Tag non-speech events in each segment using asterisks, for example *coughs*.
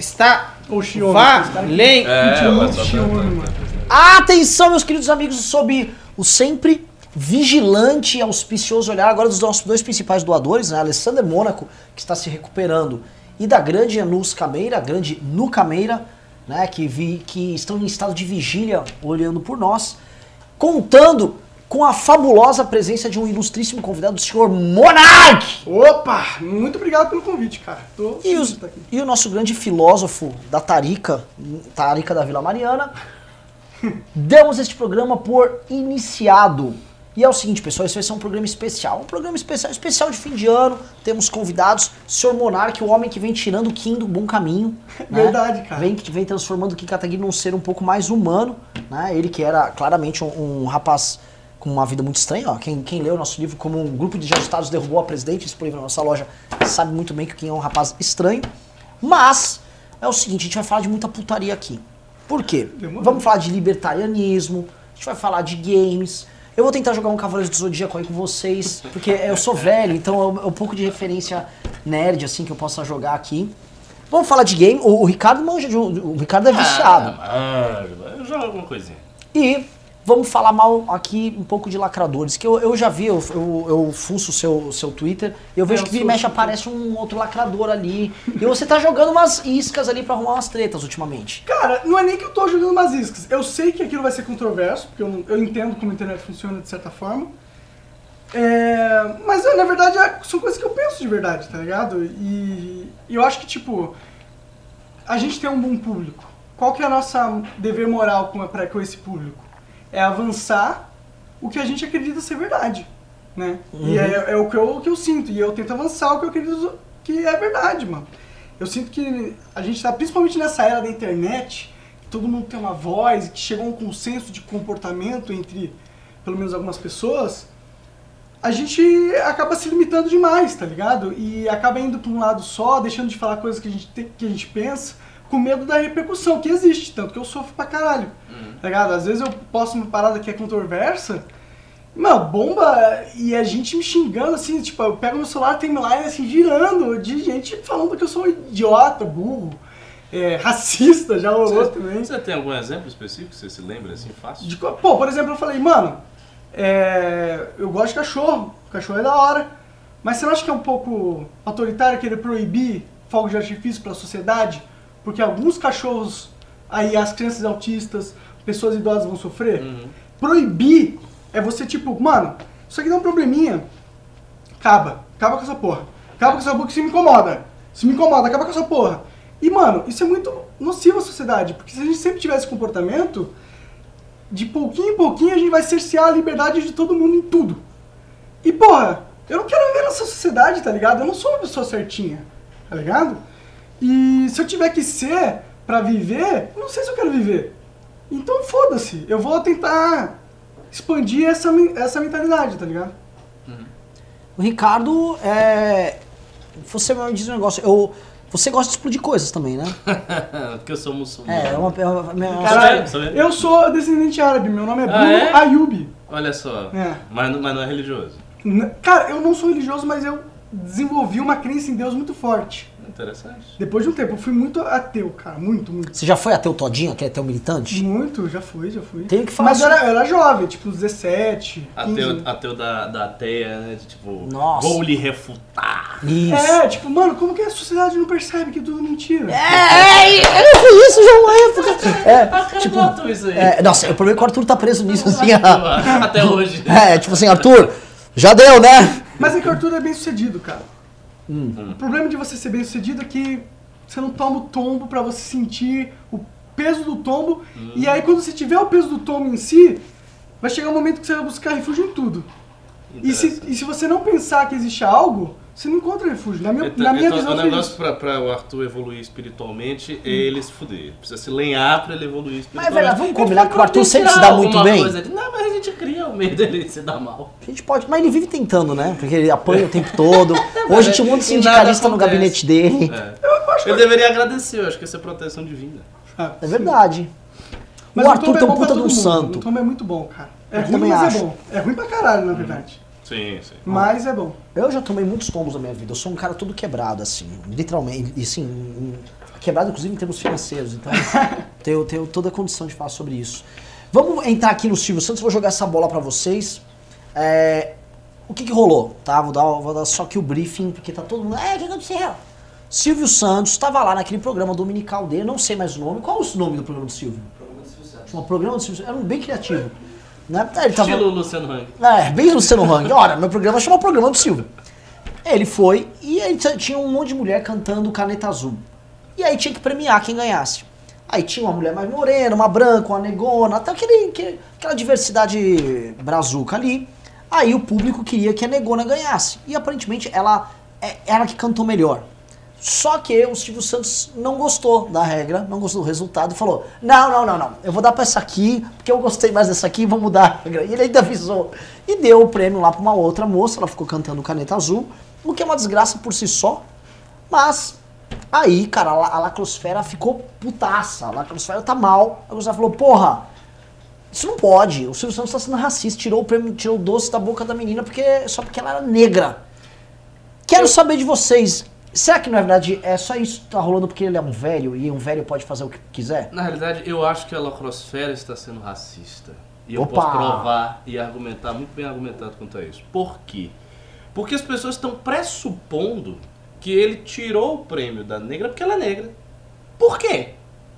está que- valendo. É, mano. Atenção, meus queridos amigos, sob o sempre vigilante e auspicioso olhar agora dos nossos dois principais doadores, né? Alessander Mônaco, que está se recuperando, e da grande Anus Cameira, a grande Nu Cameira, né? Que, vi, que estão em estado de vigília olhando por nós, contando com a fabulosa presença de um ilustríssimo convidado, o senhor Monark! Opa! Muito obrigado pelo convite, cara. Tô E, os- e o nosso grande filósofo da Tarica, Tarica da Vila Mariana, *laughs* damos este programa por iniciado. E é o seguinte, pessoal, esse vai ser um programa especial. Um programa especial, especial de fim de ano. Temos convidados, o senhor Monark, o homem que vem tirando o Kim do bom caminho. *laughs* né? Verdade, cara. Vem, vem transformando o Kim Kataguiri num ser um pouco mais humano. Né? Ele que era claramente um, um rapaz com uma vida muito estranha. Ó. Quem, quem leu o nosso livro como um grupo de ajustados derrubou a presidente, disponível na nossa loja, sabe muito bem que o Kim é um rapaz estranho. Mas é o seguinte, a gente vai falar de muita putaria aqui. Por quê? Demorou. Vamos falar de libertarianismo, a gente vai falar de games. Eu vou tentar jogar um Cavaleiro do Zodíaco aí com vocês, porque eu sou velho, então é um pouco de referência nerd, assim, que eu possa jogar aqui. Vamos falar de game. O, o Ricardo manja de um- O Ricardo é viciado. Ah, eu jogo alguma coisinha. E vamos falar mal aqui um pouco de lacradores, que eu, eu já vi, eu, eu, eu fuço o seu, o seu Twitter, eu vejo É, que vira e mexe aparece um outro lacrador ali. E você tá jogando umas iscas ali pra arrumar umas tretas ultimamente. Cara, não é nem que eu tô jogando umas iscas. Eu sei que aquilo vai ser controverso, porque eu, não- eu entendo como a internet funciona de certa forma. É, mas na verdade é- são coisas que eu penso de verdade, tá ligado? E, e eu acho que, tipo, a gente tem um bom público. Qual que é a nossa dever moral com, pra, com esse público? É avançar o que a gente acredita ser verdade, né? E é, é o, que eu, o que eu sinto. E eu tento avançar o que eu acredito que é verdade, mano. Eu sinto que a gente tá, principalmente nessa era da internet, que todo mundo tem uma voz, que chegou a um consenso de comportamento entre, pelo menos, algumas pessoas, a gente acaba se limitando demais, tá ligado? E acaba indo pra um lado só, deixando de falar coisas que a gente, tem, que a gente pensa, com medo da repercussão que existe, tanto que eu sofro pra caralho, tá ligado? Às vezes eu posto uma parada que é controversa, Mano, bomba e a gente me xingando assim, tipo, eu pego meu celular timeline assim, girando, de gente falando que eu sou um idiota, burro, é, *laughs* racista, já rolou também. Você tem algum exemplo específico que você se lembra assim fácil? De pô, por exemplo, eu falei, mano, é, eu gosto de cachorro, cachorro é da hora, mas você não acha que é um pouco autoritário querer proibir fogos de artifício pra sociedade? Porque alguns cachorros, aí as crianças autistas, pessoas idosas vão sofrer? Uhum. Proibir é você, tipo, mano, isso aqui dá um probleminha. Acaba. Acaba com essa porra. Acaba com essa porra que isso me incomoda. Isso me incomoda, acaba com essa porra. E, mano, isso é muito nocivo à sociedade. Porque se a gente sempre tiver esse comportamento, de pouquinho em pouquinho a gente vai cercear a liberdade de todo mundo em tudo. E, porra, eu não quero viver nessa sociedade, tá ligado? Eu não sou uma pessoa certinha, tá ligado? E se eu tiver que ser pra viver, não sei se eu quero viver. Então foda-se, eu vou tentar expandir essa, essa mentalidade, tá ligado? O Ricardo, é. Você me diz um negócio. Eu, você gosta de explodir coisas também, né? *laughs* Porque eu sou muçulmano. É, é uma. É uma, é uma- Caralho, eu sou descendente árabe, meu nome é Ah, Bruno é? Ayub. Olha só. É. Mas, não- mas não é religioso. Cara, eu não sou religioso, mas eu desenvolvi uma crença em Deus muito forte. Interessante. Depois de um tempo, eu fui muito ateu, cara, muito, muito. Você já foi ateu todinho, que é ateu militante? Muito, já fui, já fui. Tenho que falar Mas eu era, eu era jovem, tipo, uns 17, 15. Ateu, ateu da, da ateia, né? De, tipo, Nossa. vou lhe refutar. Isso. É, tipo, mano, como que a sociedade não percebe que é tudo mentira? É, é, foi isso já uma época. É, Ah, cara, tipo, isso aí. é, nossa, o problema é que o Arthur tá preso nisso, assim. ó. Até hoje. É, tipo assim, Arthur, já deu, né? Mas é que o Arthur é bem sucedido, cara. Hum. O problema de você ser bem sucedido é que você não toma o tombo pra você sentir o peso do tombo. E aí quando você tiver o peso do tombo em si, vai chegar um momento que você vai buscar refúgio em tudo. E se, e se você não pensar que existe algo, você não encontra refúgio. Na minha, Então, na minha então, visão o foi negócio isso. pra, pra o Arthur evoluir espiritualmente é ele se fuder. Ele Precisa se lenhar pra ele evoluir Mas, espiritualmente. velho, vamos combinar que o Arthur sempre se dá muito bem. coisa. Não, mas a gente cria o medo dele se dar mal. A gente pode, mas ele vive tentando, né? Porque ele apanha o tempo todo. *laughs* Hoje tinha um monte de sindicalista no gabinete dele. É. Ele deveria agradecer, eu acho que isso é proteção divina. Ah, É verdade. Mas o Arthur é tem um puta de um santo. O tombo é muito bom, cara. É Eu ruim, mas acho. é bom. É ruim pra caralho, na verdade. Sim, sim. Mas é bom. Eu já tomei muitos tombos na minha vida. Eu sou um cara todo quebrado, assim. Literalmente. E assim. quebrado, inclusive, em termos financeiros. Então, *laughs* tenho, tenho toda a condição de falar sobre isso. Vamos entrar aqui no Silvio Santos, vou jogar essa bola pra vocês. É, o que, que rolou? Tá? Vou dar, vou dar só aqui o briefing, porque tá todo mundo. É, o que aconteceu? Silvio Santos estava lá naquele programa dominical dele, não sei mais o nome. Qual o nome do programa do Silvio? Chama programa do Silvio Santos. Era um bem criativo. Né? Ele tava... Estilo Luciano Hang. É, bem Luciano Hang. Ora, meu programa chama Programa do Silvio. Ele foi e aí tinha um monte de mulher cantando Caneta Azul. E aí tinha que premiar quem ganhasse. Aí tinha uma mulher mais morena, uma branca, uma negona, até aquele, aquele- aquela diversidade brazuca ali. Aí o público queria que a negona ganhasse. E aparentemente ela é ela que cantou melhor. Só que o Silvio Santos não gostou da regra, não gostou do resultado e falou: Não, não, não, não. Eu vou dar pra essa aqui, porque eu gostei mais dessa aqui, vou mudar a regra. E ele ainda avisou. E deu o prêmio lá pra uma outra moça, ela ficou cantando Caneta Azul, o que é uma desgraça por si só. Mas aí, cara, a, la- a lacrosfera ficou putaça. A lacrosfera tá mal. A lacrosfera falou: Porra, isso não pode. O Silvio Santos tá sendo racista, tirou o prêmio, tirou o doce da boca da menina porque, só porque ela era negra. Quero saber de vocês. Será que na verdade é só isso que tá rolando porque ele é um velho e um velho pode fazer o que quiser? Na realidade, eu acho que a lacrosfera está sendo racista. E eu Opa! posso provar e argumentar, muito bem argumentado quanto a isso. Por quê? Porque as pessoas estão pressupondo que ele tirou o prêmio da negra porque ela é negra. Por quê?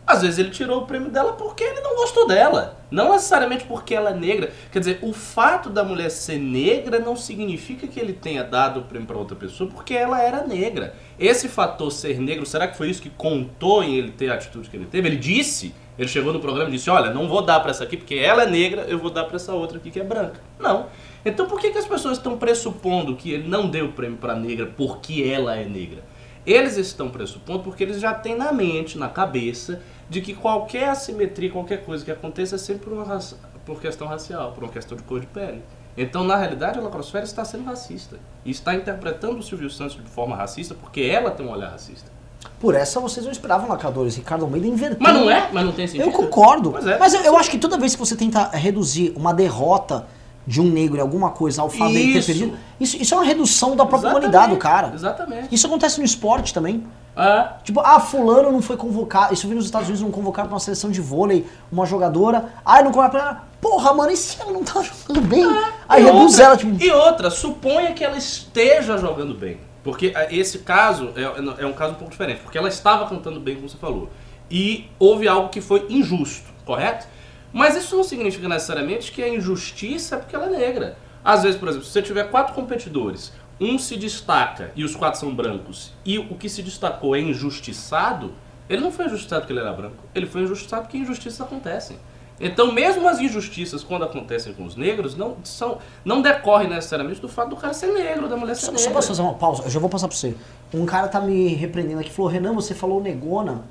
Às vezes ele tirou o prêmio dela porque ele não gostou dela. Não necessariamente porque ela é negra. Quer dizer, o fato da mulher ser negra não significa que ele tenha dado o prêmio para outra pessoa porque ela era negra. Esse fator ser negro, será que foi isso que contou em ele ter a atitude que ele teve? Ele disse, ele chegou no programa e disse: Olha, não vou dar para essa aqui porque ela é negra, eu vou dar para essa outra aqui que é branca. Não. Então por que, que as pessoas estão pressupondo que ele não deu o prêmio para negra porque ela é negra? Eles estão pressupondo porque eles já têm na mente, na cabeça, de que qualquer assimetria, qualquer coisa que aconteça é sempre por, uma por questão racial, por uma questão de cor de pele. Então, na realidade, a lacrosfera está sendo racista. E está interpretando o Silvio Santos de forma racista porque ela tem um olhar racista. Por essa vocês não esperavam lacradores. Ricardo Almeida inverteu. Mas não é? Mas não tem sentido? Eu concordo. Pois é. Mas eu, eu acho que toda vez que você tenta reduzir uma derrota de um negro em alguma coisa, alfabeto Isso. perdido, isso, isso é uma redução da própria Exatamente, humanidade do cara. Exatamente. Isso acontece no esporte também. É. Tipo, ah, fulano não foi convocado. Isso eu vi nos Estados Unidos, não convocaram pra uma seleção de vôlei, uma jogadora. Ah, não convocaram pra ela. Porra, mano, esse ela não tá jogando bem. Aí E reduz outra- ela, tipo. E outra, suponha que ela esteja jogando bem. Porque ah, esse caso é, é um caso um pouco diferente. Porque ela estava cantando bem, como você falou. E houve algo que foi injusto, correto? Mas isso não significa necessariamente que a injustiça é porque ela é negra. Às vezes, por exemplo, se você tiver quatro competidores, um se destaca e os quatro são brancos, e o que se destacou é injustiçado, ele não foi injustiçado porque ele era branco. Ele foi injustiçado porque injustiças acontecem. Então, mesmo as injustiças, quando acontecem com os negros, não, são, não decorrem necessariamente do fato do cara ser negro, da mulher ser Só, negra. só posso fazer uma pausa? Eu já vou passar pra você. Um cara tá me repreendendo aqui, falou, Renan, você falou negona.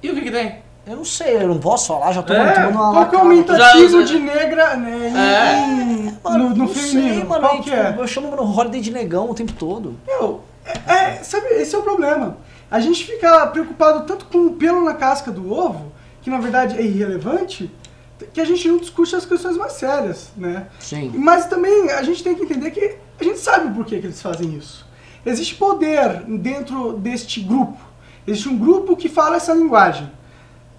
E o que, que tem? Eu não sei, eu não posso falar, já tô É, tomando uma Qual que é o aumentativo Já- de negra né, em- É. em- Mano, no, no não feminino? sei, mano. Qual aí, que tipo, é? Eu chamo no Holiday de negão o tempo todo. Meu, é, é, sabe, esse é o problema. A gente fica preocupado tanto com o pelo na casca do ovo, que na verdade é irrelevante, que a gente não discute as questões mais sérias, né? Sim. Mas também a gente tem que entender que a gente sabe por que, que eles fazem isso. Existe poder dentro deste grupo. Existe um grupo que fala essa linguagem.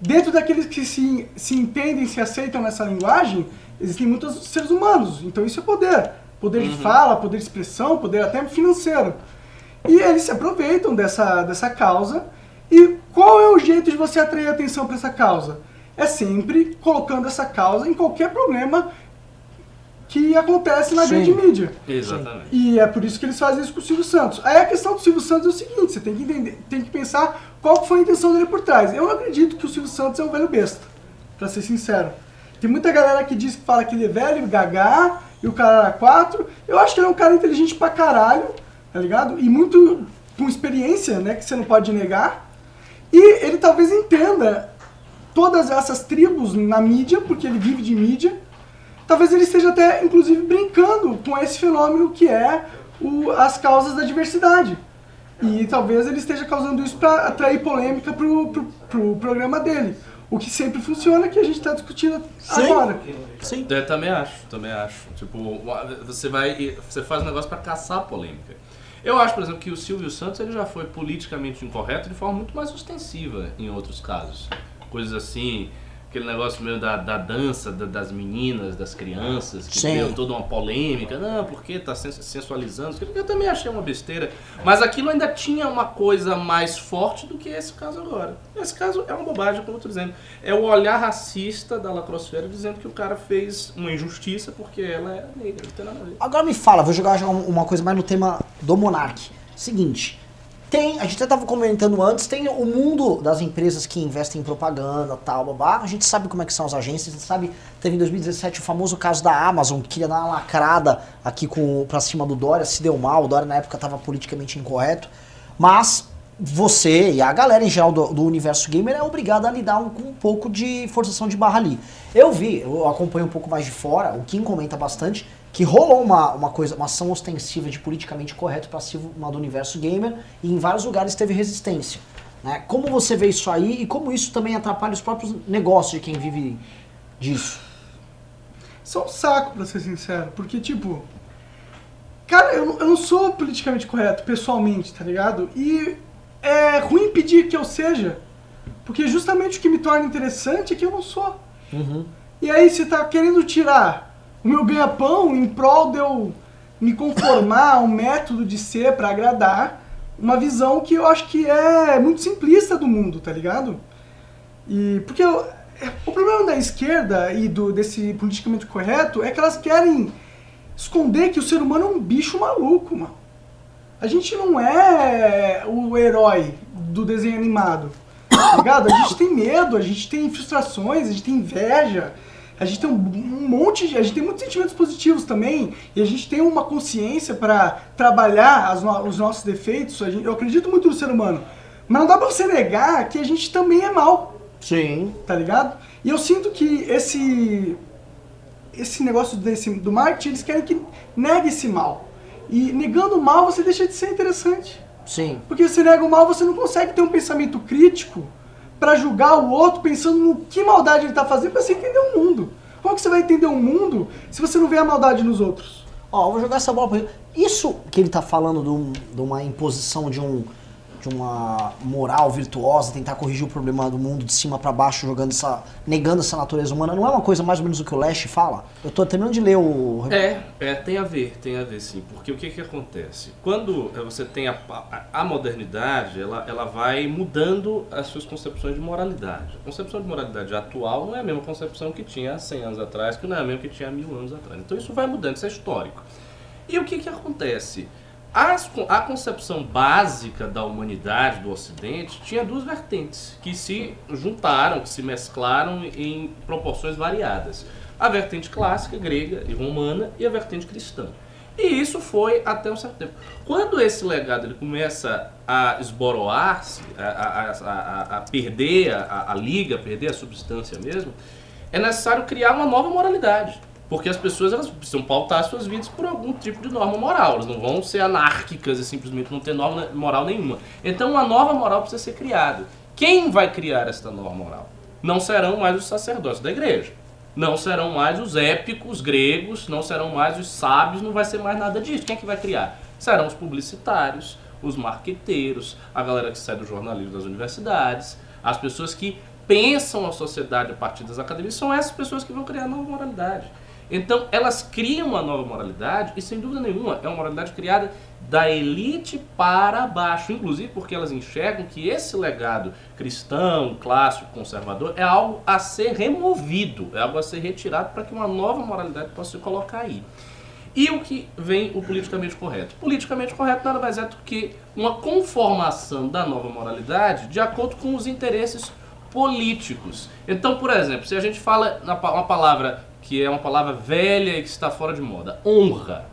Dentro daqueles que se, se entendem, se aceitam nessa linguagem, existem muitos seres humanos. Então isso é poder. Poder de fala, poder de expressão, poder até financeiro. E eles se aproveitam dessa, dessa causa. E qual é o jeito de você atrair atenção para essa causa? É sempre colocando essa causa em qualquer problema que acontece na Sim. grande mídia. Exatamente. E é por isso que eles fazem isso com o Silvio Santos. Aí a questão do Silvio Santos é o seguinte, você tem que entender, tem que pensar qual foi a intenção dele por trás. Eu acredito que o Silvio Santos é um velho besta, pra ser sincero. Tem muita galera que diz que fala que ele é velho, gaga, e o cara era quatro. Eu acho que ele é um cara inteligente pra caralho, tá ligado? E muito com experiência, né, que você não pode negar. E ele talvez entenda todas essas tribos na mídia, porque ele vive de mídia. Talvez ele esteja até, inclusive, brincando com esse fenômeno que é o- as causas da diversidade. E talvez ele esteja causando isso para atrair polêmica pro, pro, pro programa dele. O que sempre funciona, que a gente está discutindo agora. Sim. Eu também acho, também acho. Tipo, você vai. Você faz um negócio pra caçar polêmica. Eu acho, por exemplo, que o Silvio Santos ele já foi politicamente incorreto de forma muito mais ostensiva em outros casos. Coisas assim, aquele negócio meio da, da dança da- das meninas, das crianças, que Sim. deu toda uma polêmica. Não, porque tá sens- sensualizando. Eu também achei uma besteira. Mas aquilo ainda tinha uma coisa mais forte do que esse caso agora. Esse caso é uma bobagem, como eu tô dizendo. É o olhar racista da lacrosfera dizendo que o cara fez uma injustiça porque ela é negra. Não tem nada a ver. Agora me fala, vou jogar uma coisa mais no tema do Monark. Seguinte, tem, a gente até tava comentando antes, tem o mundo das empresas que investem em propaganda, tal, babá. A gente sabe como é que são as agências, a gente sabe, teve em 2017 o famoso caso da Amazon, que queria dar uma lacrada aqui com cima do Dória, se deu mal, o Dória na época tava politicamente incorreto. Mas você e a galera em geral do, do universo gamer é obrigada a lidar um- com um pouco de forçação de barra ali. Eu vi, eu acompanho um pouco mais de fora, o Kim comenta bastante, que rolou uma, uma coisa, uma ação ostensiva de politicamente correto para cima do universo gamer e em vários lugares teve resistência. Né? Como você vê isso aí e como isso também atrapalha os próprios negócios de quem vive disso? Isso é um saco, pra ser sincero. Porque, tipo. Cara, eu, eu não sou politicamente correto, pessoalmente, tá ligado? E é ruim pedir que eu seja. Porque justamente o que me torna interessante é que eu não sou. E aí você tá querendo tirar o meu ganha-pão em prol de eu me conformar a um método de ser pra agradar uma visão que eu acho que é muito simplista do mundo, tá ligado? E porque eu- é, o problema da esquerda e do desse politicamente correto é que elas querem esconder que o ser humano é um bicho maluco, mano. A gente não é o herói do desenho animado, tá ligado? A gente tem medo, a gente tem frustrações, a gente tem inveja, a gente tem um, um monte de. A gente tem muitos sentimentos positivos também, e a gente tem uma consciência pra trabalhar as os nossos defeitos. Gente- eu acredito muito no ser humano. Mas não dá pra você negar que a gente também é mal, Sim. tá ligado? E eu sinto que esse esse negócio desse, do marketing, eles querem que negue esse mal. E negando o mal, você deixa de ser interessante. Sim. Porque você nega o mal, você não consegue ter um pensamento crítico pra julgar o outro pensando no que maldade ele tá fazendo pra você entender o mundo. Como que você vai entender o mundo se você não vê a maldade nos outros? Ó, vou jogar essa bola pra ele. Isso que ele tá falando de, um- de uma imposição de um de uma moral virtuosa, tentar corrigir o problema do mundo de cima pra baixo, jogando essa, negando essa natureza humana, não é uma coisa mais ou menos o que o Lash fala? Eu tô terminando de ler o É, é, tem a ver, tem a ver sim. Porque o que que acontece? Quando eh, você tem a, a, a modernidade, ela, ela vai mudando as suas concepções de moralidade. A concepção de moralidade atual não é a mesma concepção que tinha há 100 anos atrás, que não é a mesma que tinha há mil anos atrás. Então isso vai mudando, isso é histórico. E o que que acontece? As a concepção básica da humanidade, do Ocidente, tinha duas vertentes que se juntaram, que se mesclaram em proporções variadas. A vertente clássica, grega e romana, e a vertente cristã. E isso foi até um certo tempo. Quando esse legado ele começa a esboroar-se, a, a- a- a- perder a, liga, perder a substância mesmo, é necessário criar uma nova moralidade. Porque as pessoas elas precisam pautar suas vidas por algum tipo de norma moral. Elas não vão ser anárquicas e simplesmente não ter norma moral nenhuma. Então uma nova moral precisa ser criada. Quem vai criar esta norma moral? Não serão mais os sacerdotes da igreja. Não serão mais os épicos gregos, não serão mais os sábios, não vai ser mais nada disso. Quem é que vai criar? Serão os publicitários, os marqueteiros, a galera que sai do jornalismo das universidades, as pessoas que pensam a sociedade a partir das academias, são essas pessoas que vão criar a nova moralidade. Então, elas criam uma nova moralidade e, sem dúvida nenhuma, é uma moralidade criada da elite para baixo, inclusive porque elas enxergam que esse legado cristão, clássico, conservador é algo a ser removido, é algo a ser retirado para que uma nova moralidade possa se colocar aí. E o que vem o politicamente correto? Politicamente correto nada mais é do que uma conformação da nova moralidade de acordo com os interesses políticos. Então, por exemplo, se a gente fala na uma palavra que é uma palavra velha e que está fora de moda, honra.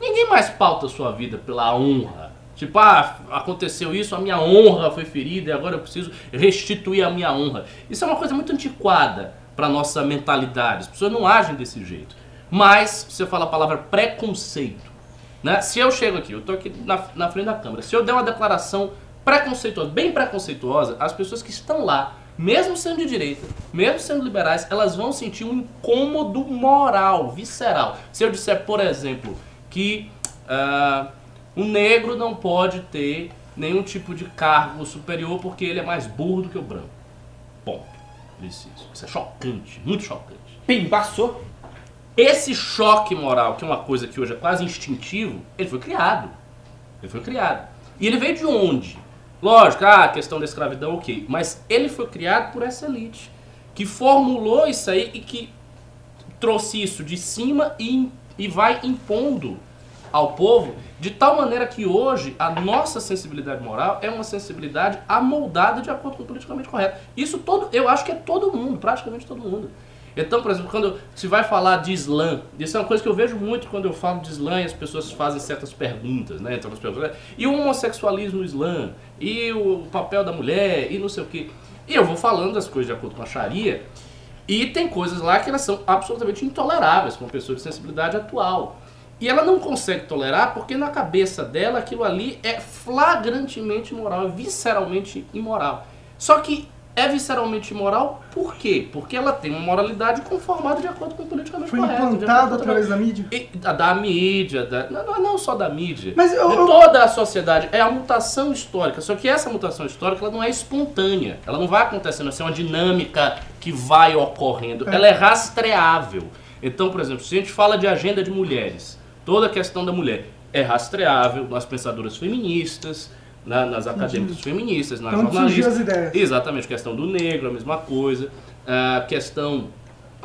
Ninguém mais pauta sua vida pela honra. Tipo, ah, aconteceu isso, a minha honra foi ferida e agora eu preciso restituir a minha honra. Isso é uma coisa muito antiquada para nossa mentalidade. As pessoas não agem desse jeito. Mas, eu falar a palavra preconceito, né? Se eu chego aqui, eu tô aqui na, na frente da câmera, se eu der uma declaração preconceituosa, bem preconceituosa, as pessoas que estão lá, mesmo sendo de direita, mesmo sendo liberais, elas vão sentir um incômodo moral, visceral. Se eu disser, por exemplo, que ah, O negro não pode ter nenhum tipo de cargo superior porque ele é mais burro do que o branco. Preciso. Isso é chocante, muito chocante. Pim, passou. Esse choque moral, que é uma coisa que hoje é quase instintivo, ele foi criado. Ele foi criado. E ele veio de onde? Lógico, ah, a questão da escravidão, ok. Mas ele foi criado por essa elite, que formulou isso aí e que trouxe isso de cima e, e vai impondo ao povo de tal maneira que hoje a nossa sensibilidade moral é uma sensibilidade amoldada de acordo com o politicamente correto. Isso todo, eu acho que é todo mundo, praticamente todo mundo. Então, por exemplo, quando se vai falar de Islã, isso é uma coisa que eu vejo muito quando eu falo de Islã e as pessoas fazem certas perguntas, né? Então, as pessoas, e o homossexualismo no Islã, e o papel da mulher, e não sei o quê. E eu vou falando das coisas de acordo com a Sharia, e tem coisas lá que elas são absolutamente intoleráveis com uma pessoa de sensibilidade atual. E ela não consegue tolerar porque na cabeça dela aquilo ali é flagrantemente imoral, é visceralmente imoral. Só que é visceralmente imoral por quê? Porque ela tem uma moralidade conformada de acordo com o politicamente Foi correto. acordo com- através da mídia? E- da, da mídia, da, não, não- só da mídia, Mas eu- de toda a sociedade. É a mutação histórica. Só que essa mutação histórica ela não é espontânea. Ela não vai acontecendo assim, é uma dinâmica que vai ocorrendo. É. Ela é rastreável. Então, por exemplo, se a gente fala de agenda de mulheres, toda a questão da mulher é rastreável nas pensadoras feministas, na- nas acadêmicas feministas, nas Então jornalistas. as ideias. Exatamente, questão do negro, a mesma coisa. A questão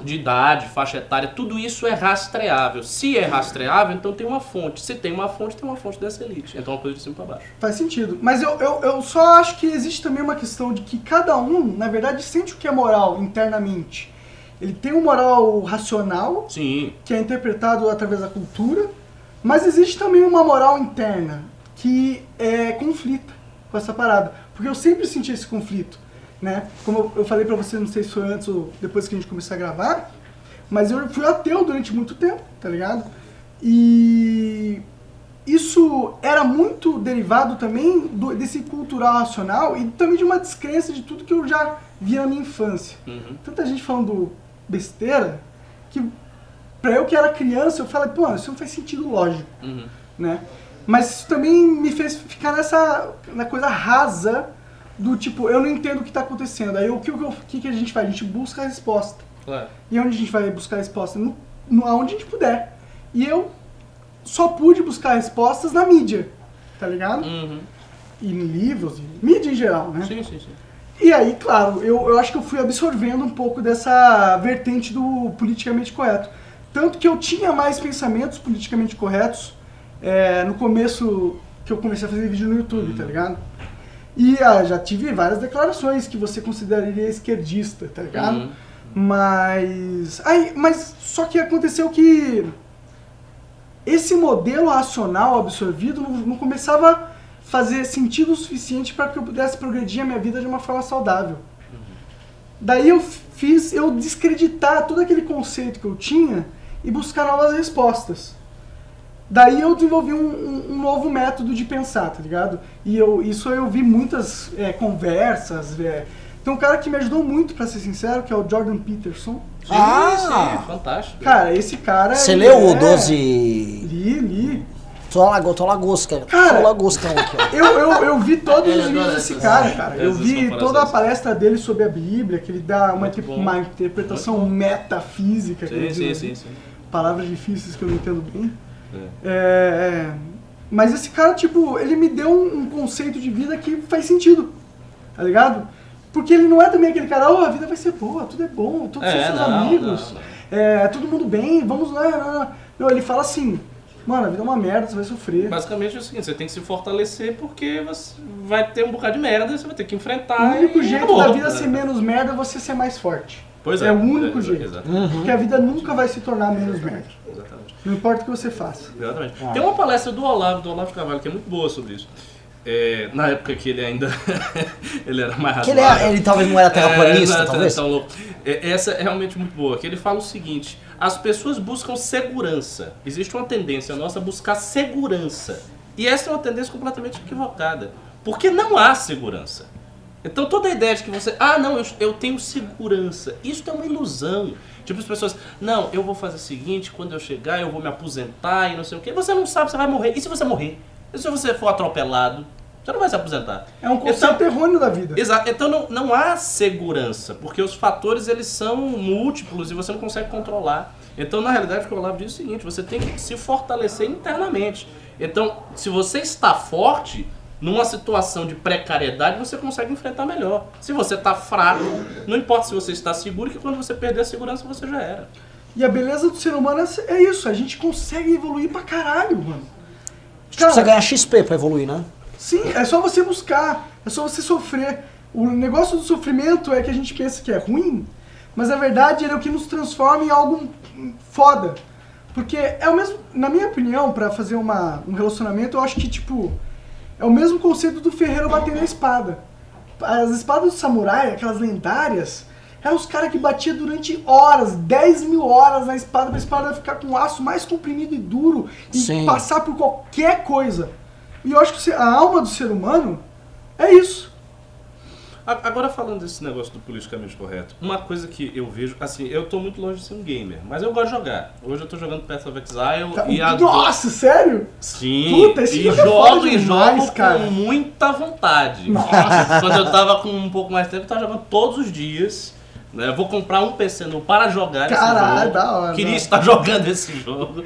de idade, faixa etária, tudo isso é rastreável. Se é rastreável, então tem uma fonte. Se tem uma fonte, tem uma fonte dessa elite. Então é uma coisa de cima para baixo. Faz sentido. Mas eu, eu, eu só acho que existe também uma questão de que cada um, na verdade, sente o que é moral internamente. Ele tem um moral racional, Sim, que é interpretado através da cultura, mas existe também uma moral interna que é conflita com essa parada. Porque eu sempre senti esse conflito, né? Como eu- falei pra você, não sei se foi antes ou depois que a gente começou a gravar, mas eu fui ateu durante muito tempo, tá ligado? E isso era muito derivado também do- desse cultural racional e também de uma descrença de tudo que eu já vi na minha infância Uhum. tanta gente falando besteira que pra eu que era criança eu falei, pô, isso não faz sentido lógico, Uhum. né? Mas isso também me fez ficar nessa na coisa rasa do tipo, eu não entendo o que tá acontecendo. Aí o que, o que a gente faz? A gente busca a resposta. Claro. E onde a gente vai buscar a resposta? No, no, aonde a gente puder. E eu só pude buscar respostas na mídia, tá ligado? Uhum. E em livros, e mídia em geral, né? Sim, sim, sim. E aí, claro, eu, eu acho que eu fui absorvendo um pouco dessa vertente do politicamente correto. Tanto que eu tinha mais pensamentos politicamente corretos é, no começo que eu comecei a fazer vídeo no YouTube, tá ligado? E ah, já tive várias declarações que você consideraria esquerdista, tá ligado? Uhum. Mas. Aí, mas só que aconteceu que esse modelo racional absorvido não, não começava a fazer sentido o suficiente para que eu pudesse progredir a minha vida de uma forma saudável. Daí eu fiz eu descreditar todo aquele conceito que eu tinha e buscar novas respostas. Daí eu desenvolvi um, um- um novo método de pensar, tá ligado? E eu, isso eu vi muitas é, conversas. É. Tem um cara que me ajudou muito, pra ser sincero, que é o Jordan Peterson. Sim, Ah! sim, fantástico. Cara, esse cara. Você leu é- o 12. Li, li. Tô lago, tô lagosca. Cara, Tô lagoscão aqui, ó. Eu, eu, eu vi todos os vídeos desse cara, cara. Eu vi toda a palestra dele sobre a Bíblia, que ele dá uma, tipo, uma interpretação metafísica. Sim, sim, sim, sim. Palavras difíceis que eu não entendo bem. É. É, é, mas esse cara, tipo, ele me deu um, um conceito de vida que faz sentido, tá ligado? Porque ele não é também aquele cara, oh, a vida vai ser boa, tudo é bom, todos são É, seus não, amigos, não, não. É, todo mundo bem, vamos lá. Não, ele fala assim, mano, a vida é uma merda, você vai sofrer. Basicamente é o seguinte, você tem que se fortalecer porque você vai ter um bocado de merda, você vai ter que enfrentar. o único jeito acabou. da vida ser menos merda é você ser mais forte. Pois é. é o único É, jeito. Exatamente. Porque a vida nunca vai se tornar menos merda. exatamente. Não importa o que você faça. Exatamente. Ah. Tem uma palestra do Olavo, do Olavo Carvalho, que é muito boa sobre isso. É, na época que ele ainda *laughs* ele era mais Que ele, é, ele talvez não era terraplanista, É, talvez. tão louco. É, Essa é realmente muito boa. Que ele fala o seguinte: as pessoas buscam segurança. Existe uma tendência nossa a buscar segurança. E essa é uma tendência completamente equivocada. Porque não há segurança. Então toda a ideia de que você, ah não, eu, eu tenho segurança, isso é uma ilusão. Tipo as pessoas, não, eu vou fazer o seguinte, quando eu chegar eu vou me aposentar e não sei o que. Você não sabe, você vai morrer. E se você morrer? E se você for atropelado, você não vai se aposentar. É um conceito Então- errôneo da vida. Exato. Então não, não há segurança, porque os fatores eles são múltiplos e você não consegue controlar. Então, na realidade, o que o Olavo diz é o seguinte, você tem que se fortalecer internamente. Então, se você está forte, numa situação de precariedade, você consegue enfrentar melhor. Se você está fraco, não importa se você está seguro, que quando você perder a segurança, você já era. E a beleza do ser humano é é isso, a gente consegue evoluir pra caralho, mano. A gente precisa ganhar XP pra evoluir, né? Sim, é só você buscar, é só você sofrer. O negócio do sofrimento é que a gente pensa que é ruim, mas na verdade ele é o que nos transforma em algo foda. Porque é o mesmo, na minha opinião, pra fazer uma, um relacionamento, eu acho que tipo é o mesmo conceito do ferreiro bater na espada. As espadas do samurai, aquelas lendárias, eram os caras que batiam durante horas, 10 mil horas na espada, pra espada ficar com o aço mais comprimido e duro e Sim. passar por qualquer coisa. E eu acho que a alma do ser humano é isso. Agora falando desse negócio do politicamente correto, uma coisa que eu vejo, assim, eu tô muito longe de ser um gamer, mas eu gosto de jogar. Hoje eu tô jogando Path of Exile Tá- e adoro. Nossa, sério? Sim, Puta, esse e jogo é e jogo cara. com muita vontade. Nossa. Quando eu tava com um pouco mais de tempo, eu tava jogando todos os dias. né? Eu vou comprar um PC novo para jogar Caralho, esse jogo. da hora, Queria estar *laughs* jogando esse jogo.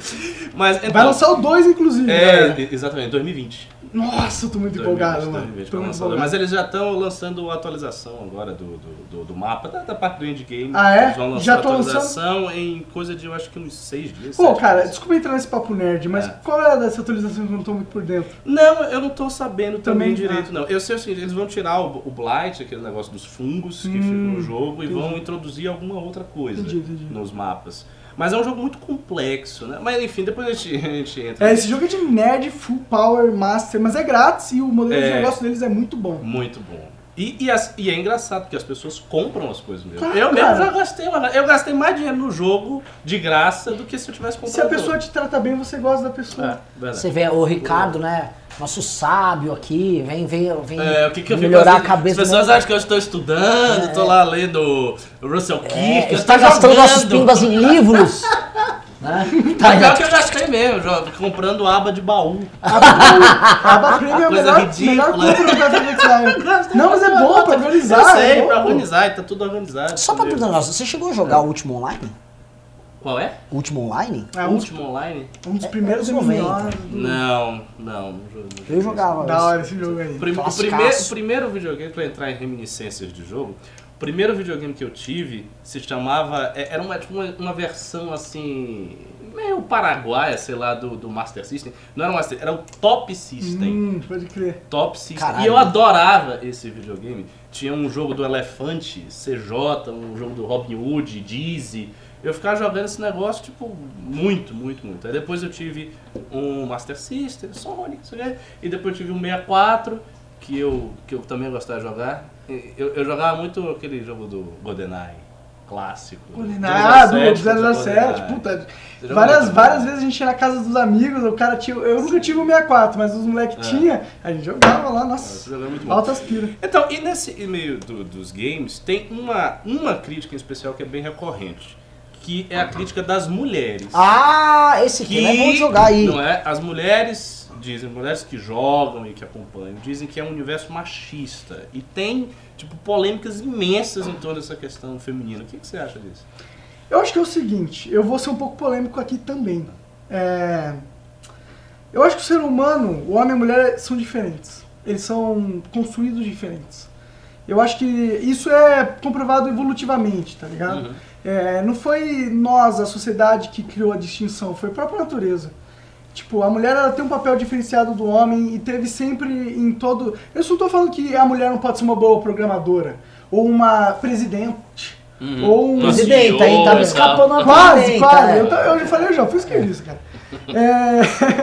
Mas então, Vai lançar o 2, inclusive. é, né? exatamente, 2020. Nosso, eu tô muito empolgado, 2020, mano. 2020 Tô muito empolgado. Mas eles já estão lançando a atualização agora do, do, do, do mapa, da, da parte do endgame. Ah, é? Eles vão lançar Já a atualização em coisa de, eu acho que uns seis dias. Pô, cara, dias. desculpa entrar nesse papo nerd, mas É. qual é dessa atualização que eu não tô muito por dentro? Não, eu não tô sabendo também, Também, direito, ah. não. Eu sei o seguinte, eles vão tirar o, o Blight, aquele negócio dos fungos que Hum, ficam no jogo, e entendi. vão introduzir alguma outra coisa Entendi, entendi. nos mapas. Mas é um jogo muito complexo, né? Mas enfim, depois a gente, *laughs* a gente entra. É, esse jogo é de nerd full power master, mas é grátis e o modelo de É. negócio deles é muito bom. Muito bom. E, e, as- e é engraçado, porque as pessoas compram as coisas mesmo. Claro, eu mesmo cara. já gastei, uma- eu gastei mais dinheiro no jogo de graça do que se eu tivesse comprado. Se a pessoa te trata bem, você gosta da pessoa. É. Você vê o Ricardo, né? Nosso sábio aqui, vem, vem, vem É, o que, que eu fico melhorar a cabeça. As pessoas acham que eu estou estudando, estou lá lendo o Russell É, Kirk, eu está estou gastando jogando. nossos pimbas em livros. *laughs* né? *laughs* Tá, pior que eu gastei mesmo, jo- comprando aba de baú. Aba Premium é *laughs* Coisa melhor, ridícula. melhor compra do Battle *laughs* Não, mas é bom pra organizar. Eu sei, é bom, pra organizar, tá tudo organizado. Só pra perguntar, um negócio, você chegou a jogar o último online? Qual é? O último online? É o último online? um dos primeiros É, 90. MMOs. Não, não. não não Eu jogava. Da hora esse jogo aí. O, o primeiro, o primeiro videogame, pra entrar em reminiscências de jogo, o primeiro videogame que eu tive se chamava. é- Era uma, tipo, uma, uma versão assim. meio paraguaia, sei lá, do, do Master System. Não era o Master era o Top System. Hum, pode crer. Top System. Caralho. E eu adorava esse videogame. Tinha um jogo do Elefante, CJ, um jogo do Robin Hood, Dizzy. Eu ficava jogando esse negócio, tipo, muito, muito, muito. Aí depois eu tive um Master System, Sonic, isso aí. E depois eu tive um 64, que eu, que eu também gostava de jogar. Eu, eu jogava muito aquele jogo do GoldenEye, clássico. Ah, do 007, 007, GoldenEye. puta. Várias, várias vezes a gente ia na casa dos amigos, o cara tinha. Eu nunca tive o 64, mas os moleques É. tinham. A gente jogava lá, nossa. é muito. Altas pira. Então, e nesse meio do- dos games, tem uma, uma crítica em especial que é bem recorrente, que é a crítica das mulheres. Ah, esse tema é bom de jogar aí. Não é? As mulheres dizem, mulheres que jogam e que acompanham, dizem que é um universo machista. E tem, tipo, polêmicas imensas em torno dessa questão feminina. O que, que você acha disso? Eu acho que é o seguinte, eu vou ser um pouco polêmico aqui também. É, Eu acho que o ser humano, o homem e a mulher, são diferentes. Eles são construídos diferentes. Eu acho que isso é comprovado evolutivamente, tá ligado? Uhum. É, não foi nós, a sociedade, que criou a distinção, foi a própria natureza. Tipo, a mulher ela tem um papel diferenciado do homem e teve sempre em todo. Eu só tô falando que a mulher não pode ser uma boa programadora, ou uma presidente, Uhum. ou um. Presidente, aí CEO tava escapando uma Quase, quase. é. Eu, eu já falei, eu já fui isso, cara. É,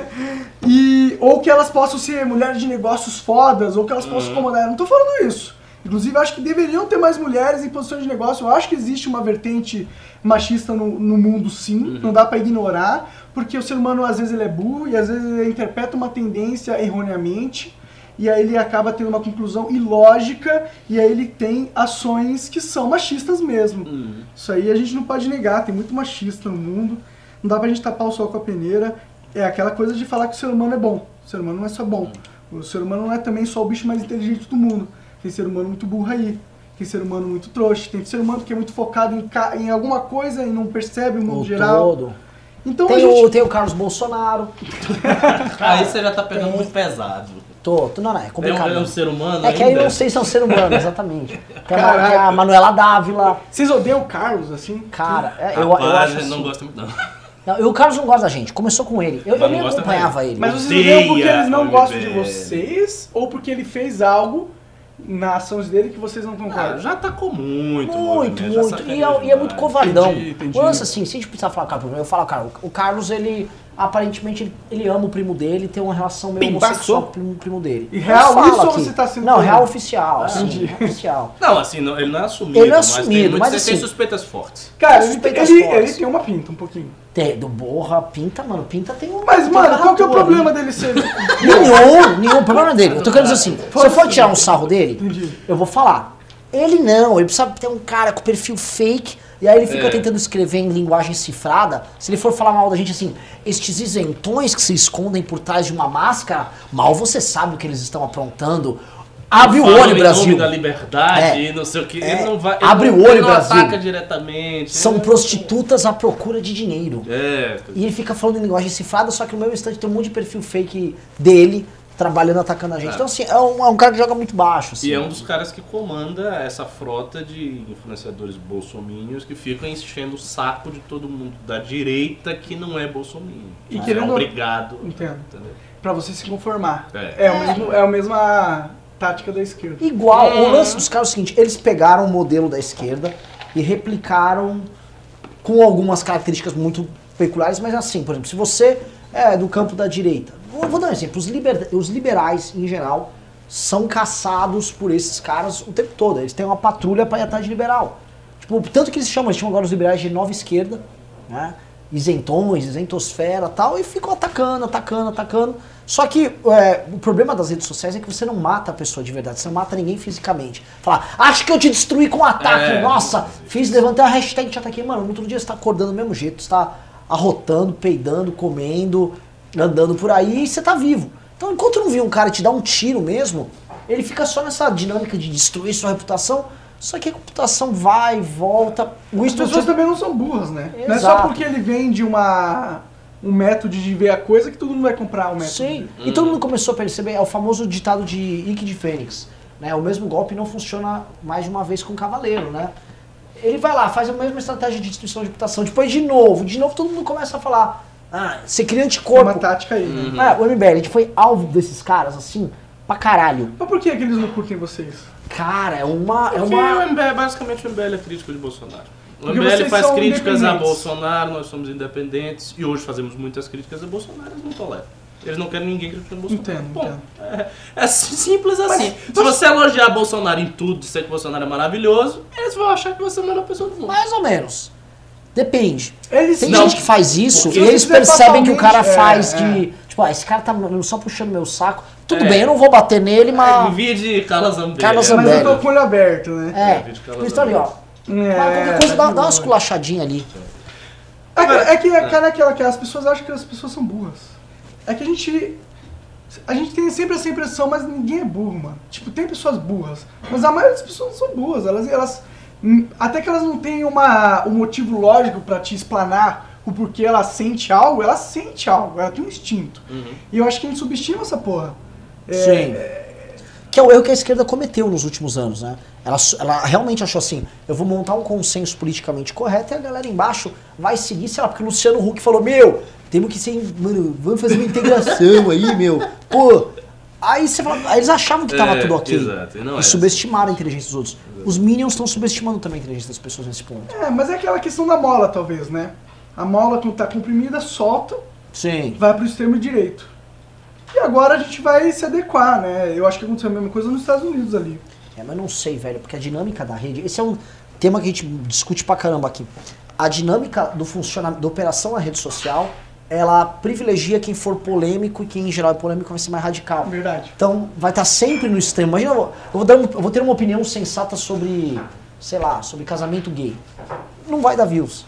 *laughs* e, ou que elas possam ser mulheres de negócios fodas, ou que elas possam comandar. Eu não tô falando isso. Inclusive, eu acho que deveriam ter mais mulheres em posições de negócio. Eu acho que existe uma vertente machista no, no mundo, sim. Não dá pra ignorar. Porque o ser humano, às vezes, ele é burro e às vezes ele interpreta uma tendência erroneamente. E aí ele acaba tendo uma conclusão ilógica e aí ele tem ações que são machistas mesmo. Uhum. Isso aí a gente não pode negar, tem muito machista no mundo. Não dá pra gente tapar o sol com a peneira. é aquela coisa de falar que o ser humano é bom. O ser humano não é só bom. O ser humano não é também só o bicho mais inteligente do mundo. Tem ser humano muito burro aí. Tem ser humano muito trouxa. Tem ser humano que é muito focado em, em alguma coisa e não percebe o mundo O geral. todo. Então Tem, gente... o, tem o Carlos Bolsonaro. *laughs* Aí você já tá pegando tem- muito pesado. Tô, tô- não, não, é É um, complicado. é um ser humano É que aí ainda? não sei se é um ser humano, exatamente. *laughs* Tem a, Caraca. a Manuela Dávila. Vocês odeiam o Carlos, assim? Cara, é, eu, Rapaz, eu acho ele não assim. gosta muito não. Não, eu- o Carlos não gosta da gente. Começou com ele. Eu, eu nem acompanhava ele. Mas vocês Odeia odeiam porque eles não gostam de vocês ou porque ele fez algo na ação dele que vocês não Ah, concordam? já atacou muito. Muito, muito. sacaneou E é, e é muito covardão. Entendi, entendi. O lance assim, se a gente precisar falar com o Carlos, eu falo, cara, o Carlos, ele aparentemente ele, ele ama o primo dele, tem uma relação meio Pimbaço. homossexual com o primo, primo dele. E real isso ou aqui. você tá sendo Não, real oficial, sim, entendi. real oficial. Não, assim, não- ele não é assumido. Ele não é mas tem, assumido, muito- mas tem assim- suspeitas fortes. Cara, ele, Suspeitas ele, fortes. ele tem uma pinta um pouquinho. Tem, do Borra, Pinta, mano, Pinta tem um. Mas, tem mano, qual que é o altura problema ali. dele ser... *laughs* Nenhum, nenhum. O problema dele. Eu tô querendo dizer assim, se eu for tirar um sarro dele, Entendi. eu vou falar. Ele não, ele precisa ter um cara com perfil fake, e aí ele fica É. tentando escrever em linguagem cifrada. Se ele for falar mal da gente assim, estes isentões que se escondem por trás de uma máscara, mal você sabe o que eles estão aprontando. Abre o olho, Brasil. nome da liberdade É. não sei o que. É. Ele não vai. ele Abre não- o olho, ele não Brasil. ataca diretamente. São ele- prostitutas à procura de dinheiro. É. E ele fica falando em linguagem cifrada, só que no mesmo instante tem um monte de perfil fake dele trabalhando, atacando a gente. É. Então, assim, é um, é um cara que joga muito baixo. Assim. E é um dos caras que comanda essa frota de influenciadores bolsominions que ficam enchendo o saco de todo mundo da direita que não é bolsominion. E é querendo- obrigado. Entendo. Entendeu? Pra você se conformar. É. É, o mesmo, é a mesma tática da esquerda. Igual, o Uhum. lance dos caras é o seguinte, eles pegaram o modelo da esquerda e replicaram com algumas características muito peculiares, mas assim, por exemplo, se você é do campo da direita, vou, vou dar um exemplo, os, liber- os liberais, em geral, são caçados por esses caras o tempo todo, eles têm uma patrulha pra ir atrás de liberal. Tipo, tanto que eles chamam, eles chamam agora os liberais de nova esquerda, né? isentões, isentosfera tal, e ficam atacando, atacando, atacando. Só que é, o problema das redes sociais é que você não mata a pessoa de verdade, você não mata ninguém fisicamente. Falar, acho que eu te destruí com um ataque, É. nossa, fiz, levantei a hashtag te ataquei. Mano, no outro dia você tá acordando do mesmo jeito, você tá arrotando, peidando, comendo, andando por aí e você tá vivo. Então enquanto não vir um cara te dar um tiro mesmo, ele fica só nessa dinâmica de destruir sua reputação. Só que a reputação vai, volta. O As pessoas também não são burras, né? Não é só Exato. porque ele vende uma, um método de ver a coisa que todo mundo vai comprar o método. Sim, e todo mundo começou a perceber, é o famoso ditado de Ike de Fênix, né? O mesmo golpe não funciona mais de uma vez com o cavaleiro, né? Ele vai lá, faz a mesma estratégia de destruição de reputação, depois de novo, de novo todo mundo começa a falar, ah, você cria É uma anticorpo. tática aí, né? Ah, o MBL, a gente foi alvo desses caras, assim, pra caralho. Mas por que, que eles não curtem vocês? Cara, é uma... É uma... o MBL, basicamente o MBL é crítico de Bolsonaro. O Porque MBL faz críticas a. Bolsonaro, nós somos independentes e hoje fazemos muitas críticas a Bolsonaro, eles não toleram. Eles não querem ninguém criticando Bolsonaro. Entendo, Bom, entendo. É, é si- simples assim. Mas- Se você elogiar Bolsonaro em tudo, dizer que Bolsonaro é maravilhoso, eles vão achar que você é a melhor pessoa do mundo. Mais ou menos. Depende. Eles Tem Não, gente que faz isso e eles percebem que o cara faz é, de. Tipo, ah, esse cara tá só puxando meu saco. Tudo É. bem, eu não vou bater nele, É, mas. Envia de Carla Zambelli. Carla Mas Zambelli. eu tô com o olho aberto, né? É, isso tá ali, ó. É, Mas qualquer coisa, tá dá, dá uma esculachadinha ali. É que, é que, cara, é aquela que as pessoas acham que as pessoas são burras. É que a gente. A gente tem sempre essa impressão, mas ninguém é burro, mano. Tipo, tem pessoas burras. Mas a maioria das pessoas não são burras. Elas. elas hum, até que elas não tenham uma, um motivo lógico pra te explanar o porquê ela sente algo, ela sente algo, ela tem um instinto. Uhum. E eu acho que a gente subestima essa porra. É, Sim. Que é o erro que a esquerda cometeu nos últimos anos, né? Ela, ela realmente achou assim, eu vou montar um consenso politicamente correto e a galera embaixo vai seguir, sei lá, porque o Luciano Huck falou, meu, temos que ser, mano, vamos fazer uma integração aí, meu. Pô, aí você fala, aí eles achavam que tava É, tudo ok. exato, e não e é subestimaram a inteligência dos outros. Os Minions estão subestimando também a inteligência das pessoas nesse ponto. É, mas é aquela questão da mola, talvez, né? A mola, quando tá comprimida, solta, Sim. vai pro extremo direito. E agora a gente vai se adequar, né? Eu acho que aconteceu a mesma coisa nos Estados Unidos ali. É, mas não sei, velho, porque a dinâmica da rede. Esse é um tema que a gente discute pra caramba aqui. A dinâmica do funcionamento, da operação na rede social, ela privilegia quem for polêmico e quem em geral é polêmico vai ser mais radical. Verdade. Então vai estar sempre no extremo. Imagina, eu vou, eu vou dar um- eu vou ter uma opinião sensata sobre, sei lá, sobre casamento gay. Não vai dar views.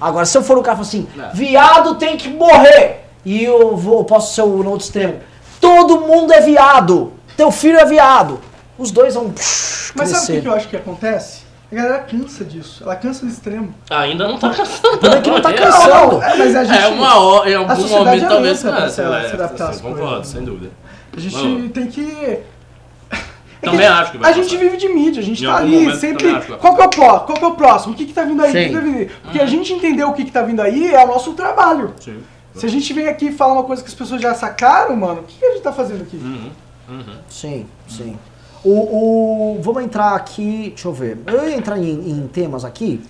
Agora, se eu for um cara e falar assim, Não. viado tem que morrer, E eu vou, posso ser o no outro extremo. Todo mundo é viado. Teu filho é viado. Os dois vão psh, Mas sabe o crescer. que eu acho que acontece? A galera cansa disso. Ela cansa do extremo. Ainda não tá cansando. Também que não tá *laughs* É, cansando. É, mas a gente, É uma hora, em algum sociedade momento é talvez canse. se- é, se adaptar às sim, concordo, coisas. sem dúvida. a gente Mano. tem que. É Também acho que vai A gente passar. vive de mídia, a gente Em tá ali momento sempre. Qual que é o próximo? Qual que é o próximo? O que, que tá vindo aí? Que, que tá vindo aí? Porque a gente entender o que, que tá vindo aí é o nosso trabalho. Sim. Se a gente vem aqui e fala uma coisa que as pessoas já sacaram, mano, o que, que a gente tá fazendo aqui? Uhum. Uhum. Sim, sim. O, o- vamos entrar aqui, deixa eu ver. Eu ia entrar em, em temas aqui.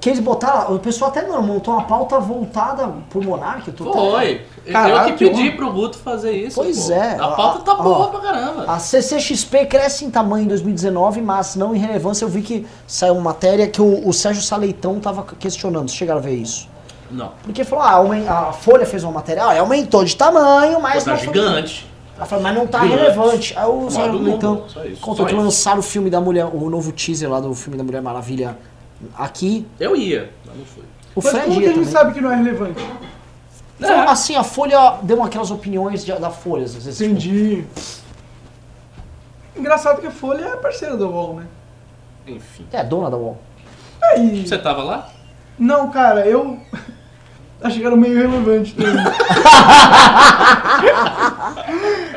Que eles botaram, o pessoal até não, montou uma pauta voltada pro Monark. até- Foi. Caralho, eu que pedi pro Guto fazer isso. Pois pô. é. A pauta tá Ó, boa pra caramba. A CCXP cresce em tamanho em 2019, mas não em relevância. Eu vi que saiu uma matéria que o, o Sérgio Saleitão tava questionando. Vocês chegaram a ver isso? Não. Porque falou, ah, a Folha fez uma matéria, ah, aumentou de tamanho, mas Pô, tá não foi- gigante. Ela falou, mas não tá Gigante. relevante. Aí o então isso, contou que lançaram o filme da mulher, o novo teaser lá do filme da Mulher Maravilha aqui. Eu ia, mas não fui. O Mas Fred como que a gente também. sabe que não é relevante? Foi, Assim, a Folha deu aquelas opiniões de- da Folha, às vezes. tipo, Entendi. Engraçado que a Folha é parceira da UOL, né? Enfim. é, dona da UOL. Aí. Você tava lá? Não, cara, eu. Achei que era meio relevante também. *laughs*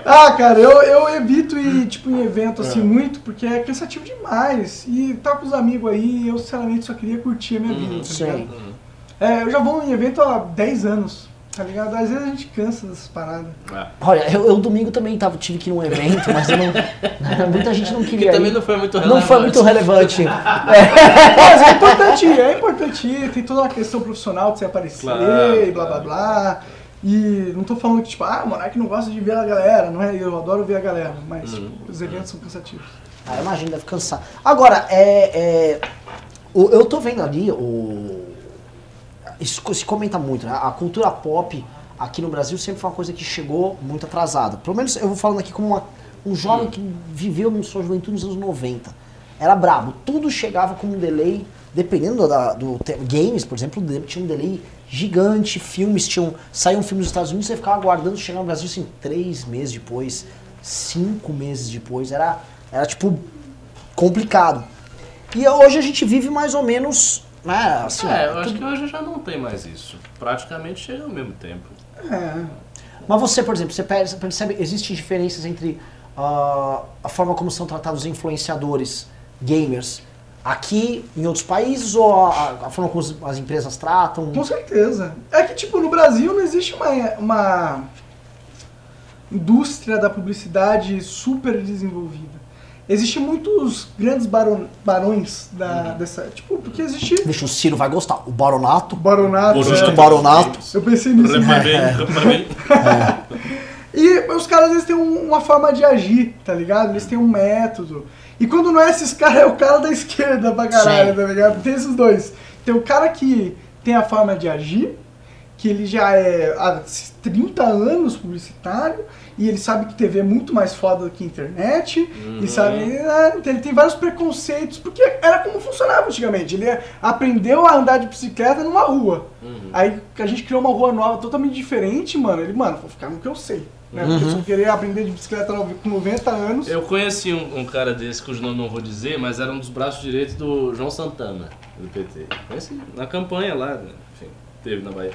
ah, cara, eu, eu evito ir, tipo, em evento assim É. muito, porque é cansativo demais. E tá com os amigos aí, eu sinceramente só queria curtir a minha vida, tá Sim. ligado? É, eu já vou em evento há 10 anos, tá ligado? Às vezes a gente cansa dessas paradas. É. Olha, eu, eu domingo também tava, tive que ir num evento, mas eu não, *laughs* muita gente não Que queria também ir. não foi muito Não relevante. foi muito relevante. *laughs* Mas é importante ir, é importante ir, tem toda uma questão profissional de você aparecer Claro, e blá blá blá. E não tô falando que, tipo, ah, o Monark não gosta de ver a galera, não é? Eu adoro ver a galera, mas, Uhum. tipo, os eventos são cansativos. Ah, imagina, deve cansar. Agora, é, é, o- eu tô vendo ali, o, isso se comenta muito, né? A cultura pop aqui no Brasil sempre foi uma coisa que chegou muito atrasada. Pelo menos eu vou falando aqui como uma- um jovem que viveu na sua juventude nos anos 90. Era brabo, tudo chegava com um delay, dependendo da- do te- games, por exemplo, tinha um delay gigante, filmes tinham. Saíam um filme nos Estados Unidos, você ficava aguardando chegar no Brasil assim, três meses depois, cinco meses depois. Era, era tipo complicado. E hoje a gente vive mais ou menos. Né, assim, É, eu tudo- acho que hoje já não tem mais isso. Praticamente chega ao mesmo tempo. É. Mas você, por exemplo, você perce- percebe, existem diferenças entre ah, a forma como são tratados os influenciadores, gamers, aqui em outros países ou a, a forma como as, as empresas tratam? Com certeza. É que, tipo, no Brasil não existe uma, uma indústria da publicidade super desenvolvida. Existem muitos grandes baron, barões da, dessa. Tipo, porque existe Deixa o Ciro vai gostar. O Baronato. baronato. Justo né? baronato. Eu pensei nisso. Reparei, reparei. *laughs* E os caras eles têm um- uma forma de agir, tá ligado? Eles têm um método. E quando não é esses caras, é o cara da esquerda pra caralho, Sim. tá ligado? Tem esses dois. Tem o cara que tem a forma de agir, que ele já é há 30 anos publicitário, e ele sabe que TV é muito mais foda do que internet, Uhum. e sabe, é, ele tem vários preconceitos, porque era como funcionava antigamente. Ele aprendeu a andar de bicicleta numa rua. Uhum. Aí que a gente criou uma rua nova totalmente diferente, mano. Ele, mano, vou ficar no que eu sei. Né? Porque se eu querer aprender de bicicleta com 90 anos. Eu conheci um, um cara desse, cujo nome não vou dizer, mas era um dos braços direitos do João Santana, do PT. Conheci na campanha lá, né? enfim, teve na Bahia.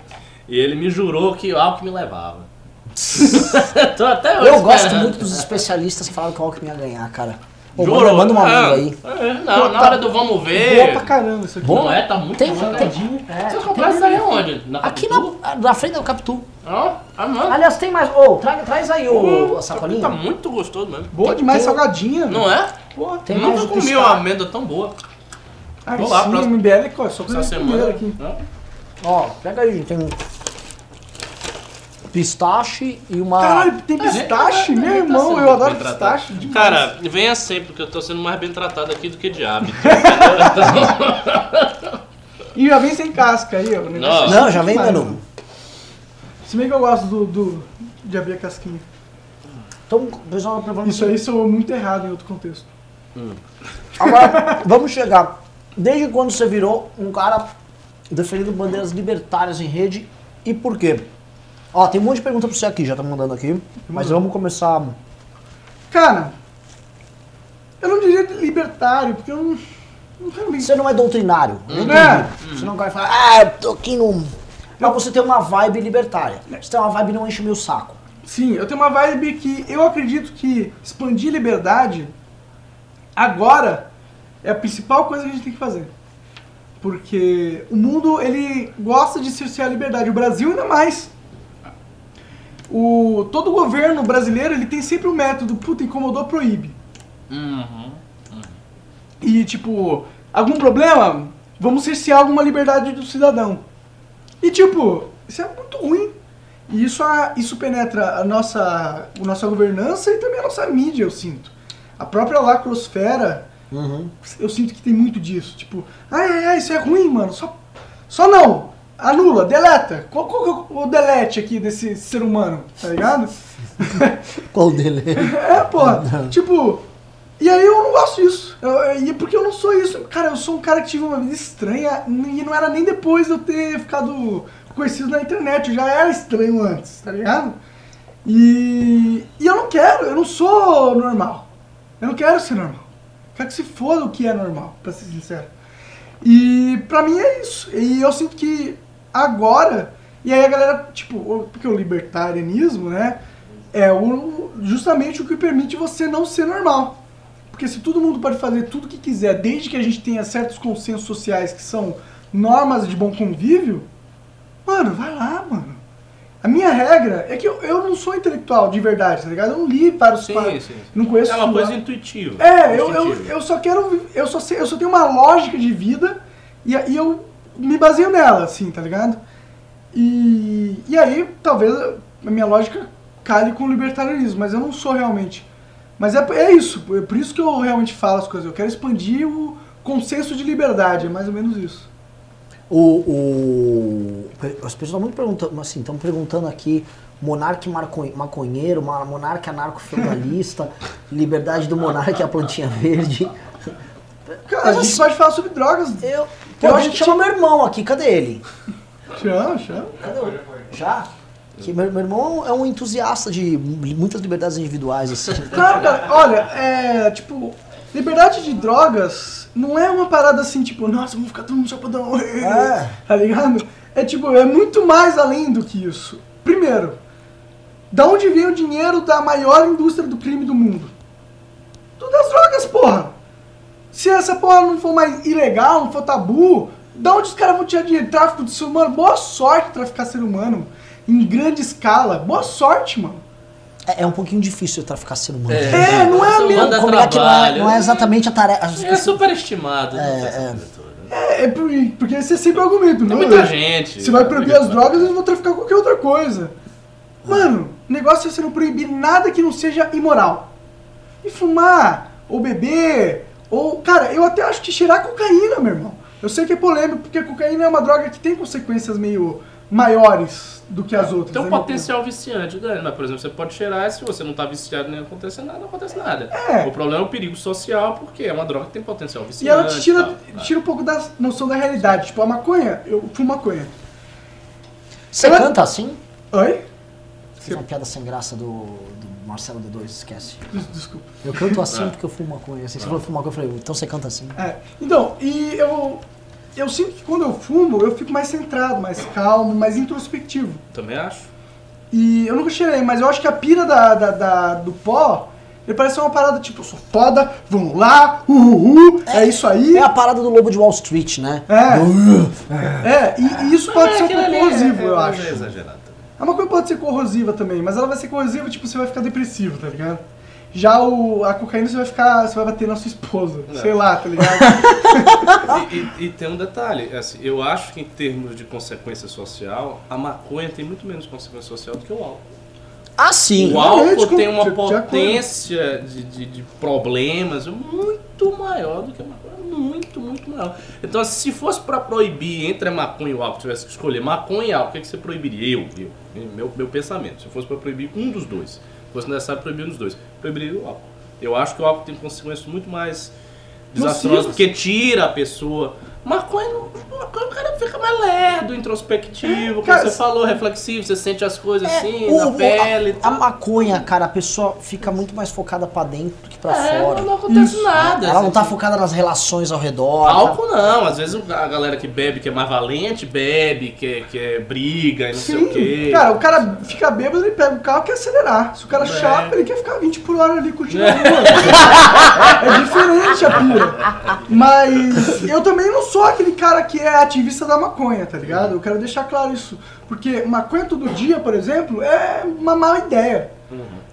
E ele me jurou que o Alckmin levava. *laughs* Tô até hoje Eu gosto esperando. muito dos especialistas que falaram que o Alckmin ia ganhar, cara. Ô, Jurou. manda, manda uma Ah, amiga aí. é, não, na hora do vamos ver. Boa pra caramba isso aqui. Não é, tá muito Tem, bom, tem, salgadinho. é, Você tem- comprou isso aí onde? Na Aqui na, na frente da Capitu. Ah, ah. Aliás, tem mais. Ô, tra- traz aí o, a Tá sacolinha. muito gostoso mesmo. Boa demais, tem- salgadinha. Não é? Porra, Tem Nunca mais comi uma amêndoa tão boa. Aí Vou lá, sim, próximo. MBL, ó, só Essa pra semana. aqui. né? Ó, pega aí, tem um pistache e uma. Caralho, tem pistache? É, Meu tá irmão, sendo eu adoro pistache. demais. Cara, venha sempre, porque eu tô sendo mais bem tratado aqui do que de hábito. *laughs* E já vem sem casca aí, ó. Não. é Não, já vem dando. mano. Se bem que eu gosto do, do- de abrir a casquinha. Então, pessoal provando Isso aí sou muito errado em outro contexto. Agora, *laughs* vamos chegar. Desde quando você virou um cara defendendo bandeiras libertárias em rede e por quê? Ó, tem um monte de pergunta pra você aqui, já tá mandando aqui. Mas vamos começar. Cara, eu não diria libertário, porque eu não, não. Você não é doutrinário. eu entendi. É. Você não vai falar, ah, eu tô aqui no. Mas você tem uma vibe libertária. Você tem uma vibe não enche o meu saco. Sim, eu tenho uma vibe que eu acredito que expandir liberdade agora é a principal coisa que a gente tem que fazer. Porque o mundo, ele gosta de cercear a liberdade. O Brasil ainda mais. O, todo governo brasileiro, ele tem sempre o método, puta, incomodou, proíbe. Uhum. E, tipo, algum problema? Vamos cercear alguma liberdade do cidadão. E, tipo, isso é muito ruim. E isso, a- isso penetra a nossa, a nossa governança e também a nossa mídia, eu sinto. A própria lacrosfera, Uhum. eu sinto que tem muito disso. Tipo, ai, ai, ai, isso é ruim, mano. Só, só não. Anula, deleta. Qual, qual que é o delete aqui desse ser humano? Tá ligado? *laughs* Qual dele? É, porra. tipo, e aí eu não gosto disso. Eu, eu- e porque eu não sou isso. Cara, eu sou um cara que tive uma vida estranha e não era nem depois de eu ter ficado conhecido na internet. Eu já era estranho antes, tá ligado? E, e eu não quero, eu não sou normal. Eu não quero ser normal. Quero que se foda o que é normal, pra ser sincero. E pra mim é isso. E eu sinto que agora. E aí a galera, tipo, porque o libertarianismo, né? É o, justamente o que permite você não ser normal. Porque se todo mundo pode fazer tudo o que quiser, desde que a gente tenha certos consensos sociais que são normas de bom convívio, mano, vai lá, mano. A minha regra é que eu, eu não sou intelectual de verdade, tá ligado? Eu não li vários Sim, pa- sim, sim. Não conheço É uma coisa intuitiva. é, eu, eu, eu só quero. Eu só, eu só tenho uma lógica de vida e, e eu me baseio nela, assim, tá ligado? E, e aí, talvez a minha lógica cale com o libertarianismo, mas eu não sou realmente. Mas é, é isso, é por isso que eu realmente falo as coisas. Eu quero expandir o consenso de liberdade, é mais ou menos isso. O, o- as pessoas estão perguntando, assim, estão perguntando aqui, monarca maconheiro, ma- monarca anarco-feudalista, *laughs* liberdade do monarca e a plantinha verde. Cara, a gente pode falar sobre drogas. Eu, Eu pô, acho a gente que chama meu irmão aqui, cadê ele? Chama, chama. Cadê o... Já? Que meu, meu irmão é um entusiasta de muitas liberdades individuais, assim. *laughs* Claro, cara, olha, é tipo, liberdade de drogas não é uma parada assim, tipo, nossa, vamos ficar todo mundo chapadão. É. *laughs* Tá ligado? É tipo, é muito mais além do que isso. Primeiro, da onde vem o dinheiro da maior indústria do crime do mundo? Tudo das drogas, porra. Se essa porra não for mais ilegal, não for tabu, da onde os caras vão tirar dinheiro? Tráfico de ser humano? Boa sorte traficar ser humano em grande escala. Boa sorte, mano. É, é um pouquinho difícil traficar ser humano. É, não é mesmo. Combinar que não é, não é exatamente a tarefa. as É superestimado. É, né, é. toda. É, é por- porque esse é sempre o argumento, Tem não? muita gente. Você vai proibir as drogas, eles vão traficar qualquer outra coisa. Mano, o negócio é você não proibir nada que não seja imoral. E fumar, ou beber, ou. Cara, eu até acho que cheirar cocaína, meu irmão. Eu sei que é polêmico, porque a cocaína é uma droga que tem consequências meio maiores do que as outras. Tem um né, potencial viciante grande, mas por exemplo, você pode cheirar e se você não tá viciado nem acontece nada, não acontece nada. É. O problema é o perigo social, porque é uma droga que tem potencial E viciante. ela te tira, tal. tira um pouco da noção da realidade. Tipo, a maconha, eu fumo maconha. Você Ela- canta assim? Oi? Fiz uma piada sem graça do Marcelo D2, esquece. Des- Desculpa. Eu canto assim Ah. porque eu fumo maconha. Assim, você falou fumo maconha, eu falei, então você canta assim. É. Então, e eu, eu sinto que quando eu fumo, eu fico mais centrado, mais calmo, mais introspectivo. Também acho. E eu nunca cheirei, mas eu acho que a pira da, da- da- do pó, ele parece uma parada tipo, eu sou foda, vamos lá, uhul, é, isso aí. É a parada do Lobo de Wall Street, né? É. É, e, e isso pode ser um pouco ali corrosivo, é- é- eu é acho. exagerado também. A maconha pode ser corrosiva também, mas ela vai ser corrosiva, tipo, você vai ficar depressivo, tá ligado? Já o, a cocaína você vai ficar. Você vai bater na sua esposa. Não. Sei lá, tá *laughs* ligado? E, e- e tem um detalhe, assim, eu acho que em termos de consequência social, a maconha tem muito menos consequência social do que o álcool. Ah, sim. O álcool tem uma potência de, de, de problemas muito maior do que a maconha. Muito, muito maior. Então, se fosse pra proibir entre a maconha e o álcool, tivesse que escolher maconha e álcool, o que, que você proibiria? Eu, eu, meu, meu pensamento. Se fosse pra proibir um dos dois, se fosse necessário proibir um dos dois, proibiria o álcool. Eu acho que o álcool tem consequências muito mais desastrosas, porque tira a pessoa. Maconha, maconha o cara fica mais lerdo, introspectivo, como Cara, você falou, reflexivo, você sente as coisas assim, É, o- na o- pele. a, a maconha, cara, a pessoa fica muito mais focada pra dentro do que pra É, fora. não, não acontece Isso. nada. Ela não tá assim. focada nas relações ao redor. tá? Álcool não, às vezes a galera que bebe, que é mais valente, bebe, que, que é briga e não sei o quê. Cara, o cara fica bêbado, ele pega o carro e quer acelerar. Se o cara É. chapa, ele quer ficar 20 por hora ali curtindo a rua. *laughs* é diferente a pira. Mas eu também não sou aquele cara que é ativista da maconha, tá ligado? Eu quero deixar claro isso. Porque maconha todo dia, por exemplo, é uma má ideia.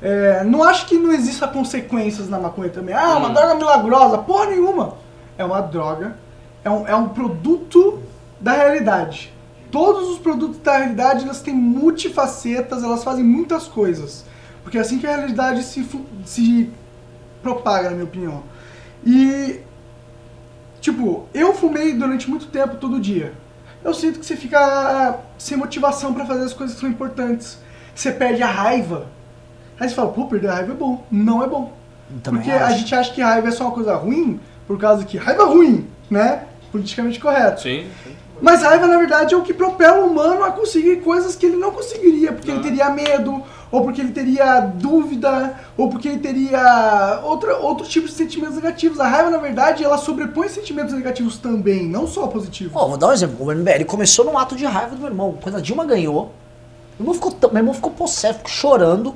É, não acho que não exista consequências na maconha também. Ah, uma Uhum. droga milagrosa. Porra nenhuma. É uma droga. É um, é um produto da realidade. Todos os produtos da realidade, elas têm multifacetas, elas fazem muitas coisas. Porque é assim que a realidade se, se propaga, na minha opinião. E, tipo, eu fumei durante muito tempo, todo dia. Eu sinto que você fica ah, sem motivação pra fazer as coisas que são importantes. Você perde a raiva. Aí você fala, pô, perder a raiva é bom. Não é bom. Também Porque a acho. gente acha que raiva é só uma coisa ruim, por causa que raiva é ruim, né? Politicamente correto. Sim, sim. Mas raiva, na verdade, é o que propela o humano a conseguir coisas que ele não conseguiria, porque ele Ah. teria medo, ou porque ele teria dúvida, ou porque ele teria outra, outro tipo de sentimentos negativos. A raiva, na verdade, ela sobrepõe sentimentos negativos também, não só positivos. Ó, vou dar um exemplo. O MBL começou num ato de raiva do meu irmão. Quando a Dilma ganhou, meu irmão ficou, tão- meu irmão ficou possesso, ficou chorando.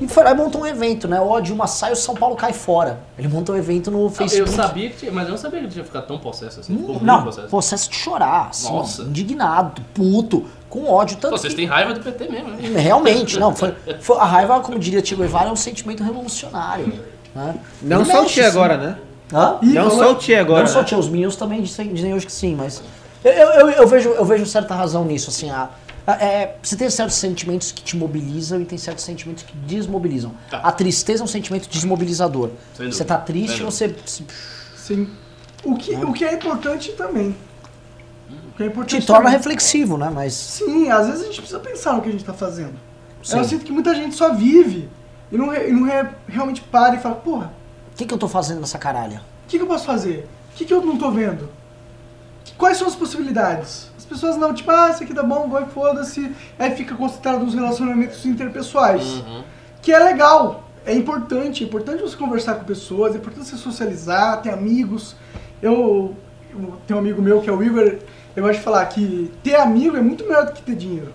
E foi lá e montou um evento, né? Ó, a Dilma sai, o São Paulo cai fora. Ele montou um evento no Eu Facebook. sabia que tinha, mas eu não sabia que tinha ficado tão possesso assim. Ficou Não, possesso. processo de chorar, assim, Nossa. indignado, puto, com ódio. Tanto Pô, vocês que- têm raiva do PT mesmo, né? *laughs* Realmente, não. Foi, foi- a raiva, como diria Che Guevara, é um sentimento revolucionário. Né? Não só o mexe, Tia agora, né? Hã? Não só o Tia agora. não só né? tinha os Minions também dizem, dizem hoje que sim, mas eu, eu, eu, eu vejo, eu vejo certa razão nisso, assim, a, a- é, você tem certos sentimentos que te mobilizam e tem certos sentimentos que desmobilizam. Tá. A tristeza é um sentimento desmobilizador. Você tá triste, você Sim. O que, o que é importante também. O que é importante te torna também. reflexivo, né? Mas Sim, às vezes a gente precisa pensar no que a gente tá fazendo. Sim. Eu sinto que muita gente só vive e não, re- e não re- realmente para e fala, porra, o que, que eu tô fazendo nessa caralha? o que, que eu posso fazer? O que, que eu não tô vendo? Quais são as possibilidades? As pessoas não, tipo, ah, isso aqui dá bom, vai, foda-se. Aí fica concentrado nos relacionamentos interpessoais. Uhum. Que é legal, é importante. É importante você conversar com pessoas, é importante você socializar, ter amigos. Eu, eu tenho um amigo meu que é o Igor, eu gosto de falar que ter amigo é muito melhor do que ter dinheiro.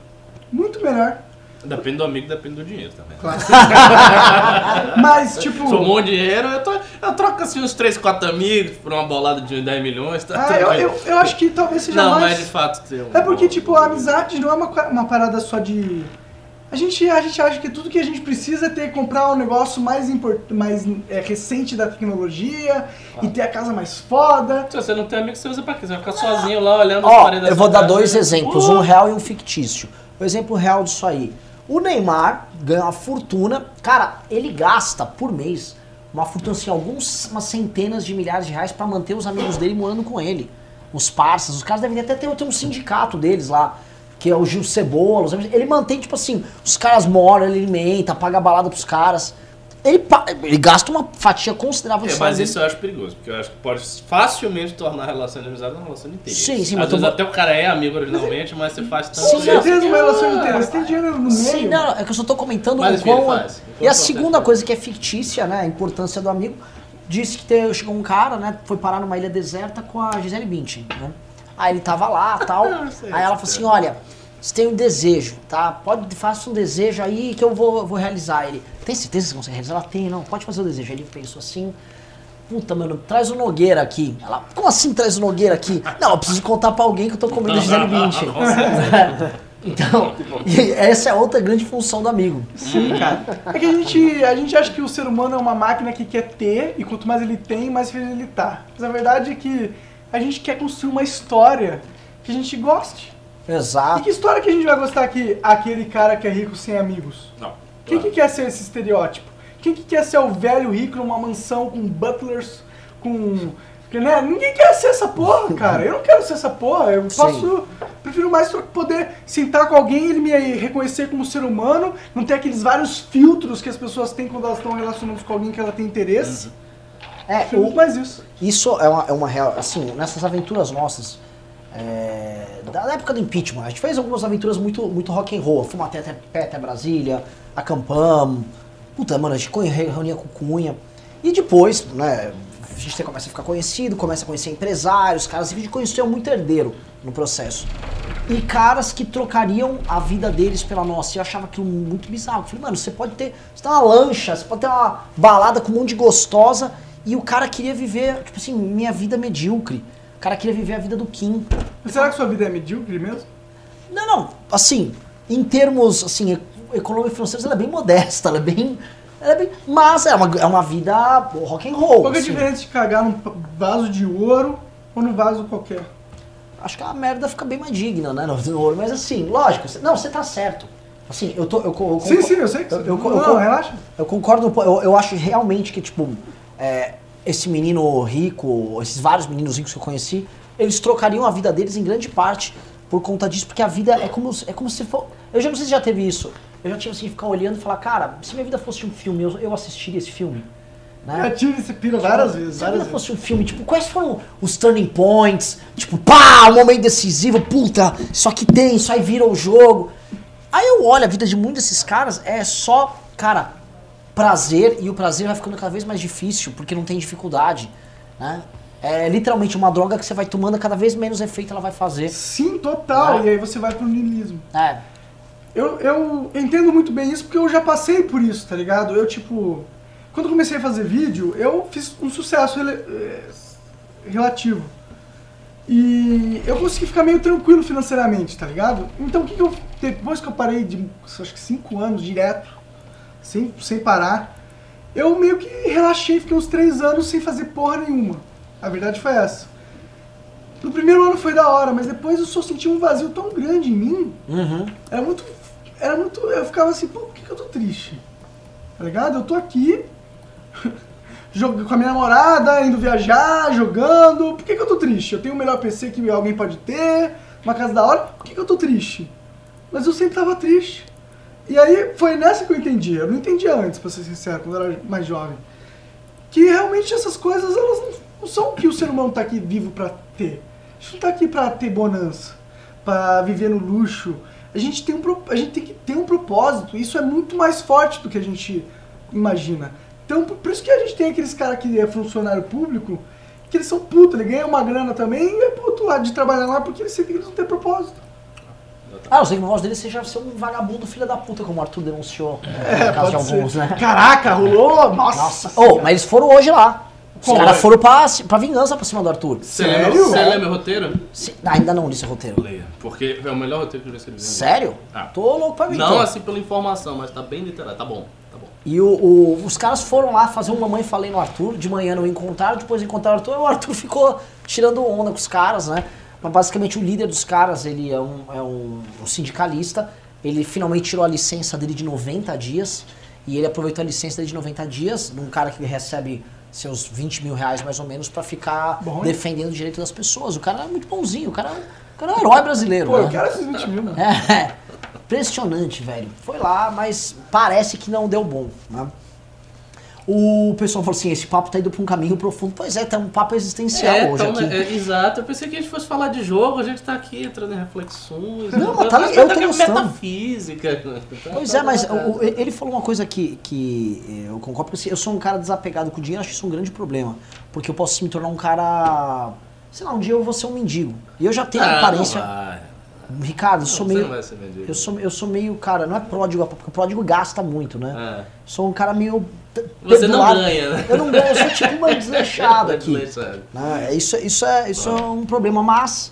Muito melhor. Depende do amigo, depende do dinheiro também. Claro. *laughs* Mas, tipo. Somou dinheiro, eu, tô- eu troco assim uns 3, 4 amigos por uma bolada de 10 milhões, tá Ah, eu, eu, eu acho que talvez seja Não, mais. mas de fato tem um. É porque, tipo, a amizade não é uma, uma parada só de. A gente, a gente acha que tudo que a gente precisa é ter comprar um negócio mais, import... mais é, recente da tecnologia e ter a casa mais foda. Se você não tem amigo, você usa pra quê? Você vai ficar sozinho lá olhando as Ó, paredes da eu vou dar dois né? exemplos, Uh! um real e um fictício. O exemplo real disso aí. O Neymar ganha uma fortuna, cara, ele gasta por mês uma fortuna assim, algumas centenas de milhares de reais pra manter os amigos dele morando com ele. Os parceiros, os caras devem até ter, ter um sindicato deles lá, que é o Gil Cebola. os amigos- Ele mantém, tipo assim, os caras moram, ele alimenta, paga balada pros caras. Ele, ele gasta uma fatia considerável É, salário mas dele. isso eu acho perigoso, porque eu acho que pode facilmente tornar a relação de amizade uma relação de interesse. Sim, sim, Às mas vezes tô- até o cara é amigo originalmente, mas você faz tanto Sim, certeza que- uma relação de Ah, interesse tem dinheiro no meio. Sim, não, é que eu só tô comentando Mas o quão. faz. E a segunda coisa que é fictícia, né? A importância do amigo, disse que te- chegou um cara, né? Foi parar numa ilha deserta com a Gisele Bündchen, né? Aí ele tava lá tal. *laughs* Ah, aí ela falou assim: olha, você tem um desejo, tá? Pode, faça um desejo aí que eu vou, vou realizar. Ele, tem certeza que você consegue realizar? Ela tem, não, pode fazer o desejo. Aí ele pensou assim. Puta, mano, traz o Nogueira aqui. Ela, como assim traz o Nogueira aqui? *laughs* Não, eu preciso contar pra alguém que eu tô comendo Gisele Bündchen. *laughs* Então, e essa é outra grande função do amigo. Sim, cara. É que a gente, a gente acha que o ser humano é uma máquina que quer ter, e quanto mais ele tem, mais feliz ele tá. Mas a verdade é que a gente quer construir uma história que a gente goste. E Exato. que história que a gente vai gostar que aquele cara que é rico sem amigos? Não. Quem que quer ser esse estereótipo? Quem que quer ser o velho rico numa mansão com butlers, com... porque, Né? Ninguém quer ser essa porra, *laughs* cara. Eu não quero ser essa porra. Eu Sim. posso... Prefiro mais poder sentar com alguém e ele me reconhecer como ser humano, não ter aqueles vários filtros que as pessoas têm quando elas estão relacionadas com alguém que ela tem interesse. É, o, mais isso. isso é uma, é uma real. Assim, nessas aventuras nossas, é, da época do impeachment. A gente fez algumas aventuras muito, muito rock and roll. Fomos até, até, pé até Brasília, acampamos. Puta, mano, a gente reunia com Cunha. E depois, né, a gente começa a ficar conhecido, começa a conhecer empresários, caras, a gente conheceu muito herdeiro no processo. E caras que trocariam a vida deles pela nossa. E eu achava aquilo muito bizarro. Eu falei, mano, você pode ter. Você tem uma lancha, você pode ter uma balada com um monte de gostosa. E o cara queria viver, tipo assim, minha vida medíocre. O cara queria viver a vida do Kim. Mas será que sua vida é medíocre mesmo? Não, não, assim, em termos, assim, e- econômico e financeiros, ela é bem modesta, ela é bem... Ela é bem mas é uma, é uma vida rock and roll. Qual que é a assim. diferença de cagar num vaso de ouro ou num vaso qualquer? Acho que a merda fica bem mais digna, né, no, ouro. Mas assim, lógico, não, você tá certo. Assim, eu tô... Eu, co- eu Sim, sim, eu sei que eu, você... eu, não, eu, não, co- relaxa. eu concordo, eu, eu acho realmente que, tipo, é, esse menino rico, esses vários meninos ricos que eu conheci, eles trocariam a vida deles em grande parte por conta disso, porque a vida é como, é como se for. Eu já não sei se já teve isso. Eu já tive assim, ficar olhando e falar, cara, se minha vida fosse um filme, eu, eu assistiria esse filme. Né? tive esse pira várias vezes, Se a várias vida fosse um filme, tipo, quais foram os turning points? Tipo, pá, um momento decisivo, puta, isso aqui tem, isso aí vira o jogo. Aí eu olho a vida de muitos desses caras, é só, cara, prazer, e o prazer vai ficando cada vez mais difícil, porque não tem dificuldade, né? É literalmente uma droga que você vai tomando, cada vez menos efeito ela vai fazer. Sim, total. Né? E aí você vai pro niilismo. É, Eu, eu entendo muito bem isso porque eu já passei por isso, tá ligado? Eu, tipo, quando comecei a fazer vídeo, eu fiz um sucesso eh, relativo. E eu consegui ficar meio tranquilo financeiramente, tá ligado? Então o que, que eu. Depois que eu parei de acho que 5 anos direto, sem, sem parar, eu meio que relaxei, fiquei uns 3 anos sem fazer porra nenhuma. A verdade foi essa. No primeiro ano foi da hora, mas depois eu só senti um vazio tão grande em mim uhum. era muito. Era muito. Eu ficava assim, pô, por que, que eu tô triste? Tá ligado? Eu tô aqui *laughs* jog- com a minha namorada, indo viajar, jogando. Por que, que eu tô triste? Eu tenho o melhor PC que alguém pode ter, uma casa da hora. Por que, que eu tô triste? Mas eu sempre tava triste. E aí foi nessa que eu entendi. Eu não entendia antes, pra ser sincero, quando eu era mais jovem. Que realmente essas coisas, elas não, são o que o ser humano tá aqui vivo pra ter. A gente não tá aqui pra ter bonança, pra viver no luxo. A gente tem um, a gente tem que ter um propósito. Isso é muito mais forte do que a gente imagina. Então, por por isso que a gente tem aqueles caras que é funcionário público, que eles são putos, ele ganha uma grana também e é puto lá de trabalhar lá porque eles sentem que eles não têm propósito. Ah, eu sei que a voz dele seja ser um vagabundo filho da puta, como o Arthur denunciou É, no caso de pode ser. alguns, né? Caraca, rolou! Nossa! Nossa, oh, mas eles foram hoje lá. Os caras foram pra, pra vingança pra cima do Arthur. Você Sério? lembra, você lembra o roteiro? Se- ainda não li esse roteiro. Leia. Porque é o melhor roteiro que eu já escrevi. Sério? Ah. Tô louco pra ver. Não então. assim pela informação, mas tá bem literário. Tá bom, tá bom. E o, o- os caras foram lá fazer um mamãe falei no Arthur, de manhã não encontraram, depois encontraram o Arthur, e o Arthur ficou tirando onda com os caras, né? Mas basicamente o líder dos caras, ele é um, é um, um sindicalista, ele finalmente tirou a licença dele de 90 dias, e ele aproveitou a licença dele de 90 dias, de um cara que recebe seus 20 mil reais mais ou menos, pra ficar Bom, defendendo o direito das pessoas. O cara é muito bonzinho, o cara, é um- o cara é um herói brasileiro. Pô, né? eu quero esses 20 mil, mano. *laughs* É, impressionante, velho. Foi lá, mas parece que não deu bom, né? O pessoal falou assim, esse papo tá indo pra um caminho profundo. Pois é, tá um papo existencial É, hoje então, aqui. né, é, exato. Eu pensei que a gente fosse falar de jogo, a gente tá aqui entrando em reflexões. Não, né? mas tá- eu é gostando. metafísica. Tá- Pois tá é, mas bacana. *laughs* o- ele falou uma coisa que, que eu concordo, porque assim, eu sou um cara desapegado com o dinheiro, acho isso um grande problema. Porque eu posso me tornar um cara. Sei lá, um dia eu vou ser um mendigo. E eu já tenho Ah, a aparência. Ricardo, eu sou meio. não vai ser mendigo. Eu sou, eu sou meio, cara, não é pródigo, porque o pródigo gasta muito, né? É. Sou um cara meio. Você não ganha, né? Eu não ganho, eu sou tipo uma *laughs* desleixada aqui. Desleixado. Né? Isso, isso, é, isso é um problema, mas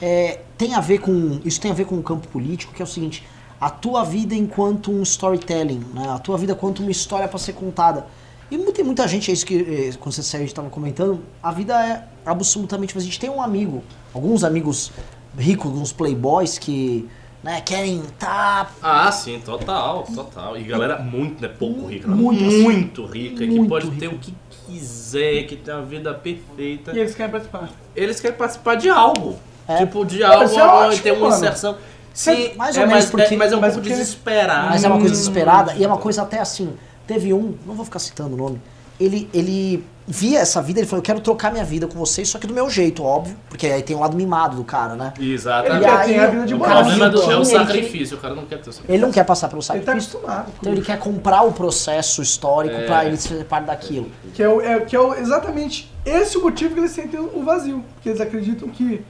é, tem a ver com. Isso tem a ver com o campo político, que é o seguinte: a tua vida enquanto um storytelling, né? a tua vida enquanto uma história para ser contada. E tem muita gente, é isso que eh, quando você saiu, a gente estava comentando, a vida é absolutamente. A gente tem um amigo, alguns amigos ricos, alguns playboys que né, querem tá Ah, sim, total, total. E galera muito, né? Pouco rica. Muito, Muito, assim, rica, que muito pode rica. ter o que quiser, que tem uma vida perfeita. E eles querem participar. Eles querem participar de algo. É. Tipo, de algo é ótimo, tem uma mano. inserção. Sim, Mais é, ou menos mas, porque- é, mas é um mas pouco desesperado. Mas é uma coisa Hum. desesperada e é uma coisa até assim. Teve um, não vou ficar citando o nome, ele, ele via essa vida, ele falou, eu quero trocar minha vida com vocês, só que do meu jeito, óbvio. Porque aí tem o lado mimado do cara, né? Exatamente. E quer aí, ter a vida de O cara problema viu do, é o Kim, ele sacrifício, o cara não quer ter o sacrifício. Ele não quer passar pelo Ele tá sacrifício. acostumado com Então ele quer comprar o processo histórico É. pra ele ser parte daquilo. Que é, o- é- que é o- exatamente esse o motivo que eles sentem o vazio. Porque eles acreditam que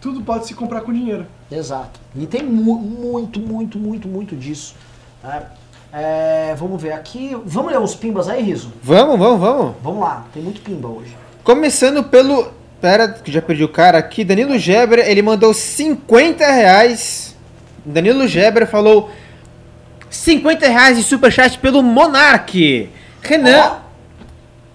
tudo pode se comprar com dinheiro. Exato. E tem mu- muito, muito, muito, muito disso. né? É, vamos ver aqui. Vamos ler os pimbas aí, Riso? Vamos, vamos, vamos. Vamos lá, tem muito pimba hoje. Começando pelo. Pera, que já perdi o cara aqui. Danilo Gebra, ele mandou 50 reais. Danilo Gebra falou 50 reais de superchat pelo Monark. Renan.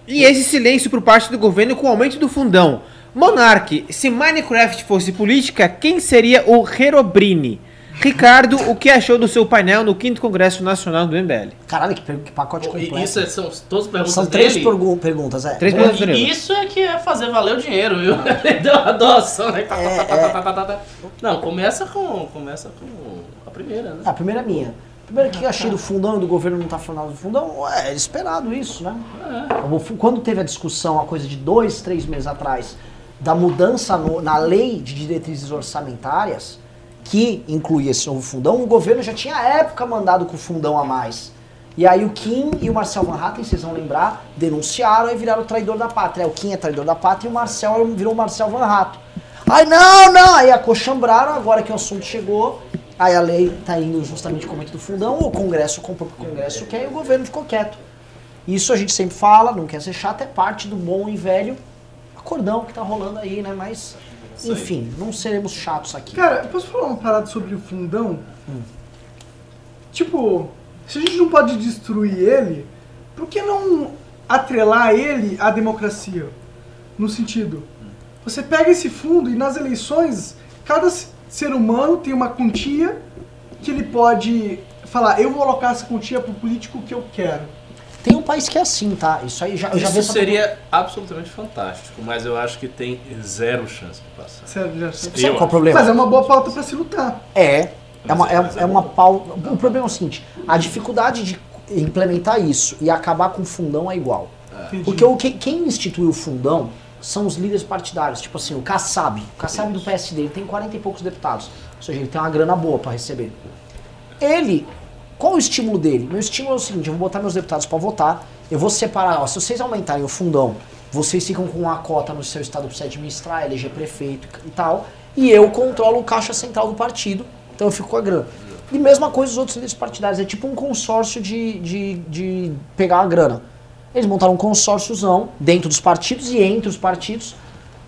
E esse silêncio por parte do governo com o aumento do fundão. Monark, se Minecraft fosse política, quem seria o Herobrini? Ricardo, o que achou do seu painel no 5 Congresso Nacional do MBL? Caralho, que, que pacote completo. Isso é- são todas perguntas São três dele. pergu- perguntas, é. Três perguntas. E Isso é que é fazer valer o dinheiro, viu? Ele *laughs* deu uma doação, né? Tá, tá, tá, tá, tá. Não, começa com. Começa com a primeira, né? Ah, a primeira é minha. Primeiro que eu achei do fundão, do governo não tá falando do fundão, é esperado isso, né? Fu- Quando teve a discussão, a coisa de dois, três meses atrás, da mudança no- na lei de diretrizes orçamentárias, que incluía esse novo fundão, o governo já tinha à época mandado com o fundão a mais. E aí o Kim e o Marcel Van Hatten, vocês vão lembrar, denunciaram e viraram o traidor da pátria. O Kim é traidor da pátria e o Marcel virou o Marcel Van Hatten. Ai, não, não! Aí acochambraram, agora que o assunto chegou, aí a lei tá indo justamente como é do fundão, o Congresso comprou pro Congresso quer e o governo ficou quieto. Isso a gente sempre fala, não quer ser chato, é parte do bom e velho acordão que tá rolando aí, né? Mas, Isso aí. enfim, não seremos chatos aqui. Cara, eu posso falar uma parada sobre o fundão? Tipo, se a gente não pode destruir ele, por que não atrelar ele à democracia? No sentido, você pega esse fundo e nas eleições, cada ser humano tem uma quantia que ele pode falar, eu vou alocar essa quantia pro político que eu quero. País que é assim, tá? Isso aí já, eu já Isso seria absolutamente fantástico, mas eu acho que tem zero chance de passar. Sério, já sei. Sabe qual é o problema? Mas é uma boa pauta pra se lutar. É. É uma, é, é é uma bom. pau. O problema é o seguinte: a dificuldade de implementar isso e acabar com o fundão é igual. Entendi. Porque o, que- quem instituiu o fundão são os líderes partidários. Tipo assim, o Kassab. O Kassab do PSD, ele tem 40 e poucos deputados. Ou seja, ele tem uma grana boa pra receber. Ele, qual o estímulo dele? Meu estímulo é o seguinte: eu vou botar meus deputados pra votar, eu vou separar, ó, se vocês aumentarem o fundão, vocês ficam com uma cota no seu estado pra você administrar, eleger prefeito e tal, e eu controlo o caixa central do partido, então eu fico com a grana. E mesma coisa os outros líderes partidários, é tipo um consórcio de, de, de pegar a grana. Eles montaram um consórciozão dentro dos partidos e entre os partidos.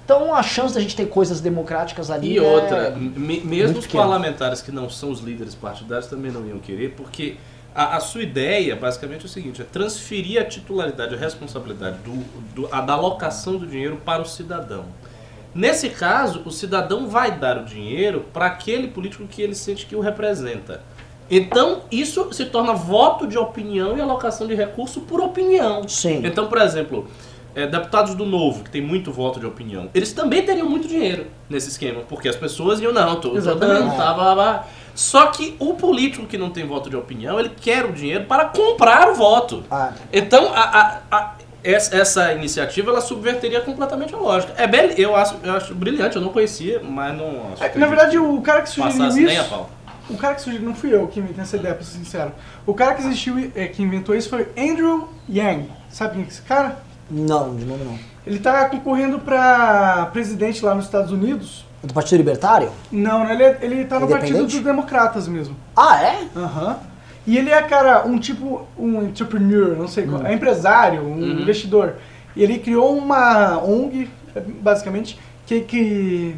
Então a chance da gente ter coisas democráticas ali E é outra, me- mesmo os pequeno. parlamentares que não são os líderes partidários também não iam querer, porque a, a sua ideia basicamente é o seguinte: é transferir a titularidade, a responsabilidade do, do- a, da alocação do dinheiro para o cidadão. Nesse caso, o cidadão vai dar o dinheiro para aquele político que ele sente que o representa. Então, isso se torna voto de opinião e alocação de recurso por opinião. Sim. Então, por exemplo, é, deputados do Novo, que tem muito voto de opinião, eles também teriam muito dinheiro nesse esquema, porque as pessoas iam, não, tô, dando, tá, blá, blá. Só que o político que não tem voto de opinião, ele quer o dinheiro para comprar o voto. Ah, Então, a, a- a- essa, iniciativa, ela subverteria completamente a lógica. É bel, eu acho, eu acho brilhante, eu não conhecia, mas não acho É, Na verdade, o cara que sugeriu isso... nem a pau. O cara que sugeriu, não fui eu que inventei essa ideia, pra ser sincero. O cara que existiu, é, que inventou isso foi Andrew Yang. Sabe quem é esse cara? Não, de nome não. Ele tá concorrendo pra presidente lá nos Estados Unidos. Do Partido Libertário? Não, né, ele, é- ele tá no partido dos democratas mesmo. Ah, é? Aham. E ele é, cara, um tipo, um entrepreneur, não sei qual, é empresário, um Uhum. investidor. E ele criou uma ONG, basicamente, que, que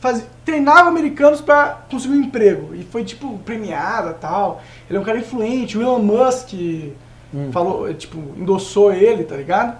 faz, treinava americanos pra conseguir um emprego. E foi, tipo, premiada tal. Ele é um cara influente, o Elon Musk falou, tipo, endossou ele, tá ligado?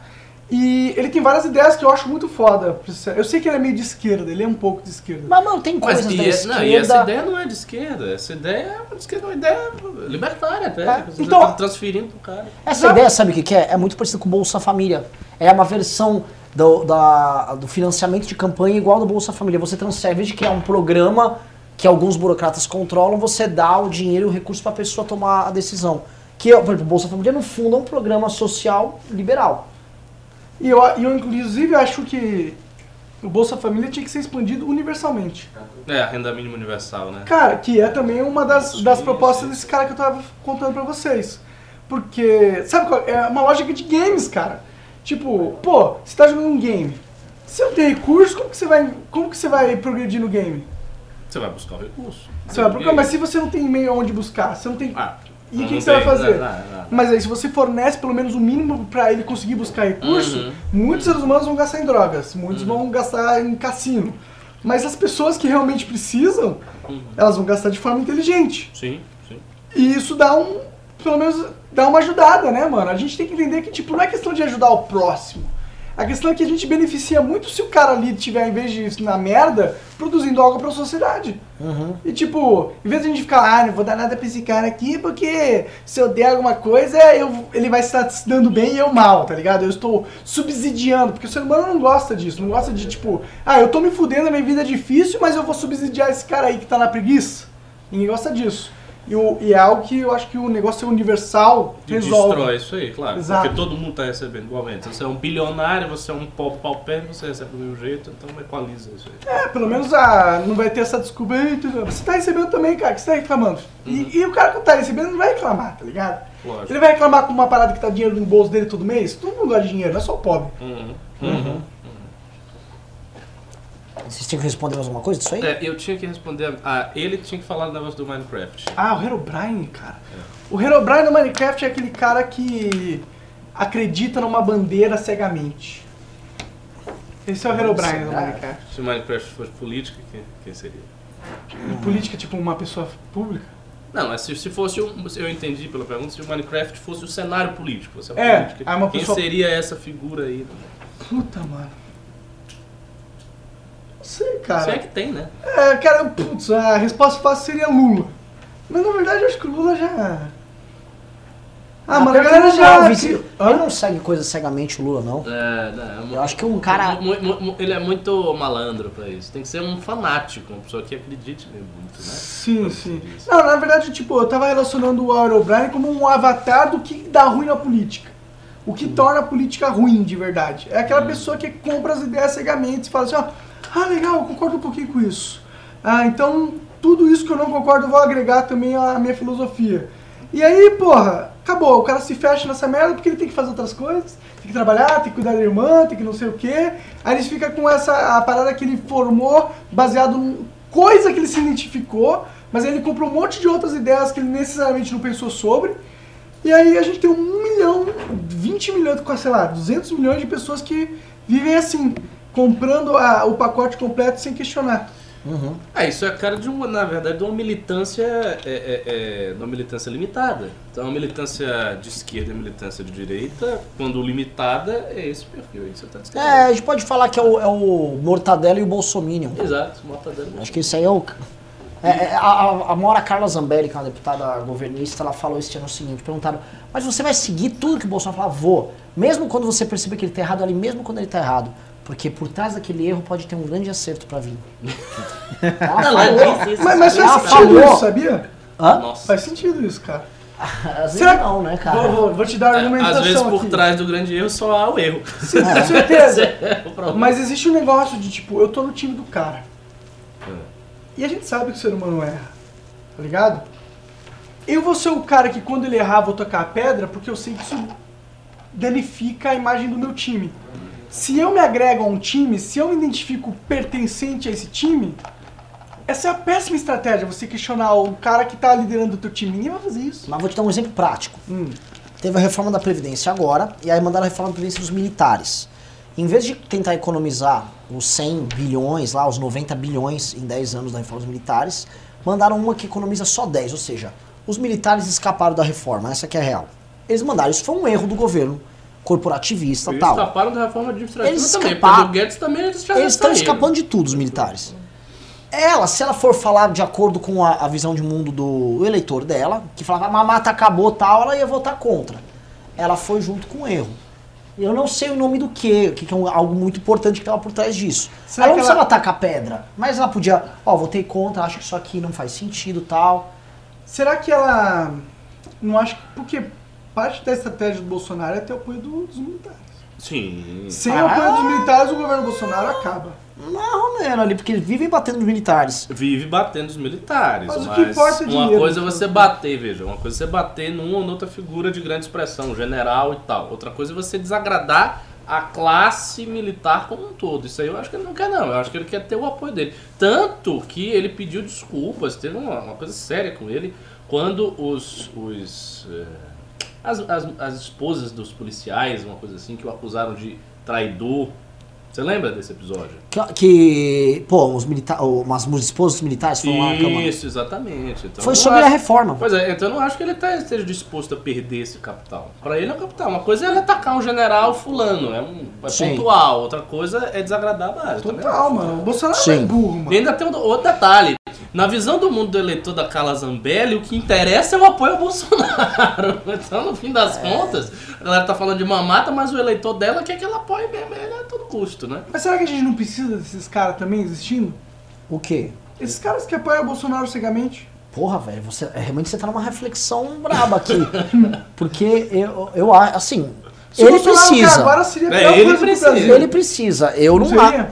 E ele tem várias ideias que eu acho muito foda. Eu sei que ele é meio de esquerda, ele é um pouco de esquerda. Mas, mano, tem Mas coisas e, da é- esquerda... não, e essa ideia não é de esquerda, essa ideia é uma, esquerda, uma ideia libertária até. É, Você então- tá transferindo pro cara. Essa Exato. ideia, sabe o que que é? É muito parecida com o Bolsa Família. É uma versão do, da- do financiamento de campanha igual do Bolsa Família. Você transfere, em vez de criar um programa que alguns burocratas controlam, você dá o dinheiro e o recurso para a pessoa tomar a decisão. Que, por exemplo, o Bolsa Família, no fundo, é um programa social liberal. E eu, eu inclusive acho que o Bolsa Família tinha que ser expandido universalmente. É, a renda mínima universal, né? Cara, que é também uma das, das propostas desse cara que eu tava contando pra vocês. Porque, sabe qual? É uma lógica de games, cara. Tipo, pô, você tá jogando um game. Se não tem recurso, como que você vai, como que você vai progredir no game? Você vai buscar o recurso. Você vai procurar, mas se você não tem meio onde buscar, você não tem. Ah, E o que, que você vai fazer? não, não, não. Mas aí, se você fornece pelo menos o mínimo pra ele conseguir buscar recurso, Uhum. muitos seres humanos vão gastar em drogas, muitos vão gastar em cassino. Mas as pessoas que realmente precisam, Uhum. elas vão gastar de forma inteligente. Sim, sim. E isso dá um. Pelo menos dá uma ajudada, né, mano? A gente tem que entender que, tipo, não é questão de ajudar o próximo. A questão é que a gente beneficia muito se o cara ali tiver, em vez de ir na merda, produzindo algo pra sociedade. Uhum. E tipo, em vez de a gente ficar, ah, não vou dar nada pra esse cara aqui, porque se eu der alguma coisa, eu, ele vai estar se dando bem e eu mal, tá ligado? Eu estou subsidiando, porque o ser humano não gosta disso, não gosta de tipo, ah, eu tô me fudendo, a minha vida é difícil, mas eu vou subsidiar esse cara aí que tá na preguiça. Ninguém gosta disso. E, o- e é algo que eu acho que o negócio universal E resolve. destrói isso aí, claro. Exato. Porque todo mundo tá recebendo igualmente. Se você é um bilionário, você é um pobre paupérrimo, você recebe do mesmo jeito, então equaliza isso aí. É, pelo menos ah, não vai ter essa desculpa. "Eita, Você tá recebendo também, cara, que você tá reclamando. E, e o cara que tá recebendo não vai reclamar, tá ligado? Lógico. Ele vai reclamar com uma parada que tá dinheiro no bolso dele todo mês? Todo mundo gosta de dinheiro, não é só o pobre. Uhum. Uhum. Vocês tinham que responder mais alguma coisa disso aí? É, eu tinha que responder. A, ele tinha que falar do negócio do Minecraft. Ah, o Herobrine, cara. O Herobrine no Minecraft é aquele cara que acredita numa bandeira cegamente. Esse é o Herobrine no? Minecraft. Se o Minecraft fosse política, quem, quem seria? Em política, tipo, uma pessoa pública. Não, mas se, se fosse um. Eu entendi pela pergunta, se o Minecraft fosse o cenário político. Você É, política, aí uma quem pessoa- seria essa figura aí? Puta, mano. Não sei, cara. Se é que tem, né? É, cara, putz, a resposta fácil seria Lula. Mas na verdade eu acho que o Lula já. Ah, mano, a galera já. Ele não segue coisa cegamente o Lula, não. É, não, Eu acho que um cara- ele é muito malandro pra isso. Tem que ser um fanático, uma pessoa que acredite mesmo muito, né? Sim, sim. Não, na verdade, tipo, eu tava relacionando o Aerobrine como um avatar do que dá ruim na política. O que torna a política ruim, de verdade. É aquela pessoa que compra as ideias cegamente e fala assim, ó, ah, legal, concordo um pouquinho com isso. Ah, então, tudo isso que eu não concordo eu vou agregar também à minha filosofia. E aí, porra, acabou. O cara se fecha nessa merda porque ele tem que fazer outras coisas, tem que trabalhar, tem que cuidar da irmã, tem que não sei o quê. Aí ele fica com essa a parada que ele formou baseado em coisa que ele se identificou, mas aí ele comprou um monte de outras ideias que ele necessariamente não pensou sobre. E aí a gente tem um milhão, 20 milhões, sei lá, 200 milhões de pessoas que vivem assim, comprando a- o pacote completo sem questionar. Uhum. É, isso é a cara de uma, na verdade, de uma militância, é, é, é, de uma militância limitada. Então, a militância de esquerda e a militância de direita, quando limitada, é esse perfil aí que você está descrevendo. É, a gente pode falar que é o, é o Mortadelo e o Bolsominion. Exato, mortadelo. Acho que isso aí é o. É, é, a, a, a Mora Carla Zambelli, que é uma deputada governista, ela falou esse ano o seguinte: perguntaram, mas você vai seguir tudo que o Bolsonaro fala? Vou. Mesmo quando você perceber que ele tá errado ali, mesmo quando ele tá errado. Porque por trás daquele erro pode ter um grande acerto pra vir. *laughs* Ela falou. Mas, mas Ela faz sentido falou. isso, sabia? Hã? Nossa. Faz sentido isso, cara. *laughs* Às vezes Será que- não, né, cara? Vou, vou- vou te dar a É, argumentação Às vezes, por aqui. trás do grande erro, só há o erro. Sim, com *laughs* certeza. É o problema. Mas existe um negócio de tipo, eu tô no time do cara. É. E a gente sabe que o ser humano erra. Tá ligado? Eu vou ser o cara que quando ele errar vou tocar a pedra porque eu sei que isso danifica a imagem do meu time. Se eu me agrego a um time, se eu me identifico pertencente a esse time, essa é a péssima estratégia, você questionar o cara que tá liderando o teu time. Ninguém vai fazer isso. Mas vou te dar um exemplo prático. Hum. Teve a reforma da Previdência agora, e aí mandaram a reforma da Previdência dos militares. Em vez de tentar economizar os 100 bilhões, lá, os 90 bilhões em 10 anos da reforma dos militares, mandaram uma que economiza só 10, ou seja, os militares escaparam da reforma, essa que é a real. Eles mandaram, isso foi um erro do governo corporativista Eles tal. escaparam da reforma administrativa Eles também. escaparam. Porque o Guedes também eles já Eles estão escapando de tudo, os militares. Ela, se ela for falar de acordo com a, a visão de mundo do eleitor dela, que falava, "Ah, a mata acabou tal, ela ia votar contra. Ela foi junto com o erro. Eu não sei o nome do que, o que que é um- algo muito importante que estava por trás disso. Será ela não precisava ela- atacar pedra, mas ela podia, ó, votei contra, acho que isso aqui não faz sentido tal. Será que ela não acha que. Porque parte da estratégia do Bolsonaro é ter o apoio do- dos militares. Sim. Sem Ah. o apoio dos militares, o governo Bolsonaro acaba. Ou menos ali, porque eles vivem batendo nos militares. Vive batendo os militares. Mas Mas, o que importa é uma dinheiro, coisa é você bater, veja, uma coisa é você bater numa ou noutra figura de grande expressão, general e tal. Outra coisa é você desagradar a classe militar como um todo. Isso aí eu acho que ele não quer, não. Eu acho que ele quer ter o apoio dele. Tanto que ele pediu desculpas, teve uma, uma coisa séria com ele, quando os. os eh, as, as, as esposas dos policiais, uma coisa assim, que o acusaram de traidor. Você lembra desse episódio? Que, que, pô, os militares, umas esposas militares foram lá na Câmara. Isso, exatamente. Então, Foi sobre acho- a reforma. Pois é, então eu não acho que ele tá, esteja disposto a perder esse capital. Pra ele é um capital. Uma coisa é ele atacar um general fulano, é, um, é Sim. pontual. Outra coisa é desagradar a base. Total, mano. O Bolsonaro Sim. é burro, mano. E ainda tem um outro detalhe. Na visão do mundo do eleitor da Carla Zambelli, o que interessa é o apoio ao Bolsonaro. *laughs* Então, no fim das contas, a galera tá falando de mamata, mas o eleitor dela quer que ela apoie mesmo ele a todo custo, né? Mas será que a gente não precisa desses caras também existindo? O quê? Esses caras que apoiam o Bolsonaro cegamente? Porra, velho, você, é, realmente você tá numa reflexão braba aqui. *laughs* Porque eu, eu acho, assim, Se ele precisa. agora seria É, pior ele precisa. Brasil. Ele precisa. Eu não, Não?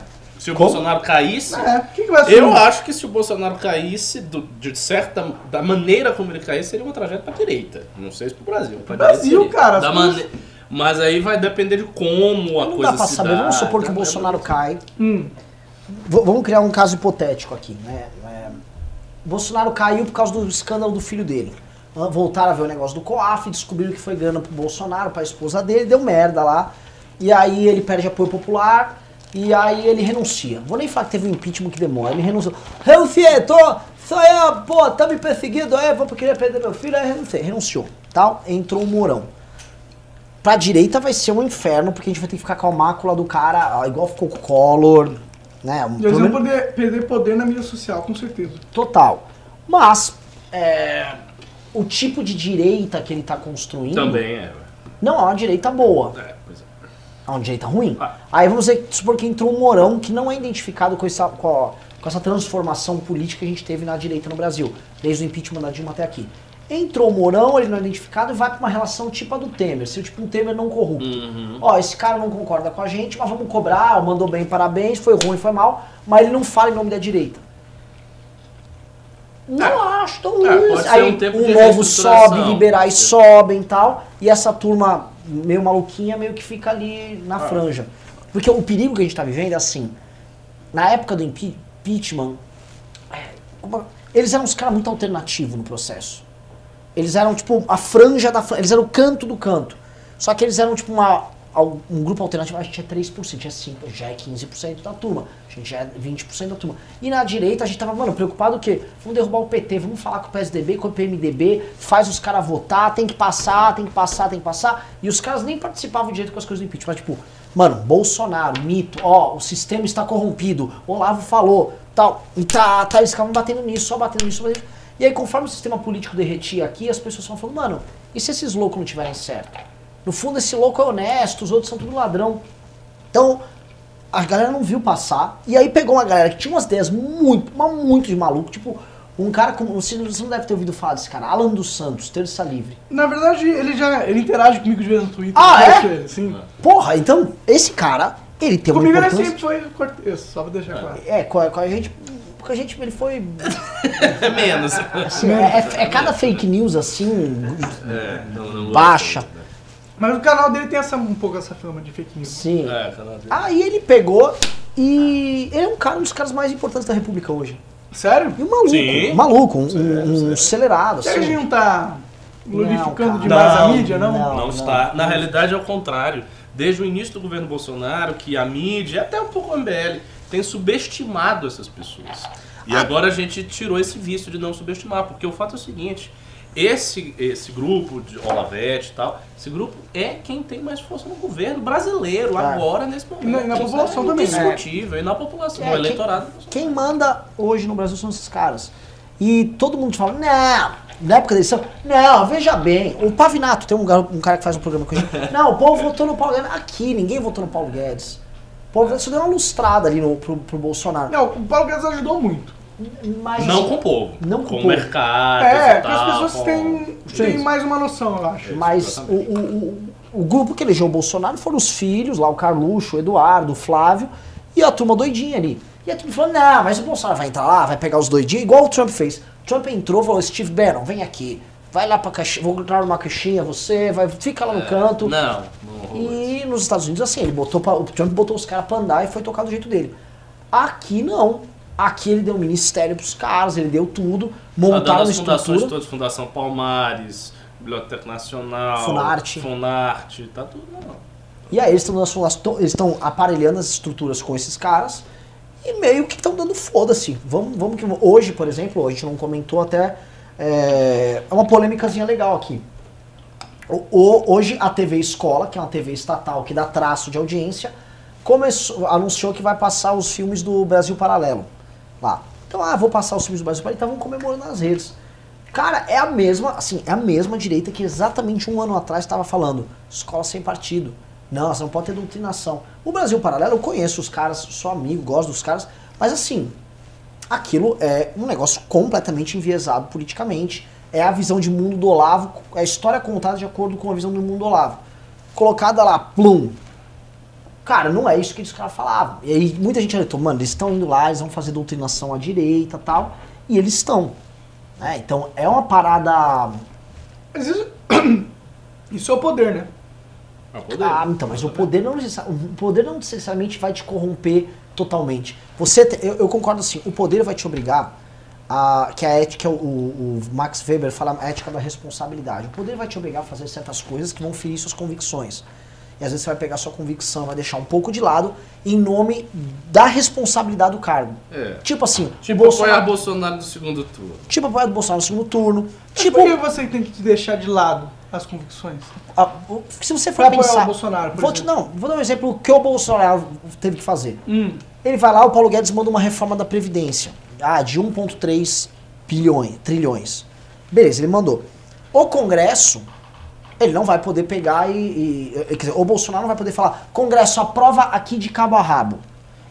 Se o Como? Bolsonaro caísse, É, que, que vai ser? Eu acho que se o Bolsonaro caísse, do- de certa da maneira como ele caísse, seria uma tragédia pra direita. Não sei se pro Brasil. Pra Brasil, direita seria. cara, Da mane- Mas aí vai depender de como a Não coisa dá pra se saber. dá, Vamos supor que o? Bolsonaro cai. Hum. Vamos criar um caso hipotético aqui, né? É, Bolsonaro caiu por causa do escândalo do filho dele. Ah, Voltaram a ver o negócio do COAF, descobriram que foi grana pro Bolsonaro, pra esposa dele, deu merda lá. E aí ele perde apoio popular e aí ele renuncia. Vou nem falar que teve um impeachment que demora, ele renunciou. Renunciei, tô, só eu, pô, tá me perseguindo, é, vou querer perder meu filho, aí renunciei. Renunciou, tal, entrou o Mourão. Pra direita vai ser um inferno, porque a gente vai ter que ficar com a mácula do cara, ó, igual ficou com o Collor, né? E Pelo eles vão poder perder poder na mídia social, com certeza. Total. Mas, é, o tipo de direita que ele tá construindo Também é. não é uma direita boa, é pois é. é uma direita ruim. Ah. Aí vamos supor que entrou um Morão que não é identificado com essa, com, a- com essa transformação política que a gente teve na direita no Brasil, desde o impeachment da Dilma até aqui. Entrou o Mourão, ele não é identificado e vai pra uma relação tipo a do Temer, se tipo um Temer não corrupto. Uhum. Ó, esse cara não concorda com a gente, mas vamos cobrar, mandou bem, parabéns, foi ruim, foi mal, mas ele não fala em nome da direita. Não acho tão É, Aí um o de novo sobe, liberais sobem e tal, e essa turma meio maluquinha meio que fica ali na Ah. franja. Porque o perigo que a gente tá vivendo é assim, na época do impe- impeachment, é, eles eram uns caras muito alternativos no processo. Eles eram tipo a franja da franja, eles eram o canto do canto. Só que eles eram tipo uma, um grupo alternativo, a gente é 3%, é 5%, já é 15% da turma, a gente já é 20% da turma. E na direita a gente tava, mano, preocupado o quê? Vamos derrubar o PT, vamos falar com o PSDB, com o PMDB, faz os caras votar, tem que passar, tem que passar, tem que passar. E os caras nem participavam direito com as coisas do impeachment, tipo, mano, Bolsonaro, mito, ó, o sistema está corrompido, Olavo falou, tal, e tá, tá, eles ficavam batendo nisso, só batendo nisso, batendo nisso. E aí, conforme o sistema político derretia aqui, as pessoas estavam falando, mano, e se esses loucos não tiverem certo? No fundo, esse louco é honesto, os outros são tudo ladrão. Então, a galera não viu passar. E aí pegou uma galera que tinha umas ideias muito, mas muito de maluco. Tipo, um cara como. Você não deve ter ouvido falar desse cara, Alan dos Santos, Terça Livre. Na verdade, ele já ele interage comigo de vez no Twitter. Ah, eu é? Ele, sim. Porra, então, esse cara, ele tem uma Comigo ele importância. sempre foi cortês, só pra deixar claro. É, com a, com a gente. Com a gente, ele foi. *laughs* É menos. assim, é, é- é cada fake news assim. É, não, não Baixa. Mas o canal dele tem essa, um pouco essa fama de fake news. Sim. É, canal dele. Aí ele pegou e. Ele é um cara, um dos caras mais importantes da República hoje. Sério? E um maluco, Sim. um maluco, um, Sério, um sério. acelerado, Será que a assim. gente não tá glorificando Não, demais cara. a mídia, não? Não, Não, não. está. Na realidade é o contrário. Desde o início do governo Bolsonaro, que a mídia, até um pouco o MBL, tem subestimado essas pessoas. E Ah. agora a gente tirou esse vício de não subestimar, porque o fato é o seguinte, esse, esse grupo de Olavete e tal, esse grupo é quem tem mais força no governo brasileiro, agora, nesse momento. E na- e na população é também, né? indiscutível, E na população, É, no quem- eleitorado. Quem manda hoje no Brasil são esses caras. E todo mundo fala, não, na época da eleição, não, veja bem, o Pavinato, tem um, um cara que faz um programa com a gente, *laughs* não, o povo votou no Paulo Guedes. Aqui, ninguém votou no Paulo Guedes. O Paulo Guedes só deu uma lustrada ali no, pro, pro Bolsonaro. Não, o Paulo Guedes ajudou muito. Mas, Não com o povo, Não com com o mercado. é, porque as tal, pessoas com- têm, têm mais uma noção, eu acho. Mas o, o- o- grupo que elegeu o Bolsonaro foram os filhos, lá o Carluxo, o Eduardo, o Flávio e a turma doidinha ali. E a turma falou, não, mas o Bolsonaro vai entrar lá, vai pegar os doidinhos, igual o Trump fez. Trump entrou e falou, Steve Bannon, vem aqui. Vai lá pra caixinha, vou entrar numa caixinha, você, vai, fica lá no canto. Não, não. E nos Estados Unidos, assim, ele botou pra- o Trump botou os caras pra andar e foi tocar do jeito dele. Aqui não. Aqui ele deu um ministério pros caras, ele deu tudo, Tá montaram as fundações estrutura. todas, Fundação Palmares, Biblioteca Nacional, Funarte. Funarte, tá tudo não. E aí eles estão fundações- aparelhando as estruturas com esses caras e meio que estão dando foda-se. Vamos, vamos que hoje, por exemplo, a gente não comentou até é, é uma polêmicazinha legal aqui. O- hoje a TV Escola, que é uma TV estatal que dá traço de audiência, começou, anunciou que vai passar os filmes do Brasil Paralelo lá. Então, ah, vou passar os filmes do Brasil Paralelo, então vão comemorando nas redes. Cara, é a mesma, assim, é a mesma direita que exatamente um ano atrás estava falando, escola sem partido. Não, você não pode ter doutrinação. O Brasil Paralelo, eu conheço os caras, sou amigo, gosto dos caras, mas assim, aquilo é um negócio completamente enviesado politicamente. É a visão de mundo do Olavo, é a história contada de acordo com a visão do mundo do Olavo. Colocada lá, plum. Cara, não é isso que os caras falavam. E aí muita gente alertou, mano, eles estão indo lá, eles vão fazer doutrinação à direita tal. E eles estão. né? Então é uma parada. Mas isso, *clears throat* isso é o poder, né? É o poder. Ah, então, mas o poder não, o poder não necessariamente vai te corromper totalmente. Você, te- eu, eu concordo assim, o poder vai te obrigar a que a ética, o, o Max Weber fala a ética da responsabilidade. O poder vai te obrigar a fazer certas coisas que vão ferir suas convicções. E às vezes você vai pegar sua convicção, vai deixar um pouco de lado em nome da responsabilidade do cargo. É. Tipo assim, Tipo, o Bolsonaro, apoiar Bolsonaro no segundo turno. tipo apoiar o Bolsonaro no segundo turno. Mas Tipo, por que você tem que deixar de lado as convicções? se você for Pra apoiar pensar, o Bolsonaro, por vou te, exemplo. não, vou dar um exemplo o que o Bolsonaro teve que fazer. Hum. Ele vai lá, o Paulo Guedes manda uma reforma da Previdência. Ah, de 1,3 bilhões, trilhões. Beleza, ele mandou. O Congresso, ele não vai poder pegar e, e- Quer dizer, o Bolsonaro não vai poder falar, Congresso, aprova aqui de cabo a rabo.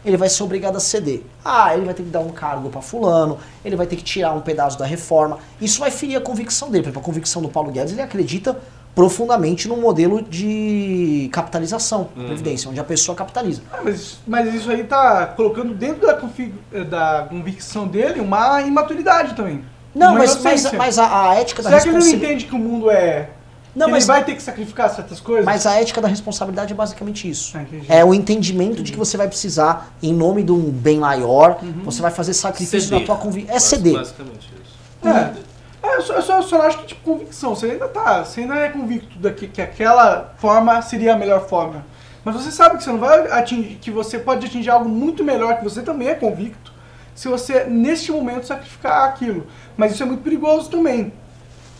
Ele vai ser obrigado a ceder. Ah, ele vai ter que dar um cargo pra fulano, ele vai ter que tirar um pedaço da reforma. Isso vai ferir a convicção dele. Por exemplo, a convicção do Paulo Guedes, ele acredita profundamente no modelo de capitalização da Previdência, onde a pessoa capitaliza. Ah, mas, mas isso aí tá colocando dentro da, config- da convicção dele uma imaturidade também. Não, Uma mas, mas, mas a, a ética da Será que ele não entende que o mundo é. Não, que mas, ele vai ter que sacrificar certas coisas? mas a ética da responsabilidade é basicamente isso. Ah, entendi. É o entendimento de que você vai precisar, em nome de um bem maior, Uhum. você vai fazer sacrifício Ceder. na tua convicção. É ceder. Basicamente isso. É. É, eu, só, eu, só, eu só acho que, tipo, convicção. Você ainda tá. Você ainda é convicto daqui, que aquela forma seria a melhor forma. Mas você sabe que você não vai atingir. Que você pode atingir algo muito melhor, que você também é convicto, se você, neste momento, sacrificar aquilo. Mas isso é muito perigoso também.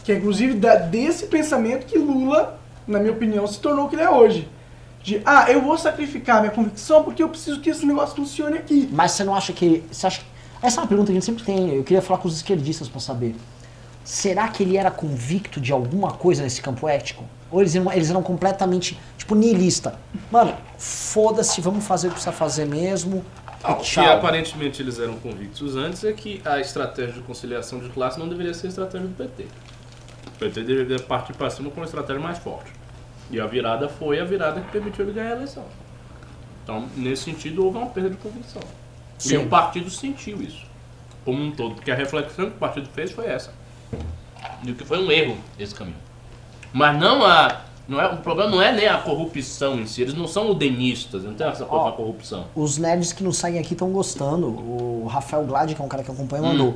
Que é inclusive da- desse pensamento que Lula, na minha opinião, se tornou o que ele é hoje. De, ah, eu vou sacrificar minha convicção porque eu preciso que esse negócio funcione aqui. Mas você não acha que. Você acha, essa é uma pergunta que a gente sempre tem. Eu queria falar com os esquerdistas pra saber. Será que ele era convicto de alguma coisa nesse campo ético? Ou eles eram, eles eram completamente, tipo, niilista? Mano, foda-se, vamos fazer o que precisa fazer mesmo. Ah, e o que aparentemente eles eram convictos antes é que a estratégia de conciliação de classe não deveria ser a estratégia do PT. O PT deveria partir para cima com uma estratégia mais forte. E a virada foi a virada que permitiu ele ganhar a eleição. Então, nesse sentido, houve uma perda de convicção. Sim. E o partido sentiu isso, como um todo, porque a reflexão que o partido fez foi essa. E o que foi um erro esse caminho. Mas não a. Não é, o problema não é nem a corrupção em si, eles não são udenistas, não tem essa coisa da corrupção. Os nerds que nos seguem aqui estão gostando. O Rafael Glad, que é um cara que acompanha, Hum.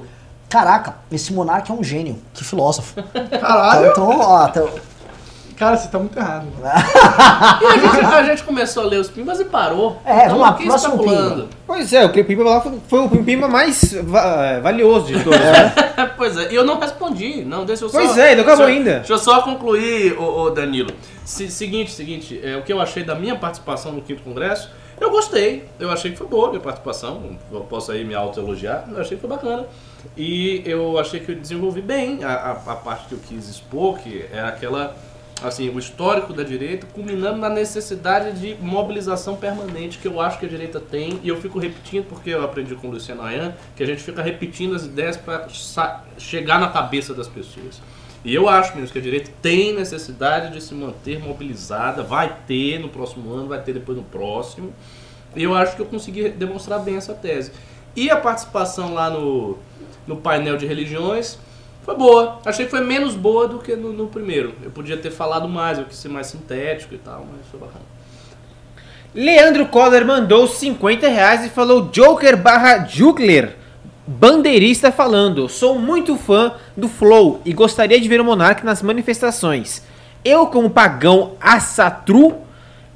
Caraca, esse monarca é um gênio. Que filósofo. Caralho! Então, ó, então, Cara, você tá muito errado. E a gente, a gente começou a ler os pimbas e parou. É, vamos lá, próximo especulando. Pois é, o Pimba lá foi, foi o Pimba mais va- valioso de todos, né? *laughs* pois é, e eu não respondi. Não, deixa eu só. Pois é, não acabou deixa- ainda. Deixa eu só concluir, ô, ô, Danilo. Se- seguinte, seguinte, é, o que eu achei da minha participação no quinto congresso, eu gostei. Eu achei que foi boa a minha participação. Eu posso aí me autoelogiar, eu achei que foi bacana. E eu achei que eu desenvolvi bem a, a, a parte que eu quis expor, que é aquela. Assim, o histórico da direita, culminando na necessidade de mobilização permanente que eu acho que a direita tem, e eu fico repetindo, porque eu aprendi com o Luciano Ayan, que a gente fica repetindo as ideias para chegar na cabeça das pessoas. E eu acho mesmo que a direita tem necessidade de se manter mobilizada, vai ter no próximo ano, vai ter depois no próximo. E eu acho que eu consegui demonstrar bem essa tese. E a participação lá no, no painel de religiões foi boa. Achei que foi menos boa do que no, no primeiro. Eu podia ter falado mais, eu quis ser mais sintético e tal, mas foi bacana. Leandro Coller mandou 50 reais e falou Joker barra Jugler. Bandeirista falando, sou muito fã do Flow e gostaria de ver o Monark nas manifestações. Eu, como pagão assatru,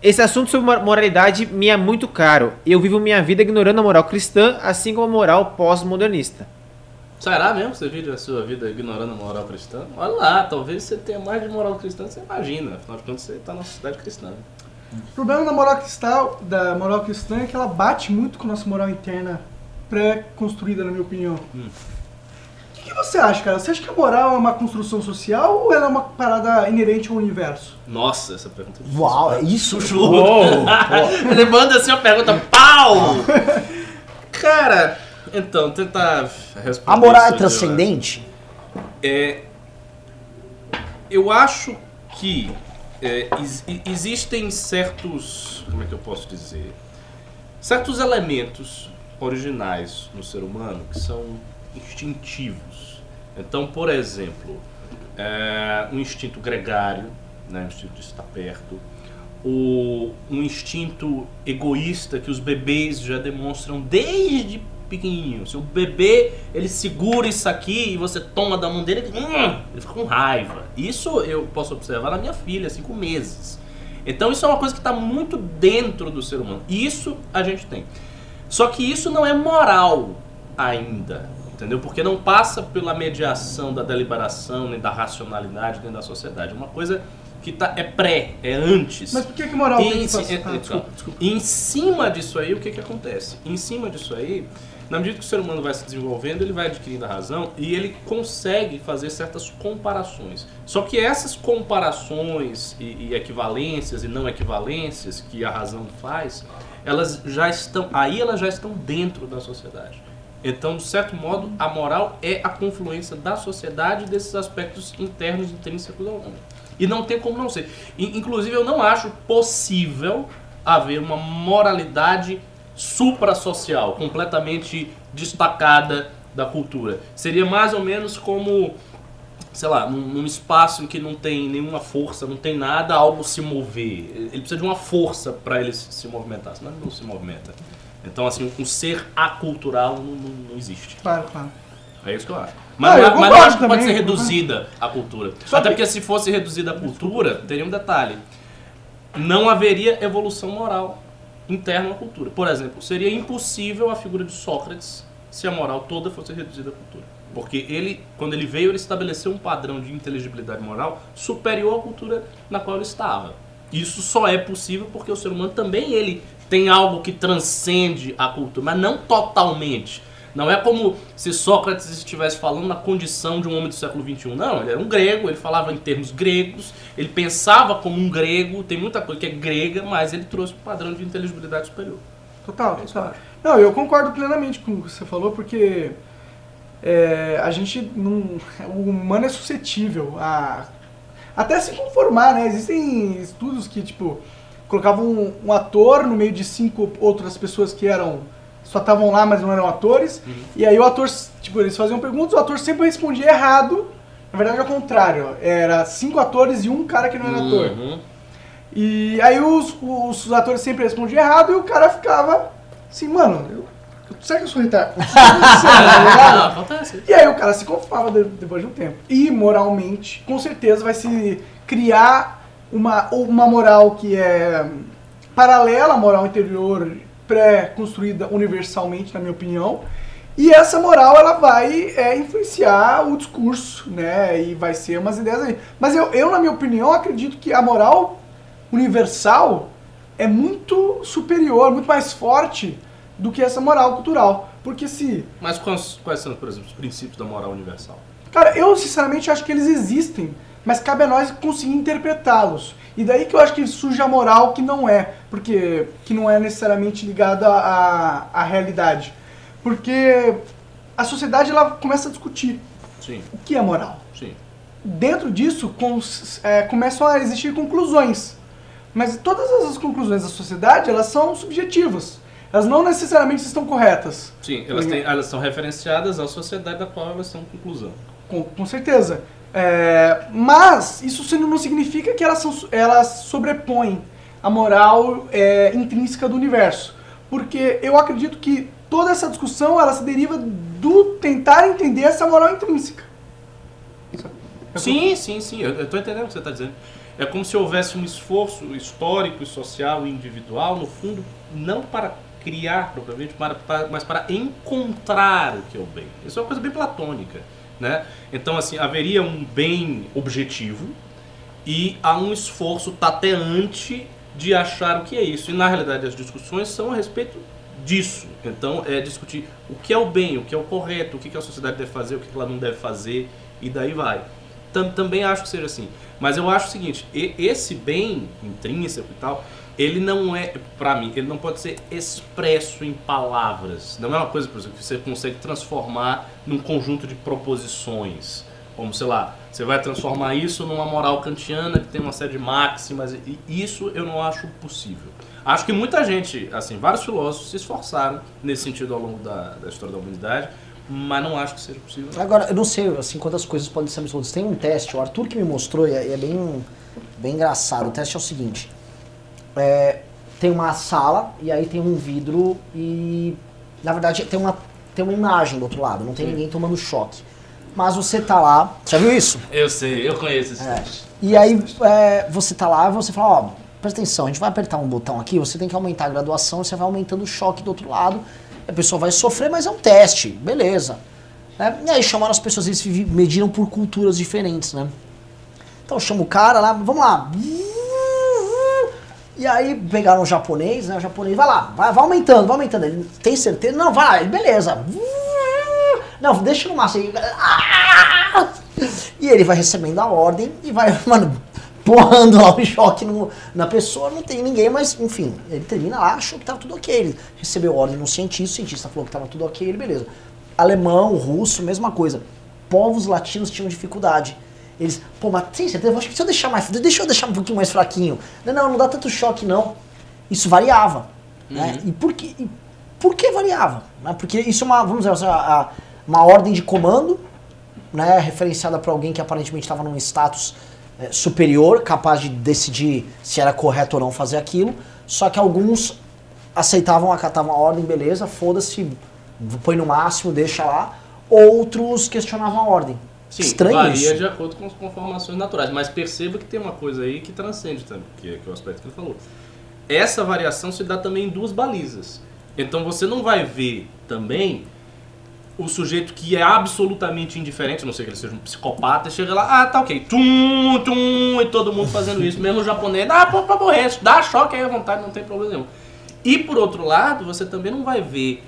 esse assunto sobre mor- moralidade me é muito caro. Eu vivo minha vida ignorando a moral cristã, assim como a moral pós-modernista. Será mesmo que você vive a sua vida ignorando a moral cristã? Olha lá, talvez você tenha mais de moral cristã do que você imagina. Afinal de contas, você está na sociedade cristã. O problema da moral cristã, da moral cristã é que ela bate muito com a nossa moral interna pré-construída, na minha opinião. Hum. O que, que você acha, cara? Você acha que a moral é uma construção social ou ela é uma parada inerente ao universo? Nossa, essa pergunta é difícil. Uau, é isso? Chuchu. *laughs* Ele manda assim uma pergunta, pau! *laughs* Cara, então, tentar responder. A moral é isso, transcendente? É, eu acho que é, ex- existem certos. Como é que eu posso dizer? Certos elementos originais no ser humano que são instintivos. Então, por exemplo, é, um instinto gregário, né, o instinto de estar perto, o, um instinto egoísta que os bebês já demonstram desde pequenininho. Se o bebê ele segura isso aqui e você toma da mão dele, ele, hum, ele fica com raiva. Isso eu posso observar na minha filha, cinco meses. Então isso é uma coisa que está muito dentro do ser humano. Isso a gente tem. Só que isso não é moral ainda, entendeu? Porque não passa pela mediação da deliberação, nem da racionalidade, nem da sociedade. É uma coisa que tá, é pré, é antes. Mas por que, que moral E tem em, passar? é- Ah, é- desculpa, desculpa. em cima disso aí, o que, que acontece? Em cima disso aí, na medida que o ser humano vai se desenvolvendo, ele vai adquirindo a razão e ele consegue fazer certas comparações. Só que essas comparações e, e equivalências e não equivalências que a razão faz, elas já estão aí, elas já estão dentro da sociedade. Então, de certo modo, a moral é a confluência da sociedade desses aspectos internos intrínsecos ao homem. E não tem como não ser. In- Inclusive, eu não acho possível haver uma moralidade suprasocial, completamente destacada da cultura. Seria mais ou menos como, sei lá, num, num espaço em que não tem nenhuma força, não tem nada, algo se mover. Ele precisa de uma força para ele se movimentar, senão ele não se movimenta. Então, assim, um ser acultural não, não, não existe. Claro, claro. É isso que eu acho. Mas, Ah, eu mas acho que pode ser reduzida a cultura. Só Até que- porque se fosse reduzida a cultura, teria um detalhe. Não haveria evolução moral interna à cultura. Por exemplo, seria impossível a figura de Sócrates se a moral toda fosse reduzida à cultura. Porque ele, quando ele veio, ele estabeleceu um padrão de inteligibilidade moral superior à cultura na qual ele estava. Isso só é possível porque o ser humano também ele tem algo que transcende a cultura, mas não totalmente. Não é como se Sócrates estivesse falando na condição de um homem do século XXI. Não, ele era um grego, ele falava em termos gregos, ele pensava como um grego, tem muita coisa que é grega, mas ele trouxe um padrão de inteligibilidade superior. Total, É total. Não, eu concordo plenamente com o que você falou, porque é, a gente não. *laughs* O humano é suscetível a. Até se conformar, né? Existem estudos que, tipo, colocavam um, um ator no meio de cinco outras pessoas que eram. Só estavam lá, mas não eram atores. Uhum. E aí o ator, tipo, eles faziam perguntas, o ator sempre respondia errado. Na verdade, ao contrário. Era cinco atores e um cara que não era ator. Uhum. E aí os, os, atores sempre respondiam errado e o cara ficava assim, mano, eu, eu- será que eu sou retardado? Que tá. *laughs* E aí o cara se conformava de- depois de um tempo. E moralmente, com certeza vai se criar uma, uma moral que é paralela à moral interior pré-construída universalmente, na minha opinião. E essa moral ela vai é, influenciar o discurso, né? E vai ser umas ideias aí. Mas eu, eu, na minha opinião, acredito que a moral universal é muito superior, muito mais forte do que essa moral cultural. Porque se Mas quais, quais são, por exemplo, os princípios da moral universal? Cara, eu sinceramente acho que eles existem, mas cabe a nós conseguir interpretá-los. E daí que eu acho que surge a moral que não é, porque que não é necessariamente ligada à, à realidade. Porque a sociedade ela começa a discutir Sim, o que é moral. sim. dentro disso é, começam a existir conclusões. Mas todas essas conclusões da sociedade, elas são subjetivas. Elas não necessariamente estão corretas. Sim, elas, têm, elas são referenciadas à sociedade da qual elas são conclusão. Com, com certeza. É, mas isso não significa que elas, são, elas sobrepõem a moral é, intrínseca do universo. Porque eu acredito que toda essa discussão ela se deriva do tentar entender essa moral intrínseca. Sim, sim, sim, eu, tô entendendo o que você está dizendo. É como se houvesse um esforço histórico e social e individual, no fundo, não para criar propriamente, mas para encontrar o que é o bem. Isso é uma coisa bem platônica, né? Então, assim, haveria um bem objetivo e há um esforço tateante de achar o que é isso. E, na realidade, as discussões são a respeito disso. Então, é discutir o que é o bem, o que é o correto, o que a sociedade deve fazer, o que ela não deve fazer, e daí vai. Tam- também acho que seja assim. Mas eu acho o seguinte, esse bem intrínseco e tal, ele não é, pra mim, ele não pode ser expresso em palavras. Não é uma coisa, por exemplo, que você consegue transformar num conjunto de proposições. Como, sei lá, você vai transformar isso numa moral kantiana que tem uma série de máximas, e isso eu não acho possível. Acho que muita gente, assim, vários filósofos se esforçaram nesse sentido ao longo da, da história da humanidade, mas não acho que seja possível. Agora, eu não sei assim, quantas coisas podem ser absolutas. Tem um teste, o Arthur que me mostrou, e é, é bem, bem engraçado. O teste é o seguinte: é, tem uma sala, e aí tem um vidro, e na verdade tem uma, tem uma imagem do outro lado, não tem Sim. ninguém tomando choque. Mas você tá lá, já viu isso? Eu sei, eu conheço esse É. teste. E aí é, você tá lá e você fala, ó, presta atenção, a gente vai apertar um botão aqui, você tem que aumentar a graduação, você vai aumentando o choque do outro lado, a pessoa vai sofrer, mas é um teste, beleza. Né? E aí chamaram as pessoas, eles mediram por culturas diferentes, né? Então chama o cara lá, vamos lá. E aí pegaram o japonês, né? O japonês, vai lá, vai, vai aumentando, vai aumentando. Ele tem certeza? Não, vai lá, ele, beleza. *laughs* Não, deixa no máximo. *laughs* E ele vai recebendo a ordem e vai, *laughs* mano, porrando lá o choque no- na pessoa, não tem ninguém, mas enfim, ele termina lá, achou que tava tudo ok. Ele recebeu ordem no cientista, o cientista falou que tava tudo ok, ele, beleza. Alemão, russo, mesma coisa. Povos latinos tinham dificuldade. Eles, pô, mas tem certeza? Acho que se eu deixar mais. Deixa eu deixar um pouquinho mais fraquinho. Não, não, não dá tanto choque, não. Isso variava. Né? E por que, e por que variava? Né? Porque isso é uma, vamos dizer, assim, a- a- uma ordem de comando, né? Referenciada para alguém que aparentemente estava num status eh, superior, capaz de decidir se era correto ou não fazer aquilo. Só que alguns aceitavam, acatavam a ordem, beleza, foda-se, põe no máximo, deixa lá. Outros questionavam a ordem. Sim, Estranho varia isso. de acordo com as conformações naturais, mas perceba que tem uma coisa aí que transcende também, que, é- que é o aspecto que ele falou. Essa variação se dá também em duas balizas. Então você não vai ver também o sujeito que é absolutamente indiferente, a não sei que ele seja um psicopata, chega lá, ah, tá ok, tum, tum, e todo mundo fazendo isso, mesmo o japonês, ah, pô, pra morrer, dá choque aí à vontade, não tem problema nenhum. E por outro lado, você também não vai ver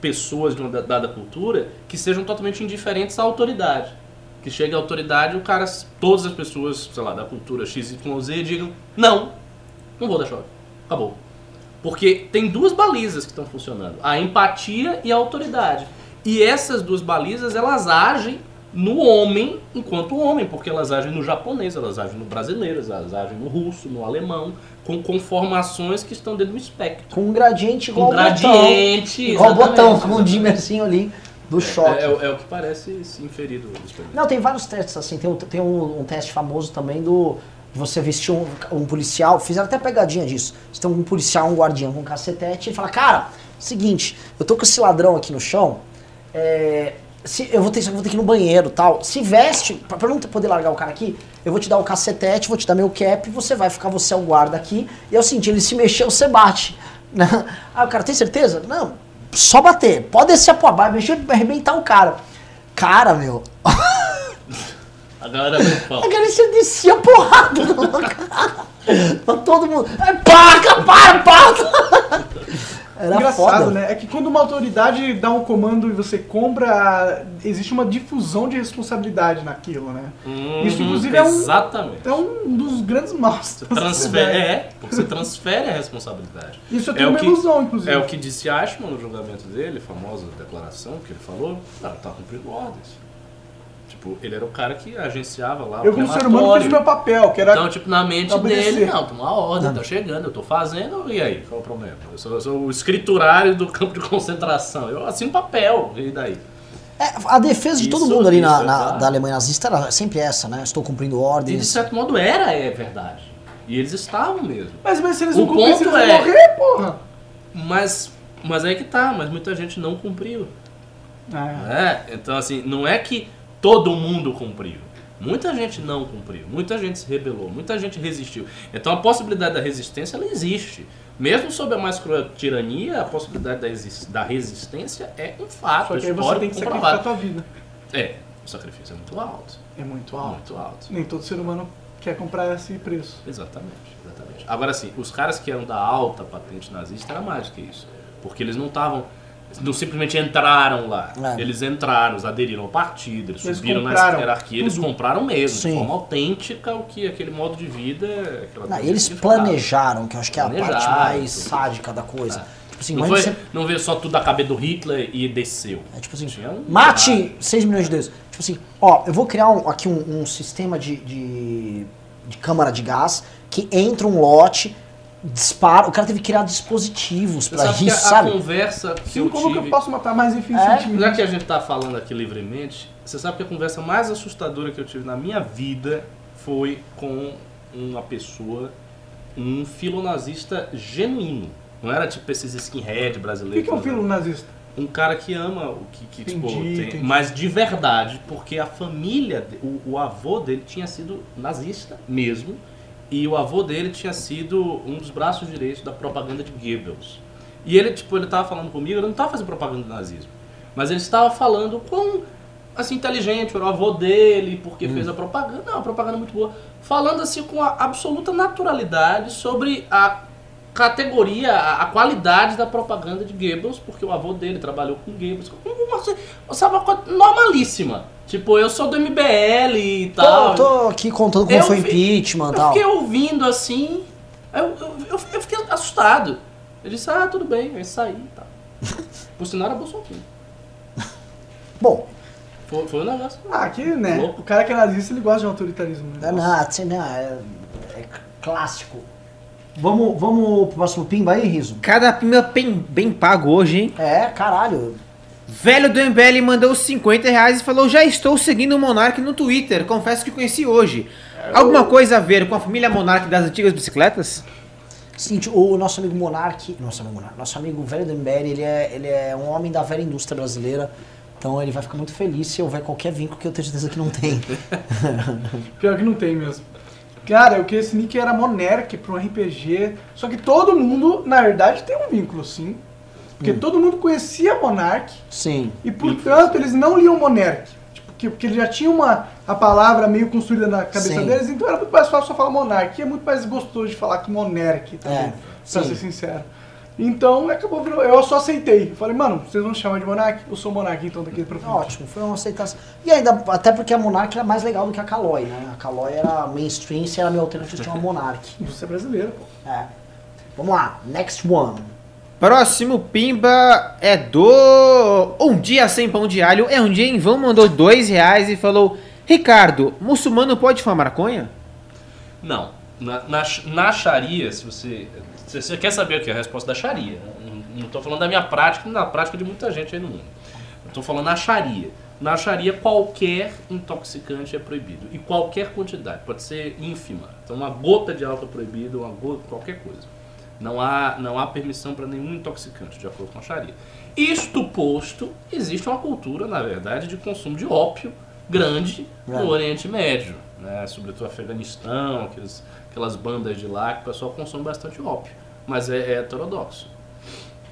pessoas de uma da- dada cultura que sejam totalmente indiferentes à autoridade. Que chega a autoridade o cara, todas as pessoas, sei lá, da cultura XYZ digam, não, não vou dar choque. Acabou. Porque tem duas balizas que estão funcionando: a empatia e a autoridade. E essas duas balizas elas agem no homem enquanto homem, porque elas agem no japonês, elas agem no brasileiro, elas agem no russo, no alemão, com conformações que estão dentro do espectro. Com um gradiente igual Com botão. gradiente. Igual o exatamente, botão, com um dimmerzinho ali do choque. É, é- é o que parece se inferir do experimento. Não, tem vários testes assim. Tem, um, tem um, um teste famoso também do. Você vestir um, um policial, fizeram até pegadinha disso. Você tem um policial, um guardião com um cacetete, e fala, cara, seguinte, eu tô com esse ladrão aqui no chão, é, se, eu vou ter, eu vou ter que ir no banheiro e tal. Se veste, pra, pra eu não poder largar o cara aqui, eu vou te dar o cacetete, vou te dar meu cap, você vai ficar, você é o guarda aqui. E é o seguinte, ele se mexeu, você bate. *laughs* Aí o cara, tem certeza? Não, só bater. Pode descer a pô, mexer, arrebentar o cara. Cara, meu, A galera vai pau. a Galícia descia porrada no cara. Pra todo mundo. Ai, Para, para, para! Era Engraçado, foda. né? É que quando uma autoridade dá um comando e você compra, existe uma difusão de responsabilidade naquilo, né? Isso, inclusive, é um- Exatamente. É um dos grandes maus. Transfere, sociedade. é, porque você transfere a responsabilidade. Isso é É uma que- ilusão, inclusive. É o que disse Ashman no julgamento dele, a famosa declaração que ele falou. Cara, tá cumprindo ordens. Tipo, ele era o cara que agenciava lá Eu, o como ser humano, fiz o meu papel, que era. Então, tipo, na mente obedecer. dele, não, tem uma ordem, tá chegando, eu tô fazendo, e aí, qual é o problema? Eu sou, eu sou o escriturário do campo de concentração, eu assino papel, e daí? É, a defesa de todo mundo ali na, isso, na- da Alemanha nazista era sempre essa, né? Estou cumprindo E de ordens. certo modo era, é verdade. E eles estavam mesmo. Mas, mas se eles O não cumprissem, eles é- morrer, porra. Mas, mas aí que tá, mas muita gente não cumpriu. Ah, né? Então, assim, não é que todo mundo cumpriu. Muita gente não cumpriu, muita gente se rebelou, muita gente resistiu. Então a possibilidade da resistência ela existe. Mesmo sob a mais cruel tirania, a possibilidade da, da resistência é um fato Só que aí você tem que sacrificar a comprovado. tua vida. É, o sacrifício é muito alto. É muito alto. Muito alto. Nem todo ser humano quer comprar esse preço. Exatamente, exatamente. Agora sim, os caras que eram da alta patente nazista era mais do que isso. Porque eles não estavam. Não simplesmente entraram lá. É. Eles entraram, eles aderiram ao partido, eles, Eles subiram na hierarquia, eles tudo. compraram mesmo, Sim. de forma autêntica, o que aquele modo de vida. aquela Não, coisa e eles planejaram, que eu acho que é a parte mais tudo. sádica da coisa. É. Tipo assim, Não, foi, você- não veio só tudo da cabeça do Hitler e desceu. É tipo assim, um- mate 6 milhões de deuses. Tipo assim, ó, eu vou criar um- aqui um, um sistema de, de, de câmara de gás que entra um lote, dispara. O cara teve que criar dispositivos Você pra sabe que isso, a, a sabe? conversa que Sim, eu como que tive... eu posso matar mais É, eficientemente? Já que a gente tá falando aqui livremente, você sabe que a conversa mais assustadora que eu tive na minha vida foi com uma pessoa, um filonazista genuíno. Não era tipo esses skinhead O brasileiros. que, que é um filo nazista? Um cara que ama o que, que tipo, Entendi, tem- entendi. mas de verdade, porque a família, o, o avô dele tinha sido nazista mesmo, e o avô dele tinha sido um dos braços direitos da propaganda de Goebbels. E ele, tipo, ele tava falando comigo, ele não tava fazendo propaganda do nazismo, mas ele estava falando com, assim, inteligente, era o avô dele, porque fez a propaganda, não, a propaganda é muito boa, falando, assim, com a absoluta naturalidade sobre a categoria, a, a qualidade da propaganda de Goebbels, porque o avô dele trabalhou com Goebbels, uma, sabe, uma coisa normalíssima. Tipo, eu sou do MBL e tal. Tô, tô aqui contando como Eu foi vi- impeachment e Eu tal. fiquei ouvindo assim, eu, eu, eu, eu fiquei assustado. Eu disse, ah, tudo bem, vai sair e tal. Por sinal era Bolsonaro. Bom, Foi, foi um negócio. Ah, aqui, né? Louco. O cara que é nazista, ele gosta de autoritarismo. Né? é, não, assim, não, é, é clássico. Vamos, vamos pro próximo pimba aí, Riso? Cada pimba bem, bem pago hoje, hein? É, caralho. Velho do MBL mandou 50 reais e falou: Já estou seguindo o Monark no Twitter, confesso que conheci hoje. Alguma coisa a ver com a família Monark das antigas bicicletas? Seguinte, o nosso amigo Monark, nosso amigo Monark, nosso amigo velho do MBL, ele é, ele é um homem da velha indústria brasileira. Então ele vai ficar muito feliz se houver qualquer vínculo que eu tenho certeza que não tem. *laughs* Pior que não tem mesmo. Cara, eu queria esse nick era Monarch pra um RPG. Só que todo mundo, na verdade, tem um vínculo, sim. Porque todo mundo conhecia Monarch Sim. e, portanto, eles não liam Monarch. Tipo, porque, porque eles já tinham uma, a palavra meio construída na cabeça Sim. deles, então era muito mais fácil só falar Monarch. E é muito mais gostoso de falar que Monarch também, É, pra sim. ser sincero. Então, acabou virando, eu só aceitei. Falei, mano, vocês vão me chamar de Monarch? Eu sou Monarch, então daqui pra frente. Ótimo, foi uma aceitação. E ainda, até porque a Monark era mais legal do que a Caloi, né? A Caloi era mainstream, se era minha alternativa, tinha uma Monark. Você é brasileiro, pô. É. Vamos lá, next one. Próximo pimba é do. Um dia sem pão de alho. É um dia em vão, mandou dois reais e falou: Ricardo, muçulmano pode fumar maconha? Não. Na, na, na Sharia, se você. Se você quer saber o que é a resposta da Sharia, não- não estou falando da minha prática, da prática de muita gente aí no mundo. Estou falando na Sharia. Na Sharia, qualquer intoxicante é proibido. E qualquer quantidade, pode ser ínfima. Então, uma gota de álcool é proibido, uma gota, qualquer coisa. Não há, não há permissão para nenhum intoxicante, de acordo com a Sharia. Isto posto, existe uma cultura, na verdade, de consumo de ópio grande É. no Oriente Médio, né? sobretudo Afeganistão, aqueles, aquelas bandas de lá que o pessoal consome bastante ópio, mas é, é heterodoxo.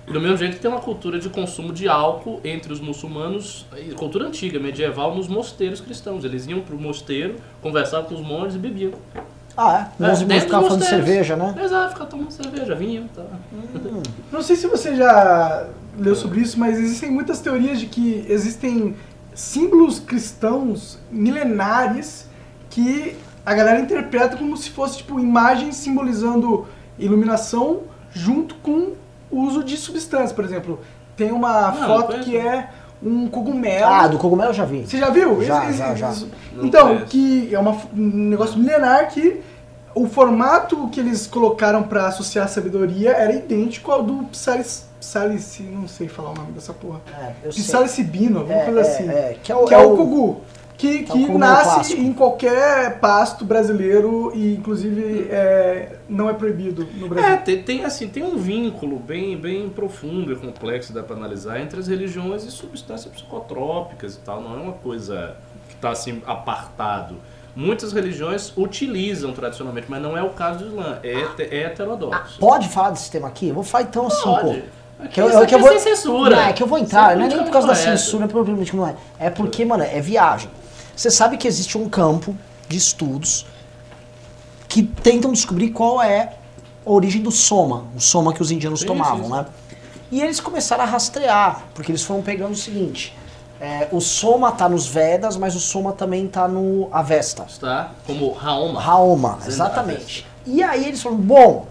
Do mesmo jeito que tem uma cultura de consumo de álcool entre os muçulmanos, cultura antiga, medieval, nos mosteiros cristãos. Eles iam pro mosteiro, conversavam com os monges e bebiam. Ah, é? É, ficar dos falando de mosteiros. cerveja, né? Exato, ficar tomando cerveja, vinho, tá. Não sei se você já leu sobre isso, mas existem muitas teorias de que existem símbolos cristãos milenares que a galera interpreta como se fosse tipo imagens simbolizando iluminação junto com o uso de substâncias. Por exemplo, tem uma Não, foto conheço. que é um cogumelo. Ah, do cogumelo eu já vi. Você já viu? Já, Esse- já, esse- já. esse- Então, conheço. que é uma, um negócio milenar que o formato que eles colocaram pra associar a sabedoria era idêntico ao do Psalis, Psalis, não sei falar o nome dessa porra. É, eu sei. Psilocibino, alguma É, coisa é, assim. é, que é o, que é, o Kogu. Que, é o que nasce em qualquer pasto brasileiro e inclusive é, não é proibido no Brasil. É, tem, tem, assim, tem um vínculo bem, bem profundo e complexo, dá pra analisar, entre as religiões e substâncias psicotrópicas e tal. Não é uma coisa que está assim apartado. Muitas religiões utilizam tradicionalmente, mas não é o caso do Islã. É, hete- é heterodoxo. Pode falar desse tema aqui? Eu vou falar então assim, pô. Aqui, Que eu, que eu é vou, sem censura. Não, é que eu vou entrar, não é nem por causa da censura, provavelmente não é. É porque, mano, é viagem. Você sabe que existe um campo de estudos que tentam descobrir qual é a origem do soma, o soma que os indianos tomavam, sim. né? E eles começaram a rastrear, porque eles foram pegando o seguinte: é, o soma tá nos Vedas, mas o soma também tá no Avesta. Está como Raoma. Raoma, exatamente. E aí eles falaram, bom,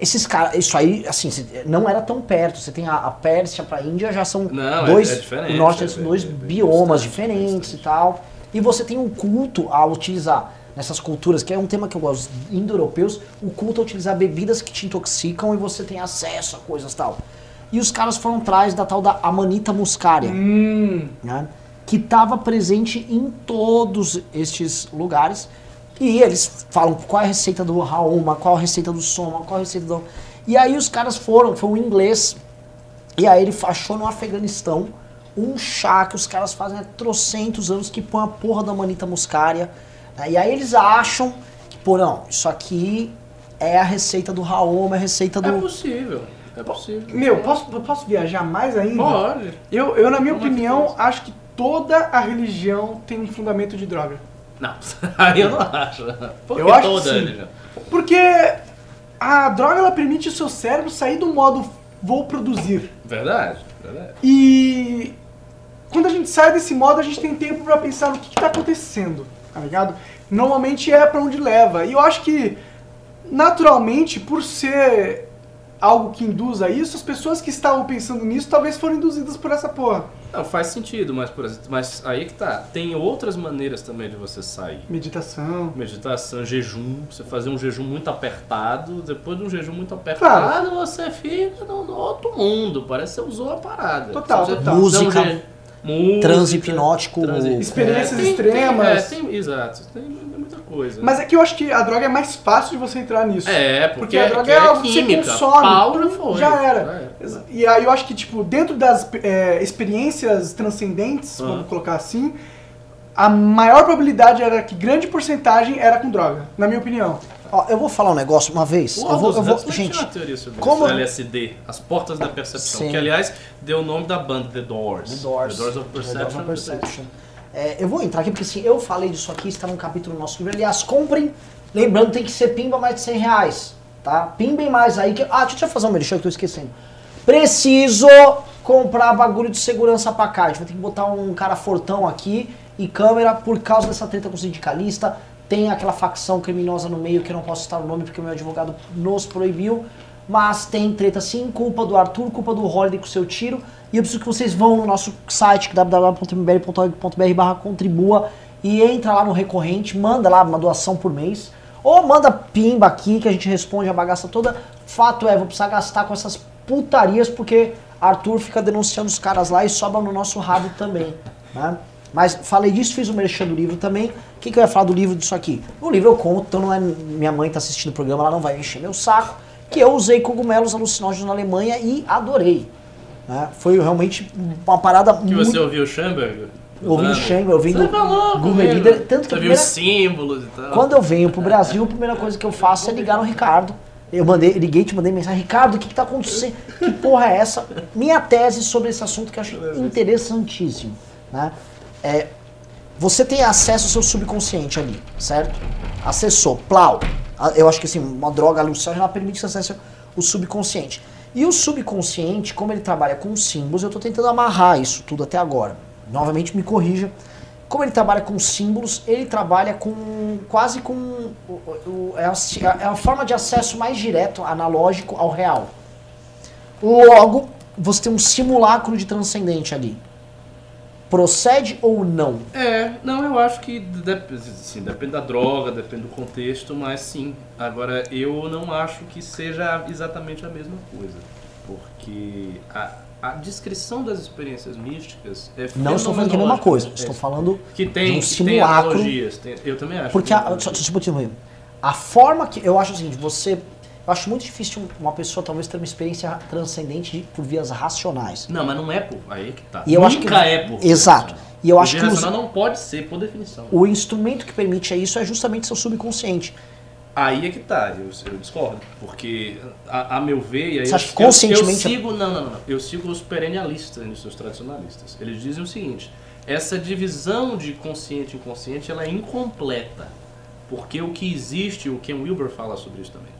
esses caras, isso aí, assim, não era tão perto. Você tem a, a Pérsia pra Índia, já são Não, é- dois, é o norte é são dois biomas diferentes e tal. E você tem um culto a utilizar nessas culturas, que é um tema que eu gosto, indo-europeus, o culto a utilizar bebidas que te intoxicam e você tem acesso a coisas e tal. E os caras foram atrás da tal da Amanita muscaria Hum, né, que estava presente em todos estes lugares. E eles falam qual é a receita do Raoma, qual a receita do Soma, qual a receita do. E aí os caras foram, foi um inglês, e aí ele achou no Afeganistão um chá que os caras fazem há trocentos anos que põe a porra da manita muscaria. né, E aí eles acham que, pô, não, isso aqui é a receita do Raoma, é a receita do. É possível. É possível. meu, posso, posso viajar mais ainda? Pode. Eu, eu, na minha Como é opinião, faz? acho que toda a religião tem um fundamento de droga. Não, *laughs* aí eu não acho. Por Eu acho que sim. religião? Porque a droga ela permite o seu cérebro sair do modo vou produzir. Verdade, verdade. E quando a gente sai desse modo, a gente tem tempo pra pensar no que, que tá acontecendo, tá ligado? Normalmente é pra onde leva. E eu acho que, naturalmente, por ser algo que induz a isso, as pessoas que estavam pensando nisso talvez foram induzidas por essa porra. Não, faz sentido, mas, por exemplo, mas aí que tá. Tem outras maneiras também de você sair. Meditação. Meditação, jejum, você fazer um jejum muito apertado, depois de um jejum muito apertado, você fica no, no outro mundo, parece que você usou a parada. Total, Você- total. Música, je- música, transe hipnótico, Experiências tem- extremas. Tem, é, tem- exato, tem coisa. Mas é que eu acho que a droga é mais fácil de você entrar nisso. é, porque, Porque a droga que é algo que você química. consome. Pau já foi. Já era. E aí eu acho que, tipo, dentro das é, experiências transcendentes, Aham. vamos colocar assim, a maior probabilidade era que grande porcentagem era com droga, na minha opinião. Ó, eu vou falar um negócio uma vez. Eu vou, eu vou, gente, uma teoria sobre como- isso, LSD, as portas da percepção, Sim. que aliás deu o nome da banda The Doors. The Doors. The Doors of The Perception. Doors of Perception. É, eu vou entrar aqui porque assim, eu falei disso aqui, está num capítulo do nosso livro. Aliás, comprem. Lembrando, tem que ser pimba mais de 100 reais. Tá? Pimbem mais aí. Que... Ah, deixa eu fazer um merchan que eu tô esquecendo. Preciso comprar bagulho de segurança pra cá. A gente vai ter que botar um cara fortão aqui e câmera por causa dessa treta com o sindicalista. Tem aquela facção criminosa no meio que eu não posso citar o nome porque o meu advogado nos proibiu. Mas tem treta sim, culpa do Arthur, culpa do Holiday com seu tiro. E eu preciso que vocês vão no nosso site www.mbl.org.br barra contribua e entra lá no recorrente, manda lá uma doação por mês. Ou manda pimba aqui que a gente responde a bagaça toda. Fato é, vou precisar gastar com essas putarias porque Arthur fica denunciando os caras lá e sobra no nosso rabo também. Né? Mas falei disso, fiz o merchan do livro também. O que, que eu ia falar do livro disso aqui? O livro eu conto, então não é. Minha mãe tá assistindo o programa, ela não vai encher meu saco. Que eu usei cogumelos alucinógenos na Alemanha e adorei. né? Foi realmente uma parada Que muito. você ouviu o Chamber? Ouvi o Você falou Gourmet comigo. Leader, tanto que Você viu primeira- os símbolos e tal. Quando eu venho pro Brasil, a primeira coisa que eu faço é ligar no Ricardo. Eu mandei, liguei, te mandei mensagem, Ricardo, o que, que tá acontecendo? Que porra é essa? Minha tese sobre esse assunto que eu acho interessantíssimo. Né? É, você tem acesso ao seu subconsciente ali, certo? Acessou, plau. A- Eu acho que assim, uma droga alucinógena permite que o subconsciente. E o subconsciente, como ele trabalha com símbolos, eu estou tentando amarrar isso tudo até agora. Novamente me corrija. Como ele trabalha com símbolos, ele trabalha com quase com é, a, é a forma de acesso mais direto, analógico ao real. Logo, você tem um simulacro de transcendente ali. Procede ou não? É, não, eu acho que dep sim, depende da droga, depende do contexto, mas sim. Agora, eu não acho que seja exatamente a mesma coisa. Porque a, a descrição das experiências místicas é Não estou falando que é a mesma coisa. Estou é, falando que de tem, um que tem simulacro. analogias. tem- eu também acho. Porque que a, só, só, só, só, a forma que. Eu acho o seguinte, você. Eu acho muito difícil uma pessoa talvez ter uma experiência transcendente de- por vias racionais. Não, mas não é por. Aí é que tá. E eu Nunca acho que- é por. Exato. E eu Por acho que os- não pode ser, por definição. o instrumento que permite isso é justamente seu subconsciente. Aí é que tá, eu, eu discordo. Porque, a, a meu ver, e aí Você eu, acha que eu- conscientemente- Eu sigo, não, não, não. Eu sigo os perennialistas, os tradicionalistas. Eles dizem o seguinte: essa divisão de consciente e inconsciente ela é incompleta. Porque o que existe, o Ken Wilber fala sobre isso também,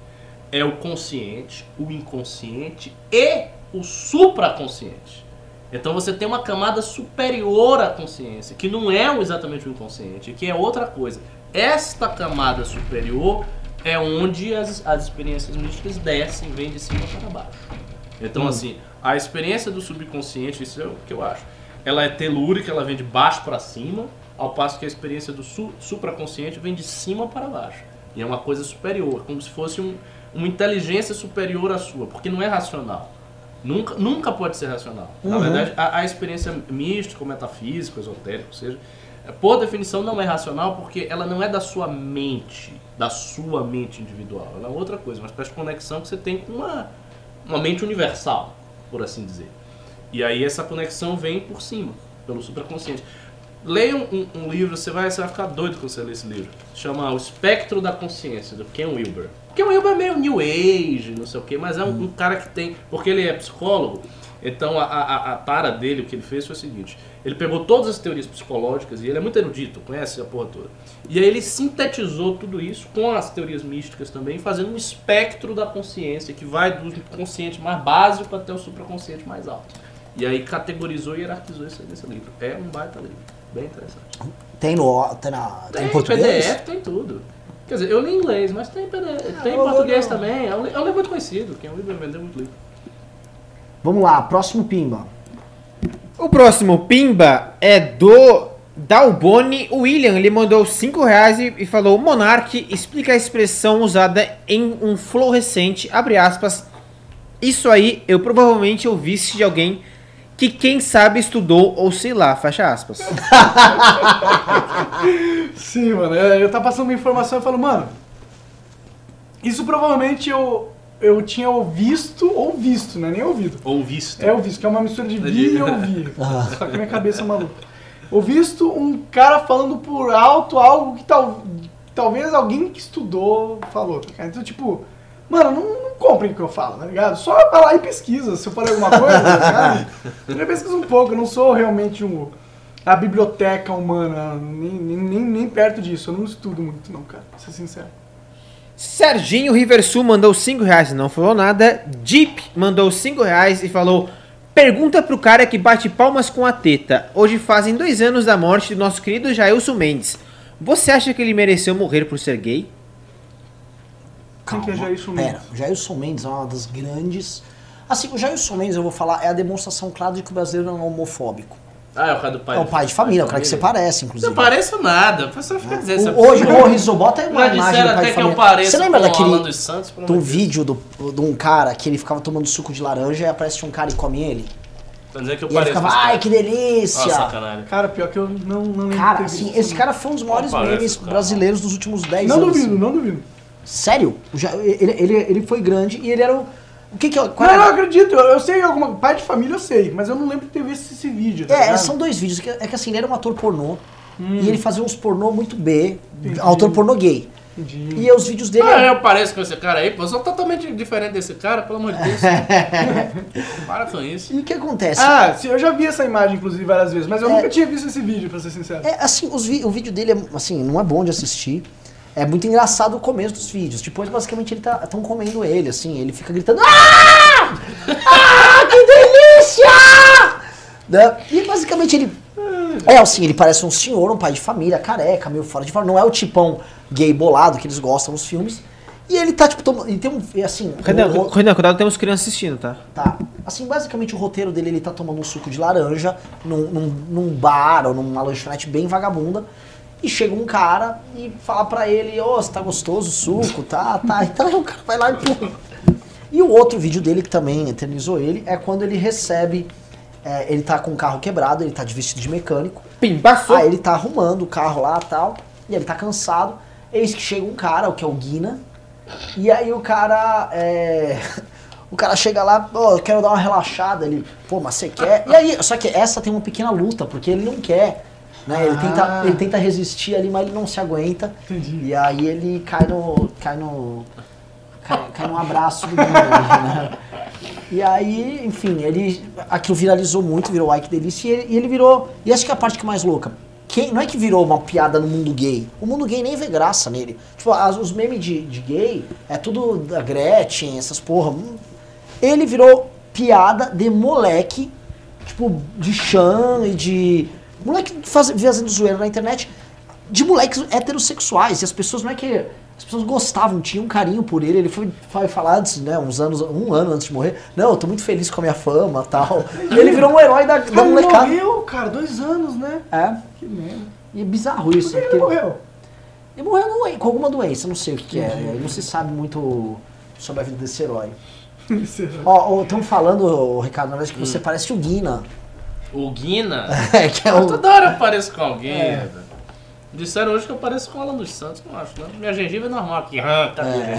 é o consciente, o inconsciente e o supraconsciente. Então você tem uma camada superior à consciência, que não é exatamente o inconsciente, que é outra coisa. Esta camada superior é onde as, as experiências místicas descem, vêm de cima para baixo. Então, assim, a experiência do subconsciente, isso é o que eu acho. Ela é telúrica, ela vem de baixo para cima, ao passo que a experiência do su supraconsciente vem de cima para baixo. E é uma coisa superior, como se fosse um, uma inteligência superior à sua, porque não é racional. Nunca, nunca pode ser racional. Na Uhum. verdade, a, a experiência mística, metafísica, esotérica, ou seja, por definição não é racional porque ela não é da sua mente, da sua mente individual. Ela é outra coisa, espécie de conexão que você tem com uma, uma mente universal, por assim dizer. E aí essa conexão vem por cima, pelo superconsciente. Leia um, um- livro, você vai, você vai ficar doido quando você ler esse livro. Chama O Espectro da Consciência, do Ken Wilber. Ken Wilber é meio New Age, não sei o quê, mas é um, um cara que tem... Porque ele é psicólogo, então a, a, a tara dele, o que ele fez foi o seguinte. Ele pegou todas as teorias psicológicas, e ele é muito erudito, conhece a porra toda. E aí ele sintetizou tudo isso com as teorias místicas também, fazendo um espectro da consciência, que vai do consciente mais básico até o supraconsciente mais alto. E aí categorizou e hierarquizou isso aí nesse livro. É um baita livro. Bem interessante. Tem no. Tem, na, tem em português? PDF, tem tudo. Quer dizer, eu li em inglês, mas tem, PDF, tem em português eu- também. É um, é um livro muito conhecido, que é um livro que vendeu muito livro. Vamos lá, próximo Pimba. O próximo Pimba é do Dalboni William. Ele mandou 5 reais e, e falou: Monark, explica a expressão usada em um flow recente, abre aspas. Isso aí eu provavelmente ouvisse de alguém que quem sabe estudou ou sei lá, fecha aspas. *laughs* Sim, mano. Eu tava passando uma informação e falo, mano, isso provavelmente eu, eu tinha visto ou visto, né? Nem ouvido. Ou visto. É o visto, que é uma mistura de vi e ouvir. *laughs* Só que minha cabeça é maluca. Eu visto um cara falando por alto algo que tal, talvez alguém que estudou falou. tá? Então, tipo, mano, não, não comprem o que eu falo, tá ligado? Só vai lá e pesquisa. Se eu falei alguma coisa, tá ligado? *laughs* Eu pesquiso um pouco, eu não sou realmente um, a biblioteca humana, nem, nem, nem, nem perto disso. Eu não estudo muito, não, cara, pra ser sincero. Serginho Riversul mandou 5 reais e não falou nada. Deep mandou 5 reais e falou: Pergunta pro cara que bate palmas com a teta. Hoje fazem dois anos da morte do nosso querido Jailson Mendes. Você acha que ele mereceu morrer por ser gay? Quem que é Jailson Pera, Mendes? o Jailson Mendes é uma das grandes. Assim, o Jailson Mendes, eu vou falar, é a demonstração clara de que o brasileiro não é homofóbico. Ah, é o cara do pai é o pai de família, é o cara que você parece, inclusive. Não pareço nada. Você não fica dizendo O- Hoje, ô Rizzo, bota aí uma Já imagem disseram do pai até de que eu família. pareço Você lembra com o daquele Alan dos Santos, de um vídeo do, de um cara que ele ficava tomando suco de laranja e aparece um cara e come ele? Tá dizendo que eu E ele pareço ficava, com esse ai, cara. que delícia! Nossa, sacanagem. Cara, pior que eu não, não lembro Cara, assim, esse cara foi um dos maiores Não parece, memes brasileiros dos últimos 10 Não anos. duvido, assim. não duvido. Sério? Ja- Ele, ele, ele foi grande e ele era o. O que que é? Qual Não, era? não, eu acredito, eu, eu sei alguma. Pai de família eu sei, mas eu não lembro de ter visto esse vídeo. Tá É, ligado? são dois vídeos. que- É que assim, ele era um ator pornô. E ele fazia uns pornô muito B, Entendi. autor pornô gay. Entendi. E os vídeos dele. Ah, eu pareço com esse cara aí, pô. Eu sou totalmente diferente desse cara, pelo amor de Deus. *laughs* Para com isso. E o que acontece? Ah, sim, eu já vi essa imagem, inclusive, várias vezes, mas eu É. nunca tinha visto esse vídeo, pra ser sincero. É, assim, os vi- o vídeo dele é, assim, não é bom de assistir. É muito engraçado o começo dos vídeos. Depois, basicamente, ele tá tão comendo ele, assim, ele fica gritando. Ah! Ah, que delícia! Né? E basicamente ele. É assim, ele parece um senhor, um pai de família, careca, meio fora de forma. Não é o tipão gay bolado que eles gostam nos filmes. E ele tá, tipo, tomando. Ele tem um. Assim. Renan, um- Renan, cuidado, temos crianças assistindo, tá? Tá. Assim, basicamente o roteiro dele, ele tá tomando um suco de laranja num, num, num bar ou numa lanchonete bem vagabunda. E chega um cara e fala pra ele, ô, você tá gostoso o suco, tá, tá. *laughs* Então o cara vai lá e pô. E o outro vídeo dele que também eternizou ele é quando ele recebe. é, ele tá com o carro quebrado, ele tá de vestido de mecânico. Pim, passou. Aí ele tá arrumando o carro lá e tal. E ele tá cansado. Eis que chega um cara, o que é o Guina. E aí o cara. é, *laughs* O cara chega lá, ó, eu quero dar uma relaxada. Ele, pô, mas você quer? E aí, só que essa tem uma pequena luta, porque ele não quer. Né? Ele, Ah. tenta, ele tenta resistir ali, mas ele não se aguenta. Entendi. E aí ele cai no. cai no. cai, cai num abraço do né? E aí, enfim, ele. Aquilo viralizou muito, virou like delícia, e ele, e ele virou. E acho que é a parte que é mais louca. Quem, não é que virou uma piada no mundo gay. O mundo gay nem vê graça nele. Tipo, as- os memes de, de gay é tudo da Gretchen, essas porra. Ele virou piada de moleque, tipo, de chan e de. Moleque faz, fazendo zoeira na internet de moleques heterossexuais. E as pessoas não é que. As pessoas gostavam, tinham um carinho por ele. Ele foi, foi falar antes, né, uns anos, um ano antes de morrer. Não, eu tô muito feliz com a minha fama tal. *laughs* E ele virou um herói da, da Cara, ele molecada. morreu, cara, dois anos, né? É. Que merda. E é bizarro isso. Por que ele morreu? Ele morreu com alguma doença, não sei o que, que é. Não se sabe muito sobre a vida desse herói. *laughs* Ó, estão falando, Ricardo, na verdade, que você parece o Guina. O Guina. *laughs* É, que é Eu o. toda hora eu pareço com alguém, É. velho. Disseram hoje que eu pareço com o Alan dos Santos, não acho, não. Minha gengiva é normal aqui. Ah, tá É.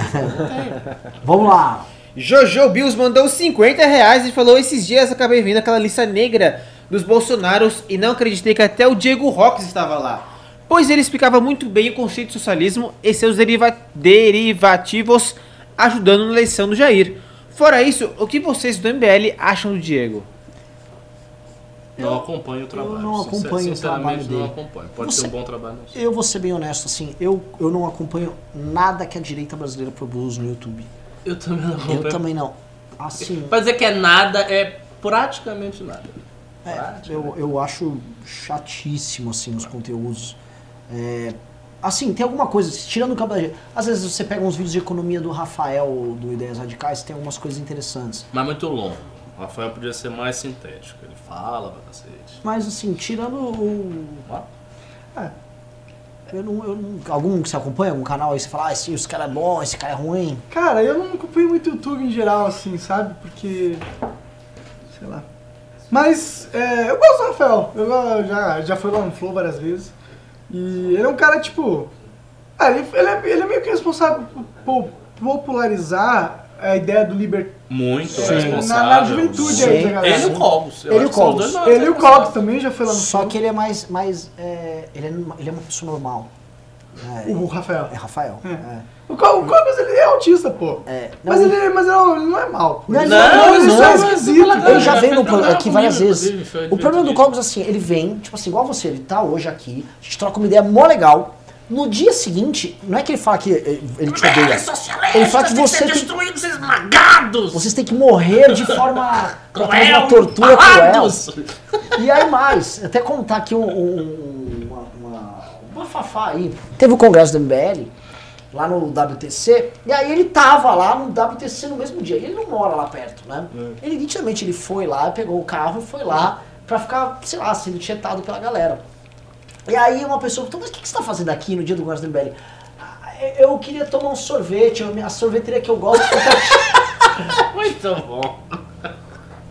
*laughs* Vamos lá. Jojo Bills mandou 50 reais e falou: Esses dias acabei vendo aquela lista negra dos Bolsonaros e não acreditei que até o Diego Roques estava lá. Pois ele explicava muito bem o conceito de socialismo e seus deriva- derivativos ajudando na eleição do Jair. Fora isso, o que vocês do MBL acham do Diego? Não acompanho o trabalho. não Sincer- acompanho o trabalho não dele. acompanho. Pode ser um bom trabalho, não sei. Eu vou ser bem honesto, assim, eu, eu não acompanho nada que a direita brasileira produz no YouTube. Eu também não acompanho. Eu também não. Assim, Pra dizer que é nada, é praticamente nada. é, eu, eu acho chatíssimo, assim, os conteúdos. É, assim, tem alguma coisa, tirando o cabo da direita, às vezes você pega uns vídeos de economia do Rafael, do Ideias Radicais, tem algumas coisas interessantes. Mas muito longo. O Rafael podia ser mais sintético. Ele fala pra cacete. Mas, assim, tirando o... Ah, Eu não, eu não- algum que você acompanha, algum canal aí, você fala, ah, esse, esse cara é bom, esse cara é ruim. Cara, eu não acompanho muito YouTube em geral, assim, sabe? Porque. Sei lá. Mas é, eu gosto do Rafael. Eu já, já fui lá no Flow várias vezes. E ele é um cara, tipo. Ah, ele, ele, é, ele é meio que responsável por po- popularizar a ideia do liber... Muito Sim. responsável. Na- na juventude aí da galera. Ele e o Cogos. Eu Ele e o que são os Cogos. dois maiores Ele e o. Cox também já foi lá no Só que ele é mais. mais é, ele, é, ele é uma pessoa normal. É, O Rafael. é Rafael. É. é. O, Co- o Cogos, ele é autista, pô. É, Mas, não, ele, mas não, ele não é mal. Não, Ele não, ele não, é esquisito. Ele já veio aqui várias vezes. O problema do. Cogos, assim, ele vem, tipo assim, igual você, ele tá hoje aqui, a gente troca uma ideia mó legal. No dia seguinte, não é que ele fala que eh, ele te odeia. Ele fala que você tem, destruídos, esmagados! vocês têm que morrer de forma. *laughs* através de uma tortura cruel. E aí mais, até contar aqui um, um- uma, uma, uma fafá aí. Teve o congresso do MBL, lá no WTC, e aí ele tava lá no WTC no mesmo dia. E ele não mora lá perto, né? Ele nitidamente ele foi lá, pegou o carro e foi lá pra ficar, sei lá, sendo tietado pela galera. E aí uma pessoa perguntou, mas o que que você tá fazendo aqui no dia do MBL? "Ah, Eu queria tomar um sorvete, a sorveteria que eu gosto *laughs* Muito bom.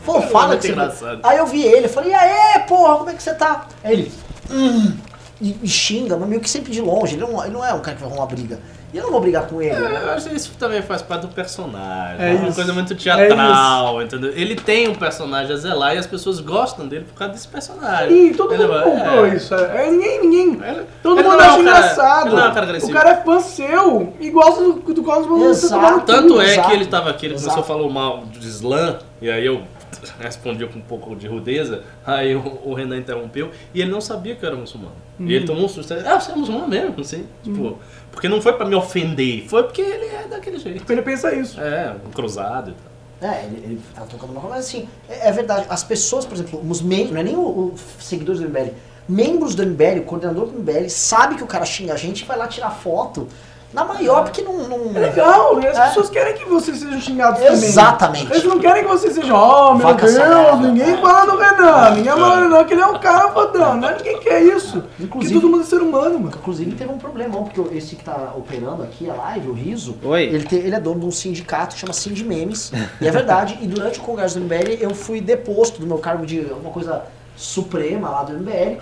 Pô, fala Muito que você... engraçado. Aí eu vi ele, eu falei, e aí, porra, como é que você tá? Aí ele, hum, e, e xinga, mas meio que sempre de longe. Ele não, ele não é um cara que vai arrumar briga. E eu não vou brigar com ele. É, né? eu acho que isso também faz parte do personagem. É É, uma isso. coisa muito teatral, entendeu? Ele tem um personagem a zelar e as pessoas gostam dele por causa desse personagem. E todo mundo Entendeu? comprou É. isso. É, ninguém, ninguém. Ele- Todo ele mundo é acha um cara- engraçado. ele não é um cara agressivo. o cara é fã seu e gosta do, do Cosmos você Exato. Tanto é Exato. que ele tava aqui, ele Exato. começou a falar mal de slam, e aí eu respondi com um pouco de rudeza, aí o, o Renan interrompeu, e ele não sabia que eu era muçulmano. E ele tomou um susto, ah, você é muçulmano mesmo, assim, tipo, porque não foi pra me ofender, foi porque ele é daquele jeito. Ele pensa isso. É, um cruzado e tal. É, ele, ele tá tocando uma coisa, mas assim, é, é verdade. As pessoas, por exemplo, os membros, não é nem os seguidores do MBL, membros do MBL, o coordenador do MBL, sabe que o cara xinga a gente e vai lá tirar foto. Na maior, porque não. não... É legal, e as É. pessoas querem que vocês sejam xingados Exatamente. também. Eles não querem que você seja, oh meu Vaca Deus, sagrada. ninguém fala do Renan, ninguém fala do Renan, que ele é um cara fodão, né? Ninguém quer isso. Inclusive- Porque todo mundo é ser humano, mano. Inclusive teve um problemão, porque esse que tá operando aqui a live, o Riso, Oi. Ele, tem- ele é dono de um sindicato que chama Sind Memes. e é verdade, e durante o congresso do MBL eu fui deposto do meu cargo de alguma coisa suprema lá do MBL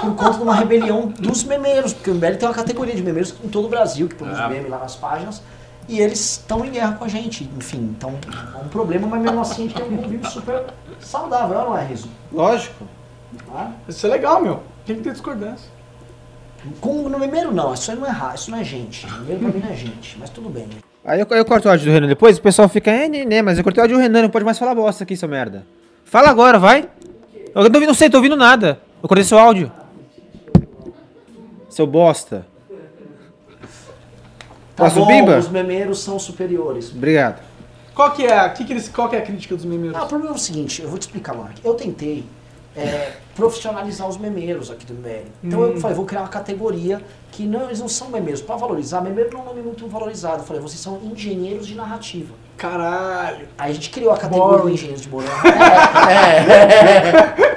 por conta de uma rebelião dos memeiros, porque o MBL tem uma categoria de memeiros em todo o Brasil, que produz Ah. meme lá nas páginas. E eles estão em guerra com a gente, enfim, então é um problema, mas mesmo assim a gente tem um convívio super saudável, não é, Riso? Lógico. Ah? Isso é legal, meu. Tem que ter discordância. Com, no memeiro não, isso aí não é ra- isso não é gente. Memeiro pra mim não é gente, mas tudo bem. né? Aí eu, eu corto o áudio do Renan depois, o pessoal fica, é, né, né, mas eu cortei o áudio do Renan, não pode mais falar bosta aqui, seu merda. Fala agora, vai. Eu não, ouvi- não sei, tô ouvindo nada. Eu cortei seu áudio. Seu bosta. Tá Posso, bom, Bimba? os memeiros são superiores. Obrigado. Qual que é, a- que que eles, qual que é a crítica dos memeiros? Ah, o problema é o seguinte, eu vou te explicar, Mark. Eu tentei é, profissionalizar os memeiros aqui do MBL. Então eu falei, vou criar uma categoria que não, eles não são memeiros. Para valorizar, memeiro não é um nome muito valorizado. Eu falei, vocês são engenheiros de narrativa. Caralho. Aí a gente criou a categoria de engenheiros de moral. *laughs* É, é.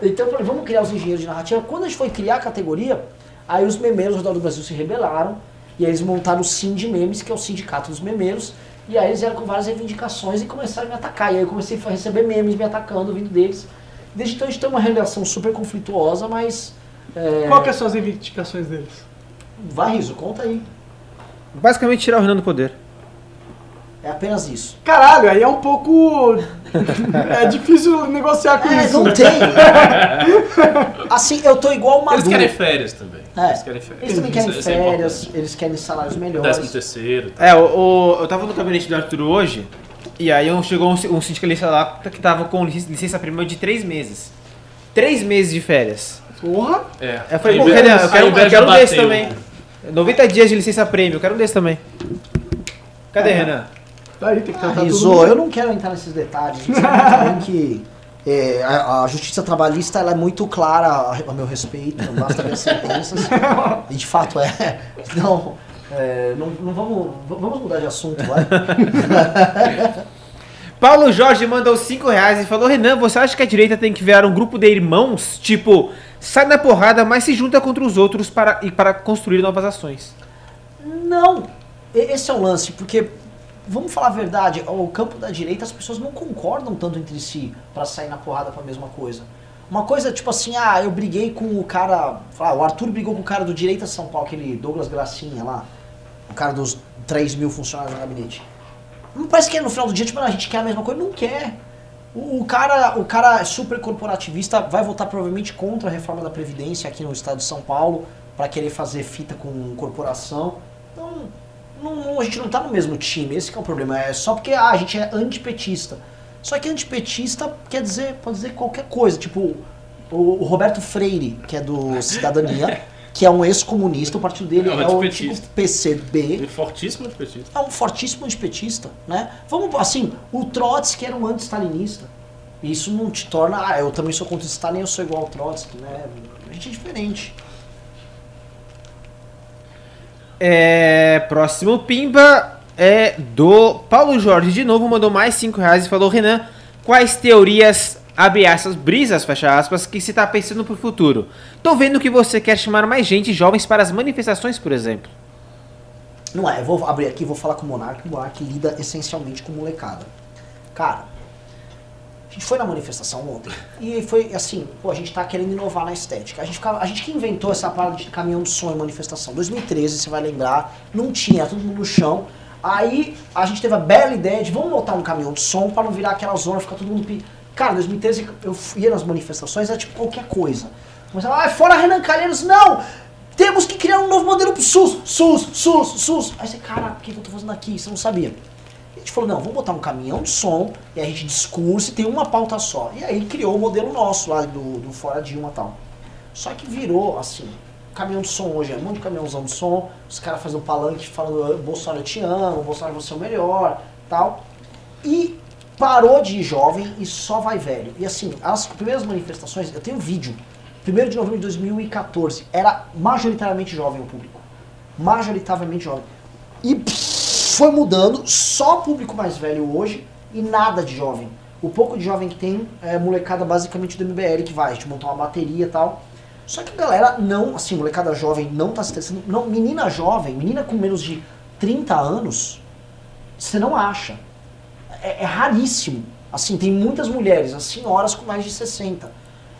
*laughs* Então eu falei, vamos criar os engenheiros de narrativa. Quando a gente foi criar a categoria, aí os memeiros ao redor do Brasil se rebelaram. E aí eles montaram o Sim de Memes, que é o sindicato dos memeiros. E aí eles vieram com várias reivindicações e começaram a me atacar. E aí eu comecei a receber memes me atacando, vindo deles. Desde então a gente tem uma relação super conflituosa, mas. É... Qual que são as reivindicações deles? Vai, Riso, conta aí. Basicamente tirar o Renan do poder. É apenas isso. Caralho, aí é um pouco. é difícil negociar com É, isso. não né? tem. *laughs* assim, eu tô igual uma Eles querem férias também. É. Eles querem férias. Eles também querem Isso- isso é férias, importante. eles querem salários melhores. Décimo terceiro. É, o, o- eu tava no gabinete do Arthur hoje, e aí chegou um, um sindicalista lá que tava com lic- licença prima de três meses. Três meses de férias. Porra! É. Eu falei, pô, Renan, eu quero, eu quero um desse também. 90 dias de licença prêmio, eu quero um desse também. Cadê, Renan? Daí tem que Ah, tratar. Riso, eu não quero entrar nesses detalhes. Que é, a, a justiça trabalhista ela é muito clara a, a meu respeito, basta ver as sentenças. *laughs* E de fato é. Não, é, não, não vamos, vamos mudar de assunto, vai. *laughs* Paulo Jorge mandou 5 reais e falou: Renan, você acha que a direita tem que virar um grupo de irmãos? Tipo, sai na porrada, mas se junta contra os outros para, e para construir novas ações. Não, esse é o lance, porque vamos falar a verdade, o campo da direita as pessoas não concordam tanto entre si pra sair na porrada pra mesma coisa. Uma coisa tipo assim, ah, eu briguei com o cara, ah, o Arthur brigou com o cara do Direita São Paulo, aquele Douglas Gracinha lá, o cara dos 3 mil funcionários no gabinete. Não parece que no final do dia, tipo, a gente quer a mesma coisa, não quer. O, cara, o cara é super corporativista, vai votar provavelmente contra a reforma da Previdência aqui no estado de São Paulo, pra querer fazer fita com corporação. Não- a gente não tá no mesmo time, esse que é o problema. É só porque ah, a gente é antipetista. Só que antipetista quer dizer, pode dizer qualquer coisa. Tipo, o, o Roberto Freire, que é do *laughs* Cidadania, que é um ex-comunista, o partido dele É um é, o antipetista. antigo PCB. E fortíssimo de petista. É um fortíssimo antipetista, né? Vamos, assim, o Trotsky era um anti-stalinista. Isso não te torna, ah, eu também sou contra o Stalin, eu sou igual ao Trotsky, né? A gente é diferente. É, próximo Pimba é do Paulo Jorge. De novo, mandou mais 5 reais e falou: Renan, quais teorias, abre aspas, brisas, fecha aspas, que se tá pensando pro futuro? Tô vendo que você quer chamar mais gente jovens para as manifestações, por exemplo. Não é, eu vou abrir aqui vou falar com o Monark. O lida essencialmente com molecada. Cara, a gente foi na manifestação ontem e foi assim, pô, a gente tá querendo inovar na estética. A gente, ficava, a gente que inventou essa parada de caminhão som em manifestação. 2013, você vai lembrar, não tinha, mundo no chão. Aí a gente teve a bela ideia de vamos botar um caminhão de som para não virar aquela zona, ficar todo mundo. Cara, 2013 eu ia nas manifestações, era tipo qualquer coisa. Mas, ah, fora Renan Calheiros, não! Temos que criar um novo modelo pro SUS, SUS, SUS, SUS. Aí você, cara, que que eu tô fazendo aqui? Você não sabia. A gente falou, não, vamos botar um caminhão de som, e a gente discursa e tem uma pauta só. E aí criou o modelo nosso lá do, do Fora Dilma e tal. Só que virou, assim, caminhão de som hoje é muito caminhãozão de som, os caras fazem um palanque falando, Bolsonaro eu te amo, Bolsonaro você é o melhor, tal. E parou de ir jovem e só vai velho. E assim, as primeiras manifestações, eu tenho vídeo, 1 de novembro de 2014, era majoritariamente jovem o público. majoritariamente jovem. E pff, foi mudando, só público mais velho hoje e nada de jovem. O pouco de jovem que tem é molecada basicamente do MBL que vai, gente montar uma bateria e tal. Só que a galera não, assim, molecada jovem não tá se testando. Não, menina jovem, menina com menos de 30 anos, você não acha. É, é raríssimo. Assim, tem muitas mulheres, as senhoras com mais de 60.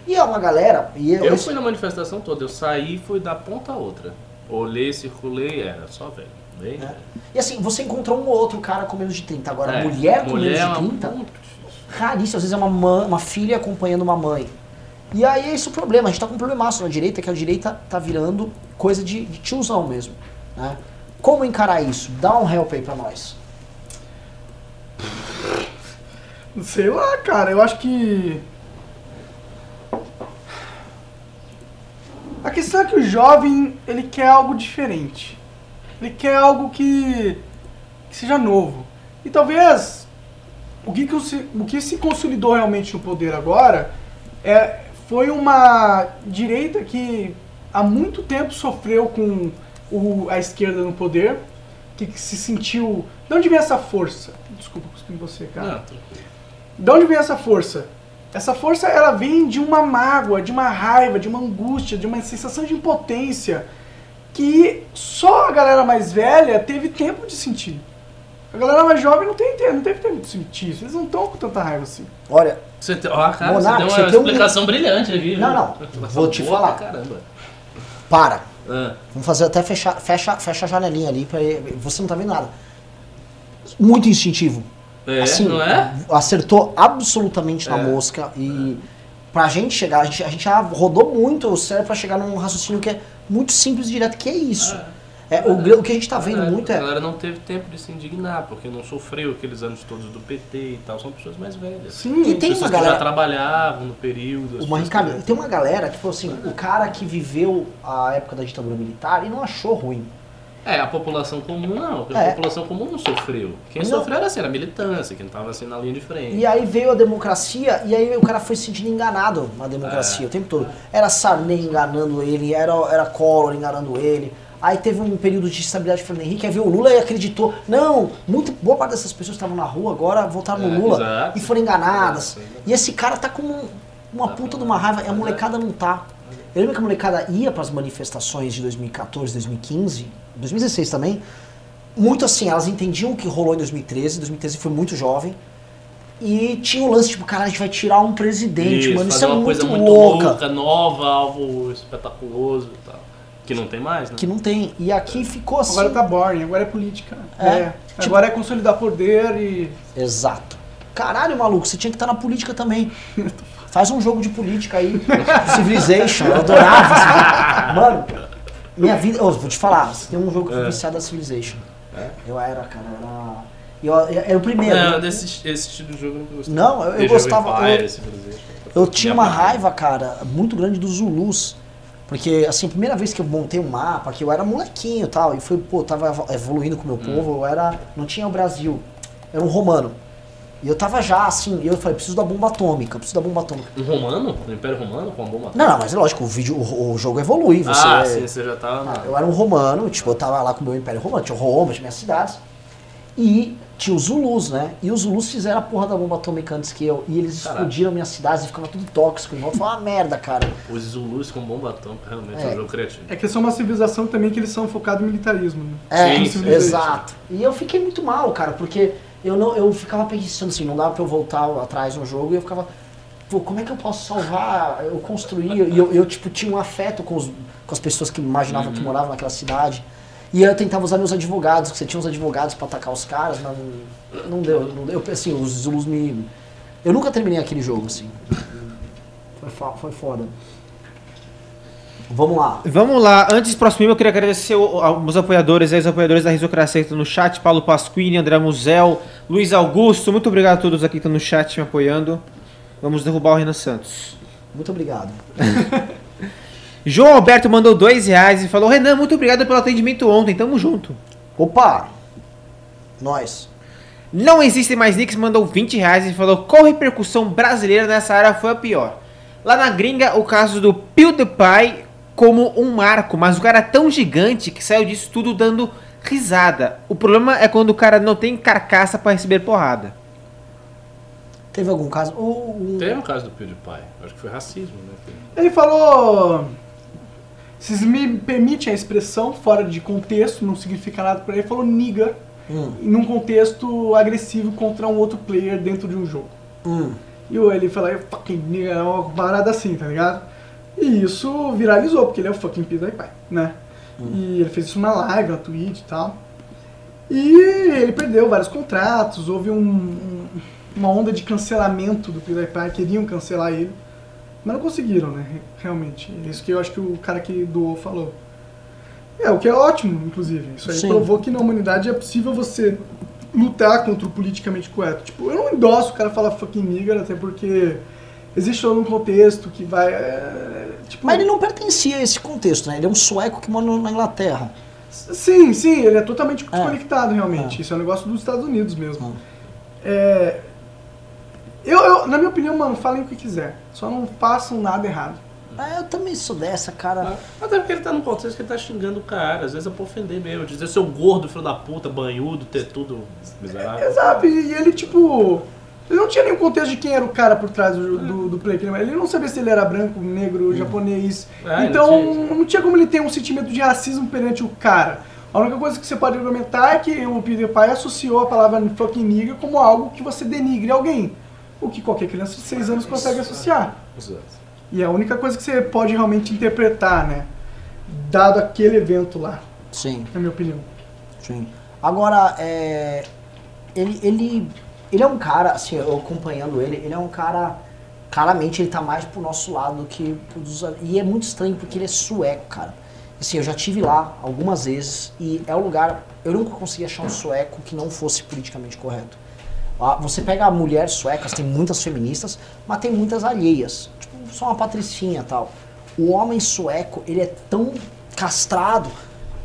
E é uma galera. E Eu fui na manifestação toda, eu saí e fui da ponta a outra. Olhei, circulei, era só velho. Bem É. velho. E assim, você encontrou um ou outro cara com menos de 30. Agora, É, mulher com mulher é menos de uma 30, muito difícil. raríssimo. Às vezes é uma, mãe, uma filha acompanhando uma mãe. E aí é esse o problema. A gente tá com um problemaço na direita, que a direita tá virando coisa de, de tiozão mesmo. Né? Como encarar isso? Dá um help aí pra nós. Sei lá, cara, eu acho que. A questão é que o jovem, ele quer algo diferente. Ele quer algo que, que seja novo. E talvez o que, que se, o que se consolidou realmente no poder agora é, foi uma direita que há muito tempo sofreu com o- a esquerda no poder, que, que se sentiu. De onde vem essa força? Desculpa, cuspi você, cara. Não. De onde vem essa força? Essa força ela vem de uma mágoa, de uma raiva, de uma angústia, de uma sensação de impotência que só a galera mais velha teve tempo de sentir. A galera mais jovem não, tem, não teve tempo de sentir isso. Eles não estão com tanta raiva assim. Olha, Você tem, ó, cara, Monark, você você deu uma um- explicação brilhante aqui. viu? Não, não, vou te boa falar. Caramba. para. Ah, Vamos fazer até fechar, fecha, fecha a janelinha ali, pra, você não tá vendo nada. Muito instintivo. é, assim, não é? acertou absolutamente na É. mosca e pra gente chegar, a gente, a gente já rodou muito o cérebro pra chegar num raciocínio que é muito simples e direto, que é isso. É, o, o que a gente tá vendo É, muito A é. galera não teve tempo de se indignar, porque não sofreu aqueles anos todos do PT e tal. São pessoas mais velhas. Sim, E tem pessoas uma que já galera. trabalhavam no período. Uma que- tem uma galera que falou assim, o cara que viveu a época da ditadura militar e não achou ruim. É, a população comum não. A É. população comum não sofreu. Quem Não. sofreu era assim, era a militância, quem tava assim na linha de frente. E aí veio a democracia e aí o cara foi se sentindo enganado na democracia É. o tempo todo. Era Sarney enganando ele, era, era Collor enganando ele. Aí teve um período de estabilidade do Fernando Henrique, aí veio o Lula e acreditou. Não, muito, boa parte dessas pessoas que estavam na rua agora votaram no É, Lula exato. e foram enganadas. É. E esse cara tá com um- uma puta de uma raiva, e a molecada não tá. Eu lembro que a molecada ia pras manifestações de 2014, 2015, 2016 também. Muito assim, elas entendiam o que rolou em 2013, 2013 foi muito jovem. E tinha o lance, tipo, cara, a gente vai tirar um presidente, mano. Isso é uma muito, coisa muito louca. louca, nova, algo espetaculoso e tal. Que não tem mais, né? Que não tem. E aqui ficou assim. Agora tá boring, agora é política. É, É. tipo- Agora é consolidar poder e. Exato. Caralho, maluco, você tinha que estar na política também. *laughs* Faz um jogo de política aí. Civilization, eu adorava. Civilization. Mano, minha vida. Eu vou te falar, tem um jogo que eu fui É. viciado da Civilization. É? Eu era, cara, era. Eu, eu, era o primeiro. Não, né? desse esse estilo de jogo eu não gostei. Não, eu- eu gostava- eu-. Eu tinha uma raiva, cara, muito grande dos Zulus. Porque, assim, a primeira vez que eu montei um mapa, que eu era molequinho e tal, e foi, pô, tava evo- evoluindo com o meu Hum. povo, eu era. Não tinha o Brasil. Eu era um romano. E eu tava já, assim, e eu falei, preciso da bomba atômica, preciso da bomba atômica. Um romano? Um Império Romano com uma bomba? Não, não, mas é lógico, o vídeo, o, o jogo evolui, você. Ah, sim, você já tá. Ah, Eu era um romano, tipo, eu tava lá com o meu império romano, tinha Roma, tinha minhas cidades. E tinha os Zulus, né? E os Zulus fizeram a porra da bomba atômica antes que eu. E eles Caraca. explodiram minhas cidades e ficava tudo tóxico. Volta foi uma merda, cara. Os Zulus com bomba atômica realmente é, É. um jogo criativo. É que eles são uma civilização também que eles são focados em militarismo. Né? É, Sim, sim. exato. E eu fiquei muito mal, cara, porque eu não eu ficava pensando assim, não dava pra eu voltar atrás no jogo e eu ficava, pô, como é que eu posso salvar? Eu construí, e eu, eu, tipo, tinha um afeto com, os, com as pessoas que imaginavam que moravam naquela cidade. E eu tentava usar meus advogados, que você tinha uns advogados pra atacar os caras, mas não, não deu, não deu. Assim, os Zulus me. Eu nunca terminei aquele jogo, assim. Foi, fo- foi foda. Vamos lá. Vamos lá, antes próximo eu queria agradecer aos apoiadores, aí, os apoiadores da Risocracia que estão no chat, Paulo Pasquini, André Muzel, Luiz Augusto, muito obrigado a todos aqui que estão no chat me apoiando. Vamos derrubar o Renan Santos. Muito obrigado. *laughs* João Alberto mandou dois reais e falou, Renan, muito obrigado pelo atendimento ontem, tamo junto. Opa! Nós. Não existe mais nicks, mandou 20 reais e falou, qual repercussão brasileira nessa área foi a pior? Lá na gringa, o caso do PewDiePie como um marco, mas o cara é tão gigante que saiu disso tudo dando risada. O problema é quando o cara não tem carcaça pra receber porrada. Teve algum caso? O- o- Tem o caso do PewDiePie. Acho que foi racismo, né? Ele falou. Vocês me permitem a expressão fora de contexto, não significa nada pra ele. Ele falou nigga Hum, num contexto agressivo contra um outro player dentro de um jogo. hum. E o- ele falou, fucking nigga, é uma parada assim, tá ligado? E isso viralizou, porque ele é o fucking PewDiePie, né? E ele fez isso numa live, na Twitch e tal. E ele perdeu vários contratos, houve um- um- uma onda de cancelamento do PewDiePie, queriam cancelar ele, mas não conseguiram, né? Realmente. É Isso que eu acho que o cara que doou falou. É, o que é ótimo, inclusive. Isso aí Sim. provou que na humanidade é possível você lutar contra o politicamente correto. Tipo, eu não endosso o cara falar fucking nigger, até porque existe todo um contexto que vai. é, tipo, Mas ele não pertencia a esse contexto, né? Ele é um sueco que mora na Inglaterra. Sim, sim, ele é totalmente É. desconectado realmente. É. Isso é um negócio dos Estados Unidos mesmo. Hum. É, eu, eu- na minha opinião, mano, falem o que quiser. Só não façam nada errado. Ah, eu também sou dessa, cara. Até porque ele tá num contexto que ele tá xingando o cara. Às vezes é pra ofender mesmo. Dizer seu gordo, filho da puta, banhudo, ter tudo miserável. Exato, e ele, tipo. Ele não tinha nenhum contexto de quem era o cara por trás do, do, do play. Ele não sabia se ele era branco, negro, japonês. É, então, não tinha não tinha como ele ter um sentimento de racismo perante o cara. A única coisa que você pode argumentar é que o PewDiePie associou a palavra fucking nigger como algo que você denigre alguém. O que qualquer criança de 6 anos consegue associar. Exato. E é a única coisa que você pode realmente interpretar, né? Dado aquele evento lá, Sim, na minha opinião. sim. Agora, é, ele, ele, ele é um cara, assim, eu acompanhando ele, ele é um cara, claramente ele tá mais pro nosso lado do que dos... E é muito estranho porque ele é sueco, cara. Assim, eu já tive lá algumas vezes e é um lugar, eu nunca consegui achar um sueco que não fosse politicamente correto. Você pega mulheres suecas, tem muitas feministas, mas tem muitas alheias. Tipo, só uma patricinha tal. O homem sueco, ele é tão castrado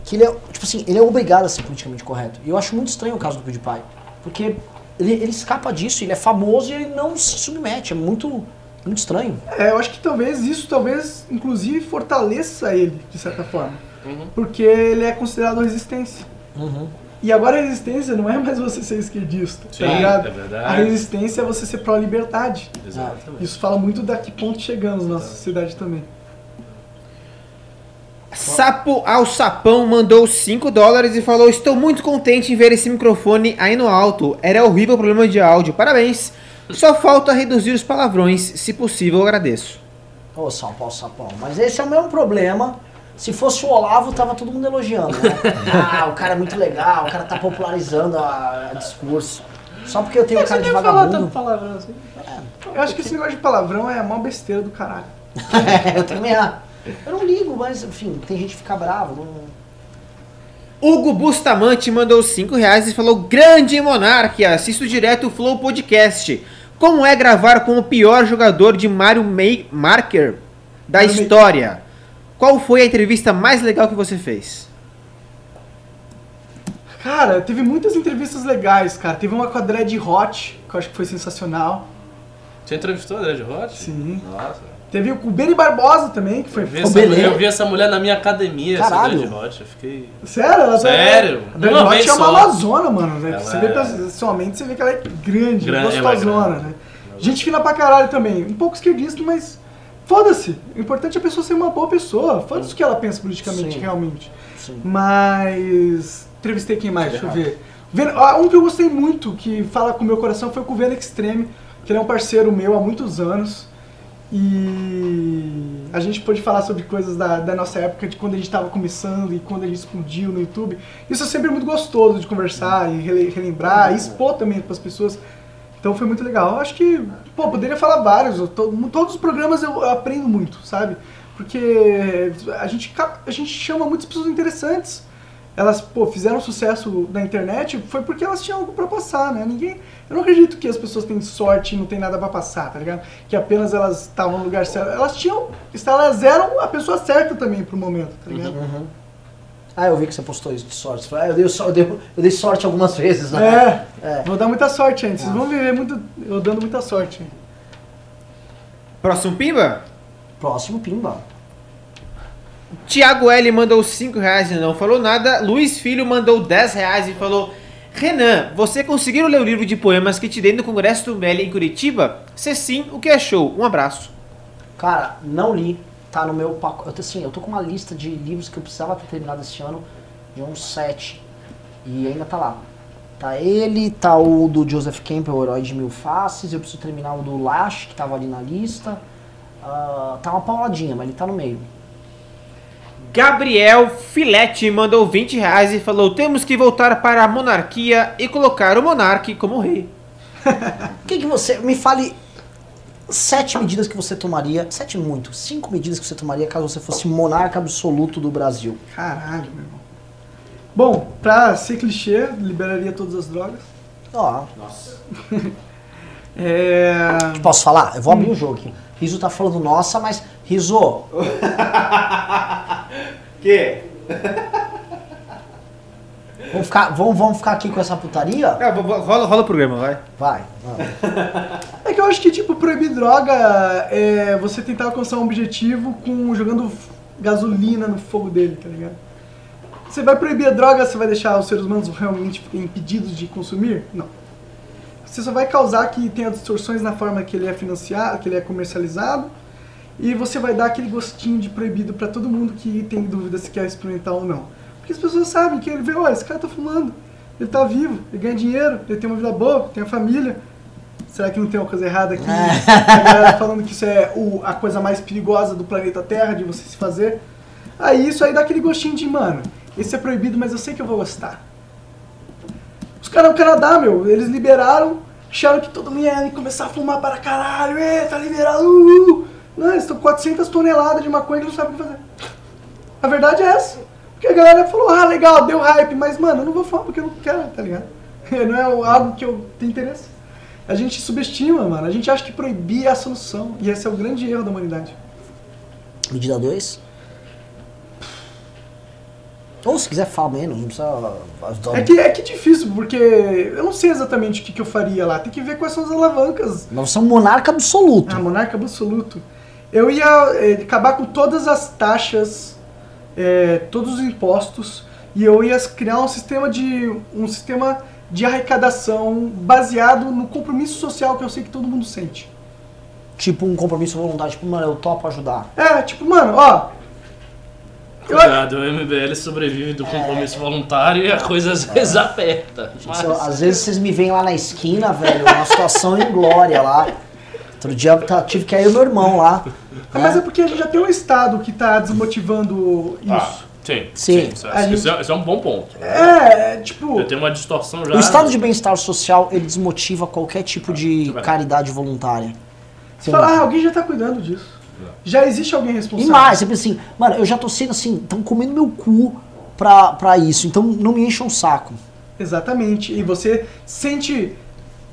que ele é, tipo assim, ele é obrigado a ser politicamente correto. E eu acho muito estranho o caso do PewDiePie. Porque ele, ele escapa disso, ele é famoso e ele não se submete. É muito, muito estranho. É, eu acho que talvez isso, talvez, inclusive, fortaleça ele, de certa forma. Uhum. Porque ele é considerado resistência. Uhum. E agora a resistência não é mais você ser esquerdista, Sim, tá ligado? é verdade. A resistência é você ser pró-liberdade. Exatamente. Isso fala muito da que ponto chegamos na nossa sociedade também. Sapo ao Sapão mandou 5 dólares e falou: Estou muito contente em ver esse microfone aí no alto. Era horrível o problema de áudio. Parabéns. Só falta reduzir os palavrões. Se possível, eu agradeço. Ô, Sapão, Sapão. Mas esse é o mesmo problema. Se fosse o Olavo, tava todo mundo elogiando, né? *laughs* ah, o cara é muito legal, o cara tá popularizando a, a discurso. Só porque eu tenho cara de vagabundo. palavrão assim. Eu acho que esse negócio de palavrão é a maior besteira do caralho. *laughs* eu também ah, Eu não ligo, mas enfim, tem gente que fica bravo. Não... Hugo Bustamante mandou 5 reais e falou: Grande monarquia, assisto direto o Flow Podcast. Como é gravar com o pior jogador de Mario May Marker da Mario Maker. história? Qual foi a entrevista mais legal que você fez? Cara, teve muitas entrevistas legais, cara. Teve uma com a Dread Hot, que eu acho que foi sensacional. Você entrevistou a Dread Hot? Sim. Nossa. Teve o Benny Barbosa também, que foi Eu vi, essa, beleza. eu vi essa mulher na minha academia, Caralho. essa Dread Hot. Eu fiquei. Sério? Ela Sério? A Hot vez é uma só. amazona, mano. Né? Ela Você vê é- pessoalmente, você vê que ela é grande, Grande, é gostosona, grande. né? Gente fina pra caralho também. Um pouco esquerdista, mas foda-se. O importante é a pessoa ser uma boa pessoa. Foda-se o que ela pensa politicamente, Sim. realmente. Sim. Mas. Entrevistei quem mais? Deixa eu ver. Ven- ah, Um que eu gostei muito, que fala com o meu coração, foi com o Vena Extreme, que ele é um parceiro meu há muitos anos. E a gente pôde falar sobre coisas da, da nossa época, de quando a gente estava começando e quando a gente explodiu no YouTube. Isso é sempre muito gostoso de conversar e rele- relembrar, e expor também para as pessoas. Então foi muito legal. Eu acho que, pô, poderia falar vários. to- todos os programas eu, eu aprendo muito, sabe? Porque a gente, a gente chama muitas pessoas interessantes. Elas, pô, fizeram sucesso na internet foi porque elas tinham algo pra passar, né? Ninguém. Eu não acredito que as pessoas têm sorte e não tem nada pra passar, tá ligado? Que apenas elas estavam no lugar certo. Elas tinham. Elas eram a pessoa certa também pro momento, tá ligado? Uhum. Ah, eu vi que você postou isso de sorte. Você falou, Ah, eu, dei, eu, dei, eu dei sorte algumas vezes, né? É, É. vou dar muita sorte ainda. Vocês vão viver muito. Eu dando muita sorte. Próximo Pimba? Próximo Pimba. Tiago L mandou 5 reais e não falou nada. Luiz Filho mandou 10 reais e falou: Renan, você conseguiu ler o livro de poemas que te dei no Congresso do Meli em Curitiba? Se sim, o que achou? Um abraço. Cara, não li. Tá no meu pacote. Assim, eu tô com uma lista de livros que eu precisava ter terminado esse ano, de uns sete. E ainda tá lá. Tá ele, tá o do Joseph Campbell, O Herói de Mil Faces. Eu preciso terminar o do Lash, que tava ali na lista. Ah, tá uma pauladinha, mas ele tá no meio. Gabriel Filete mandou 20 reais e falou: Temos que voltar para a monarquia e colocar o monarca como rei. O *laughs* que, que você. Me fale sete medidas que você tomaria. Sete muito. Cinco medidas que você tomaria caso você fosse monarca absoluto do Brasil. Caralho, meu irmão. Bom, pra ser clichê, liberaria todas as drogas. Ó, *laughs* É. posso falar? Eu vou abrir o jogo aqui. Riso tá falando nossa, mas. Riso, *laughs* Que? *laughs* vamos ficar, vamos, vamos ficar aqui com essa putaria? Ah, rola, rola o programa, vai. Vai. vamos. *laughs* É que eu acho que, tipo, proibir droga é você tentar alcançar um objetivo com jogando gasolina no fogo dele, tá ligado? Você vai proibir a droga, você vai deixar os seres humanos realmente impedidos de consumir? Não. Você só vai causar que tenha distorções na forma que ele é financiado, que ele é comercializado, e você vai dar aquele gostinho de proibido pra todo mundo que tem dúvida se quer experimentar ou não. Porque as pessoas sabem que ele vê, ó, esse cara tá fumando, ele tá vivo, ele ganha dinheiro, ele tem uma vida boa, tem a família. Será que não tem uma coisa errada aqui? *laughs* a galera falando que isso é o- a coisa mais perigosa do planeta Terra de você se fazer. Aí isso aí dá aquele gostinho de, mano, esse é proibido, mas eu sei que eu vou gostar. Os caras no Canadá, meu, eles liberaram, acharam que todo mundo ia começar a fumar para caralho, é, tá liberado, uhul. Não, eles estão com 400 toneladas de maconha e não sabem o que fazer. A verdade é essa. Porque a galera falou, ah, legal, deu hype, mas, mano, eu não vou fumar porque eu não quero, tá ligado? *laughs* Não é algo que eu tenho interesse. A gente subestima, mano. A gente acha que proibir é a solução. E esse é o grande erro da humanidade. Medida 2. Ou se quiser, fala menos, não precisa. É que é que difícil, porque eu não sei exatamente o que, que eu faria lá. Tem que ver quais são as alavancas. Nós somos monarca absoluto. Ah, monarca absoluto. Eu ia eh, acabar com todas as taxas, eh, todos os impostos, e eu ia criar um sistema de um sistema de arrecadação baseado no compromisso social que eu sei que todo mundo sente. Tipo um compromisso voluntário, tipo, mano, eu topo ajudar. É, tipo, mano, ó. Cuidado, o MBL sobrevive do compromisso voluntário e a coisa às vezes aperta. Mas- às vezes vocês me veem lá na esquina, velho, uma situação em glória lá. Outro dia eu tive que ir o meu irmão lá. É, Mas é porque a gente já tem um Estado que tá desmotivando isso. Ah, sim, Sim. sim. isso, gente- isso é, isso é um bom ponto. É, é, tipo. Eu tenho uma distorção já. O estado de bem-estar social, ele desmotiva qualquer tipo de vai. caridade voluntária. Você fala, ah, alguém já tá cuidando disso. Já existe alguém E responsável. mais, sempre assim, mano, eu já tô sendo assim, estão comendo meu cu pra, pra isso, então não me encham o saco. Exatamente. E você sente.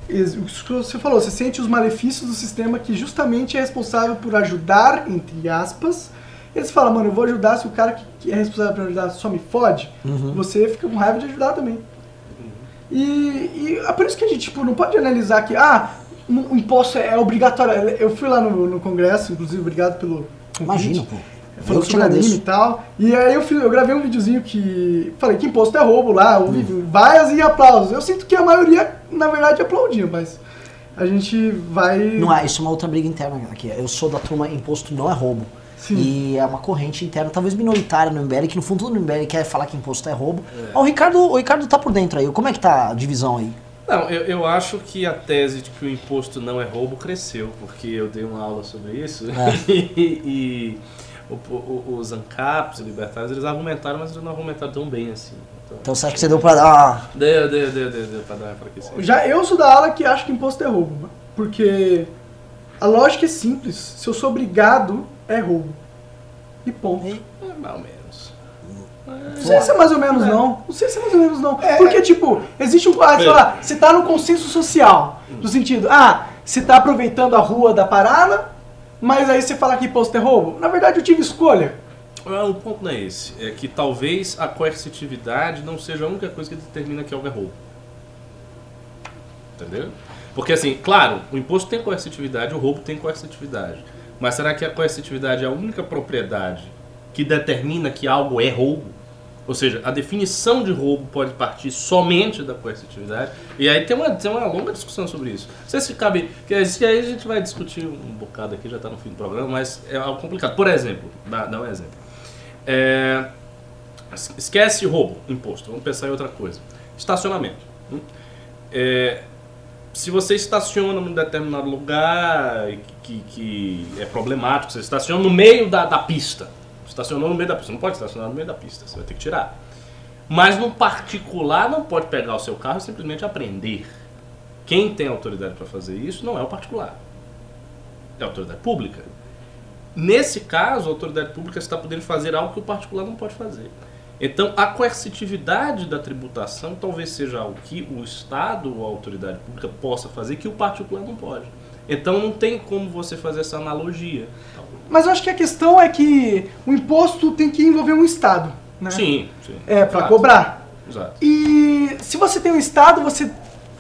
Isso que você falou, você sente os malefícios do sistema que justamente é responsável por ajudar, entre aspas. Eles falam, mano, eu vou ajudar se o cara que- é responsável por ajudar só me fode, você fica com raiva de ajudar também. E, e é por isso que a gente tipo, não pode analisar que, ah, um imposto é obrigatório. Eu fui lá no, no congresso, inclusive, obrigado pelo. convite. Imagina, pô. Falou sobre anime e tal. E aí eu, eu gravei um videozinho que. Falei que imposto é roubo lá, houve vaias e aplausos. Eu sinto que a maioria, na verdade, aplaudia, mas a gente vai. Não é, isso é uma outra briga interna aqui. Eu sou da turma imposto não é roubo. Sim. E é uma corrente interna, talvez minoritária no MBL, que no fundo todo MBL quer falar que imposto é roubo. Ó, o, Ricardo, o Ricardo tá por dentro aí. Como é que tá a divisão aí? Não, eu, eu acho que a tese de que o imposto não é roubo cresceu, porque eu dei uma aula sobre isso É. *laughs* e, e o- o- os ANCAPs, os libertários, eles argumentaram, mas eles não argumentaram tão bem assim. Então, Então você acha que você deu pra dar. deu, deu, deu, deu, deu pra dar uma enfraquecida. Já eu sou da ala que acha que imposto é roubo, mano. porque a lógica é simples. Se eu sou obrigado, é roubo. E ponto. É, ou menos. Não sei se é mais ou menos não. Não sei se é mais ou menos não. Porque, tipo, existe um. Ah, sei lá, você tá no consenso social. No sentido, ah, você tá aproveitando a rua da parada, mas aí você fala que imposto é roubo. Na verdade, eu tive escolha. Ah, O ponto não é esse. É que talvez a coercitividade não seja a única coisa que determina que algo é roubo. Entendeu? Porque assim, claro, o imposto tem coercitividade, o roubo tem coercitividade. Mas será que a coercitividade é a única propriedade que determina que algo é roubo. Ou seja, a definição de roubo pode partir somente da coercitividade. E aí tem uma, tem uma longa discussão sobre isso. Não sei se cabe. Que aí a gente vai discutir um bocado aqui, já está no fim do programa, mas é algo complicado. Por exemplo, dá, dá um exemplo. É, esquece roubo, imposto. Vamos pensar em outra coisa. Estacionamento. Hum? É, se você estaciona num determinado lugar que, que é problemático, você estaciona no meio da, da pista. Estacionou no meio da pista. Não pode estacionar no meio da pista, você vai ter que tirar. Mas no particular não pode pegar o seu carro e simplesmente apreender. Quem tem autoridade para fazer isso não é o particular. É a autoridade pública. Nesse caso, a autoridade pública está podendo fazer algo que o particular não pode fazer. Então, a coercitividade da tributação talvez seja algo que o Estado ou a autoridade pública possa fazer que o particular não pode. Então, não tem como você fazer essa analogia. Mas eu acho que a questão é que o imposto tem que envolver um Estado, né? Sim, sim. É, para cobrar. Exato. E se você tem um Estado, você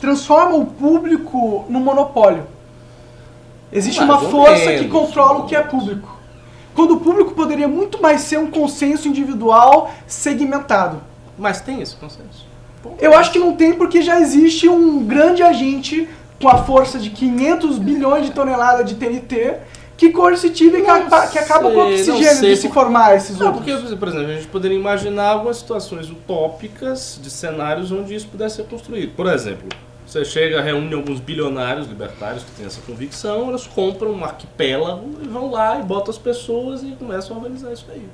transforma o público num monopólio. Existe Mais uma força que menos, controla o que é público. Quando o público poderia muito mais ser um consenso individual segmentado. Mas tem esse consenso. Eu acho que não tem porque já existe um grande agente com a força de 500 bilhões de toneladas de TNT que coercitiva que, que acaba com o oxigênio sei, de se formar esses Não, outros. porque, por exemplo, a gente poderia imaginar algumas situações utópicas de cenários onde isso pudesse ser construído. Por exemplo, você chega, reúne alguns bilionários libertários que têm essa convicção, eles compram um arquipélago e vão lá e botam as pessoas e começam a organizar isso aí.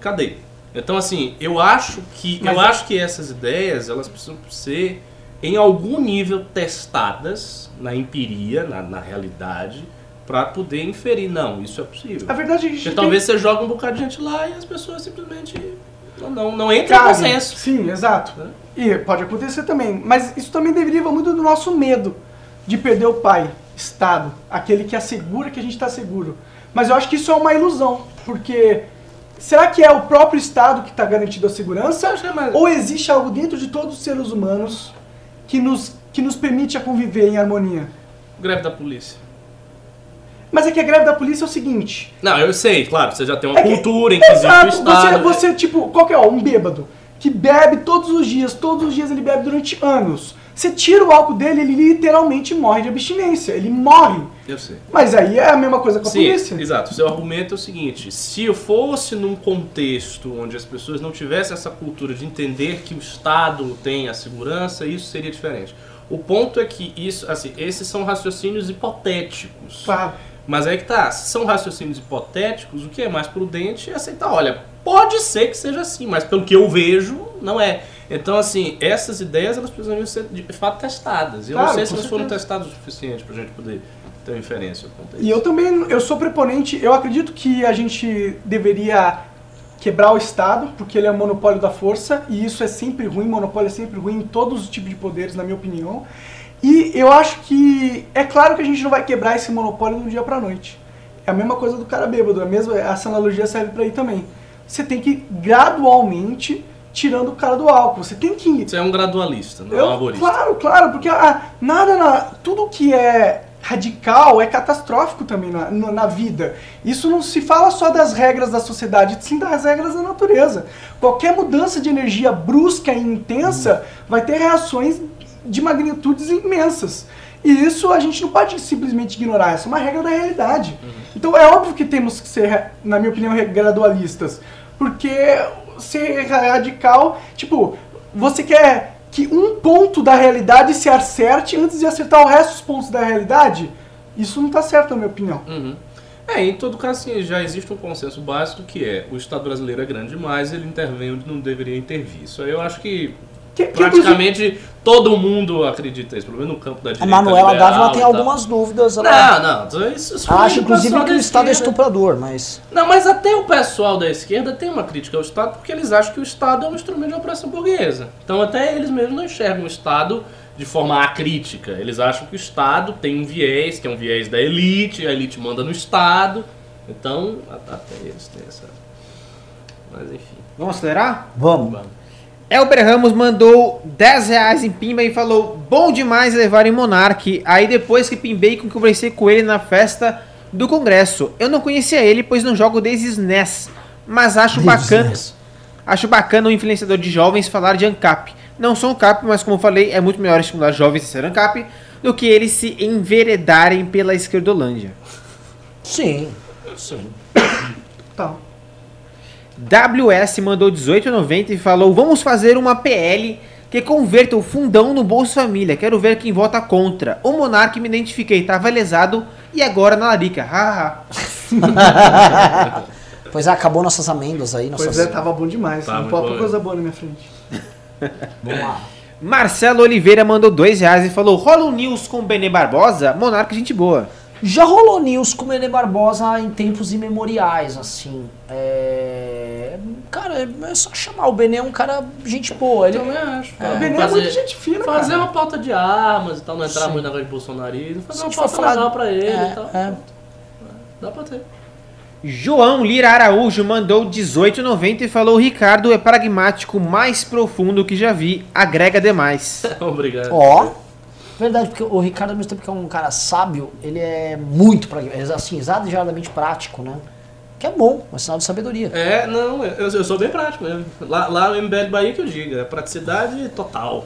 Cadê? Então, assim, eu acho que Mas eu é- acho que essas ideias elas precisam ser em algum nível testadas na empiria, na, na realidade, para poder inferir, não, isso é possível. A verdade é que a gente Porque tem- talvez você joga um bocado de gente lá e as pessoas simplesmente não, não, entram em Cabe. consenso. Sim, exato. Né? E pode acontecer também. Mas isso também deriva muito do nosso medo de perder o pai, Estado, aquele que assegura que a gente está seguro. Mas eu acho que isso é uma ilusão, porque será que é o próprio Estado que está garantindo a segurança? É mais- Ou existe algo dentro de todos os seres humanos que nos, que nos permite a conviver em harmonia? Greve da polícia. Mas é que a greve da polícia é o seguinte. Não, eu sei, claro, você já tem uma É que- cultura em que existe o Exato, Estado. você, você, tipo, qual que é? ó, Um bêbado que bebe todos os dias, todos os dias ele bebe durante anos. Você tira o álcool dele, ele literalmente morre de abstinência. Ele morre. Eu sei. Mas aí é a mesma coisa com a Sim, polícia. exato. O seu argumento é o seguinte: se eu fosse num contexto onde as pessoas não tivessem essa cultura de entender que o Estado tem a segurança, isso seria diferente. O ponto é que isso, assim, esses são raciocínios hipotéticos. Claro. Mas aí que tá, se são raciocínios hipotéticos, o que é mais prudente é aceitar, olha, pode ser que seja assim, mas pelo que eu vejo, não é. Então, assim, essas ideias elas precisam ser de fato testadas. E eu Claro, não sei se elas foram testadas o suficiente pra gente poder ter uma inferência a E eu também, eu sou preponente, eu acredito que a gente deveria quebrar o Estado, porque ele é o monopólio da força, e isso é sempre ruim, monopólio é sempre ruim em todos os tipos de poderes, na minha opinião. E eu acho que, é claro que a gente não vai quebrar esse monopólio do dia pra noite. É a mesma coisa do cara bêbado, a mesma, essa analogia serve pra aí também. Você tem que ir gradualmente tirando o cara do álcool, você tem que Você é um gradualista, não é um eu, arborista. claro, claro, porque ah, nada na, tudo que é radical é catastrófico também na, na, na vida. Isso não se fala só das regras da sociedade, sim das regras da natureza. Qualquer mudança de energia brusca e intensa vai ter reações de magnitudes imensas. E isso a gente não pode simplesmente ignorar, essa é uma regra da realidade. Então é óbvio que temos que ser, na minha opinião, gradualistas. Porque ser radical, tipo, você quer que um ponto da realidade se acerte antes de acertar o resto dos pontos da realidade? Isso não tá certo, na minha opinião. Uhum. É, em todo caso, assim, já existe um consenso básico que é o Estado brasileiro é grande demais, ele intervém onde não deveria intervir. Isso aí eu acho que Que, que, inclusive, praticamente todo mundo acredita isso, pelo menos no campo da A direita Manuela liberal Dávila tem algumas dúvidas. Ela Não, não, isso, isso acha foi inclusive que o Estado é estuprador, mas. Não, mas até o pessoal da esquerda tem uma crítica ao Estado porque eles acham que o Estado é um instrumento de opressão burguesa. Então até eles mesmos não enxergam o Estado de forma acrítica. Eles acham que o Estado tem um viés, que é um viés da elite, a elite manda no Estado. Então, a- até eles têm essa... Mas enfim. Vamos acelerar? Vamos. vamos. Elber Ramos mandou 10 reais em Pimba e falou: Bom demais levar em Monark. Aí depois que pimbei, que conversei com ele na festa do Congresso. Eu não conhecia ele, pois não jogo desde SNES. mas acho Deus bacana. Deus. Acho bacana o influenciador de jovens falar de ANCAP. Não sou ANCAP, mas como eu falei, é muito melhor estimular jovens a ser ANCAP do que eles se enveredarem pela esquerdolândia. Sim, sim. Tá. WS mandou 18,90 e falou: Vamos fazer uma PL que converta o fundão no Bolsa Família. Quero ver quem vota contra. O Monark me identifiquei, tava lesado e agora na larica. *laughs* Pois é, acabou nossas amêndoas aí, nossas... Pois é, tava bom demais. Tá não pode coisa boa na minha frente. *laughs* Vamos lá. Marcelo Oliveira mandou dois reais e falou: Rola um news com Benê Barbosa? Monarca, gente boa. Já rolou news com o Nenê Barbosa em tempos imemoriais, assim. É... Cara, é só chamar. O Benê é um cara gente boa. Ele... Eu também acho. É, o Benê é muito gente fina, Fazer cara. uma pauta de armas e tal, não entrar Sim. muito na negócio de bolsonarismo, fazer uma pauta falar- legal pra ele É, e tal. é. Dá pra ter. João Lira Araújo mandou 18,90 e falou: Ricardo é pragmático mais profundo que já vi, agrega demais. *laughs* Obrigado. Ó, verdade, porque o Ricardo, ao mesmo tempo que é um cara sábio, ele é muito, é, assim, exageradamente prático, né? Que é bom, é um sinal de sabedoria. É, não, eu, eu sou bem prático mesmo. Lá, lá no MBL Bahia que eu digo, é praticidade total.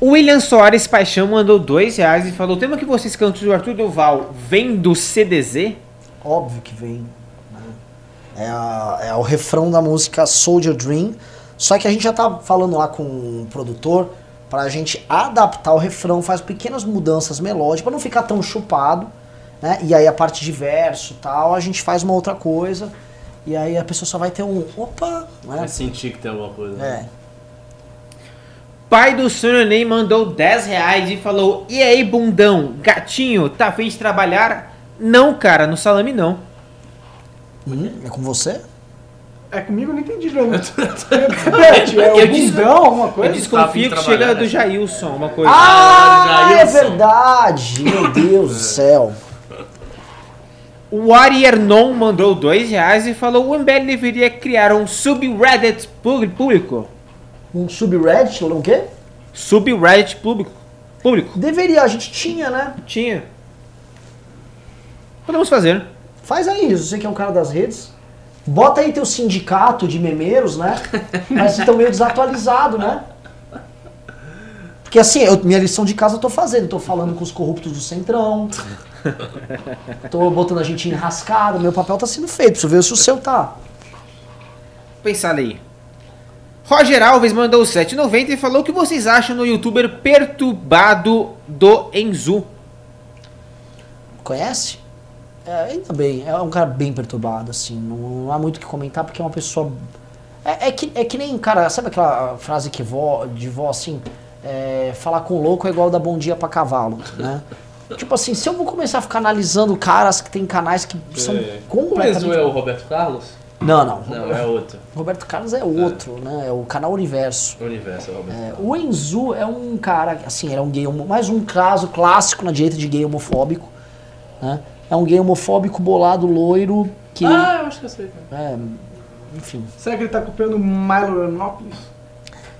O *laughs* William Soares Paixão mandou dois reais e falou: o tema que vocês cantam do Arthur Duval vem do CDZ? Óbvio que vem. né? É, a- é o refrão da música Soldier Dream. Só que a gente já tá falando lá com o produtor pra gente adaptar o refrão, faz pequenas mudanças melódicas pra não ficar tão chupado, né? E aí a parte de verso e tal, a gente faz uma outra coisa. E aí a pessoa só vai ter um opa, né? Vai sentir que tem alguma coisa. né? É. Pai do Sonho Ney mandou 10 reais e falou: E aí, bundão, gatinho, tá afim de trabalhar? Não, cara, no salame não. Hum, é com você? É comigo, eu não entendi, não. Repete, *laughs* é Eu o des- bundão, alguma Eu coisa? Afim desconfio de que chega do Jailson, uma coisa. Ah, é Jailson. verdade! Meu Deus do *laughs* céu. O Ari Ernon mandou 2 reais e falou: o MBL deveria criar um subreddit público. Um subreddit, o quê? Subreddit público. Público. Deveria, a gente tinha, né? Tinha. Podemos fazer. Faz aí, você que é um cara das redes. Bota aí teu sindicato de memeiros, né? Mas vocês estão meio desatualizados, né? Porque assim, eu- minha lição de casa eu tô fazendo. Tô falando com os corruptos do Centrão. Tô botando a gente enrascado. Meu papel tá sendo feito. Preciso ver se o seu tá. Pensar aí. Roger Alves mandou 7,90 e falou o que vocês acham no youtuber perturbado do Enzu. Conhece? É, ainda bem, é um cara bem perturbado, assim. Não, não há muito o que comentar porque é uma pessoa. É, é que, é que nem, cara, sabe aquela frase que vó, de vó assim? é, falar com louco é igual dar bom dia pra cavalo, né? tipo assim, se eu vou começar a ficar analisando caras que tem canais que são É. O Enzo completamente. é o Roberto Carlos? Não, não. Não, é outro. Roberto Carlos é outro, né? É o canal Universo. O universo é o Roberto É, Carlos. o Enzu é um cara, assim, era um gay, mais um caso clássico na direita de gay homofóbico, né? É um gay homofóbico bolado, loiro, que, Ah, eu acho que eu sei. é, enfim. Será que ele tá copiando o Milo Yiannopoulos?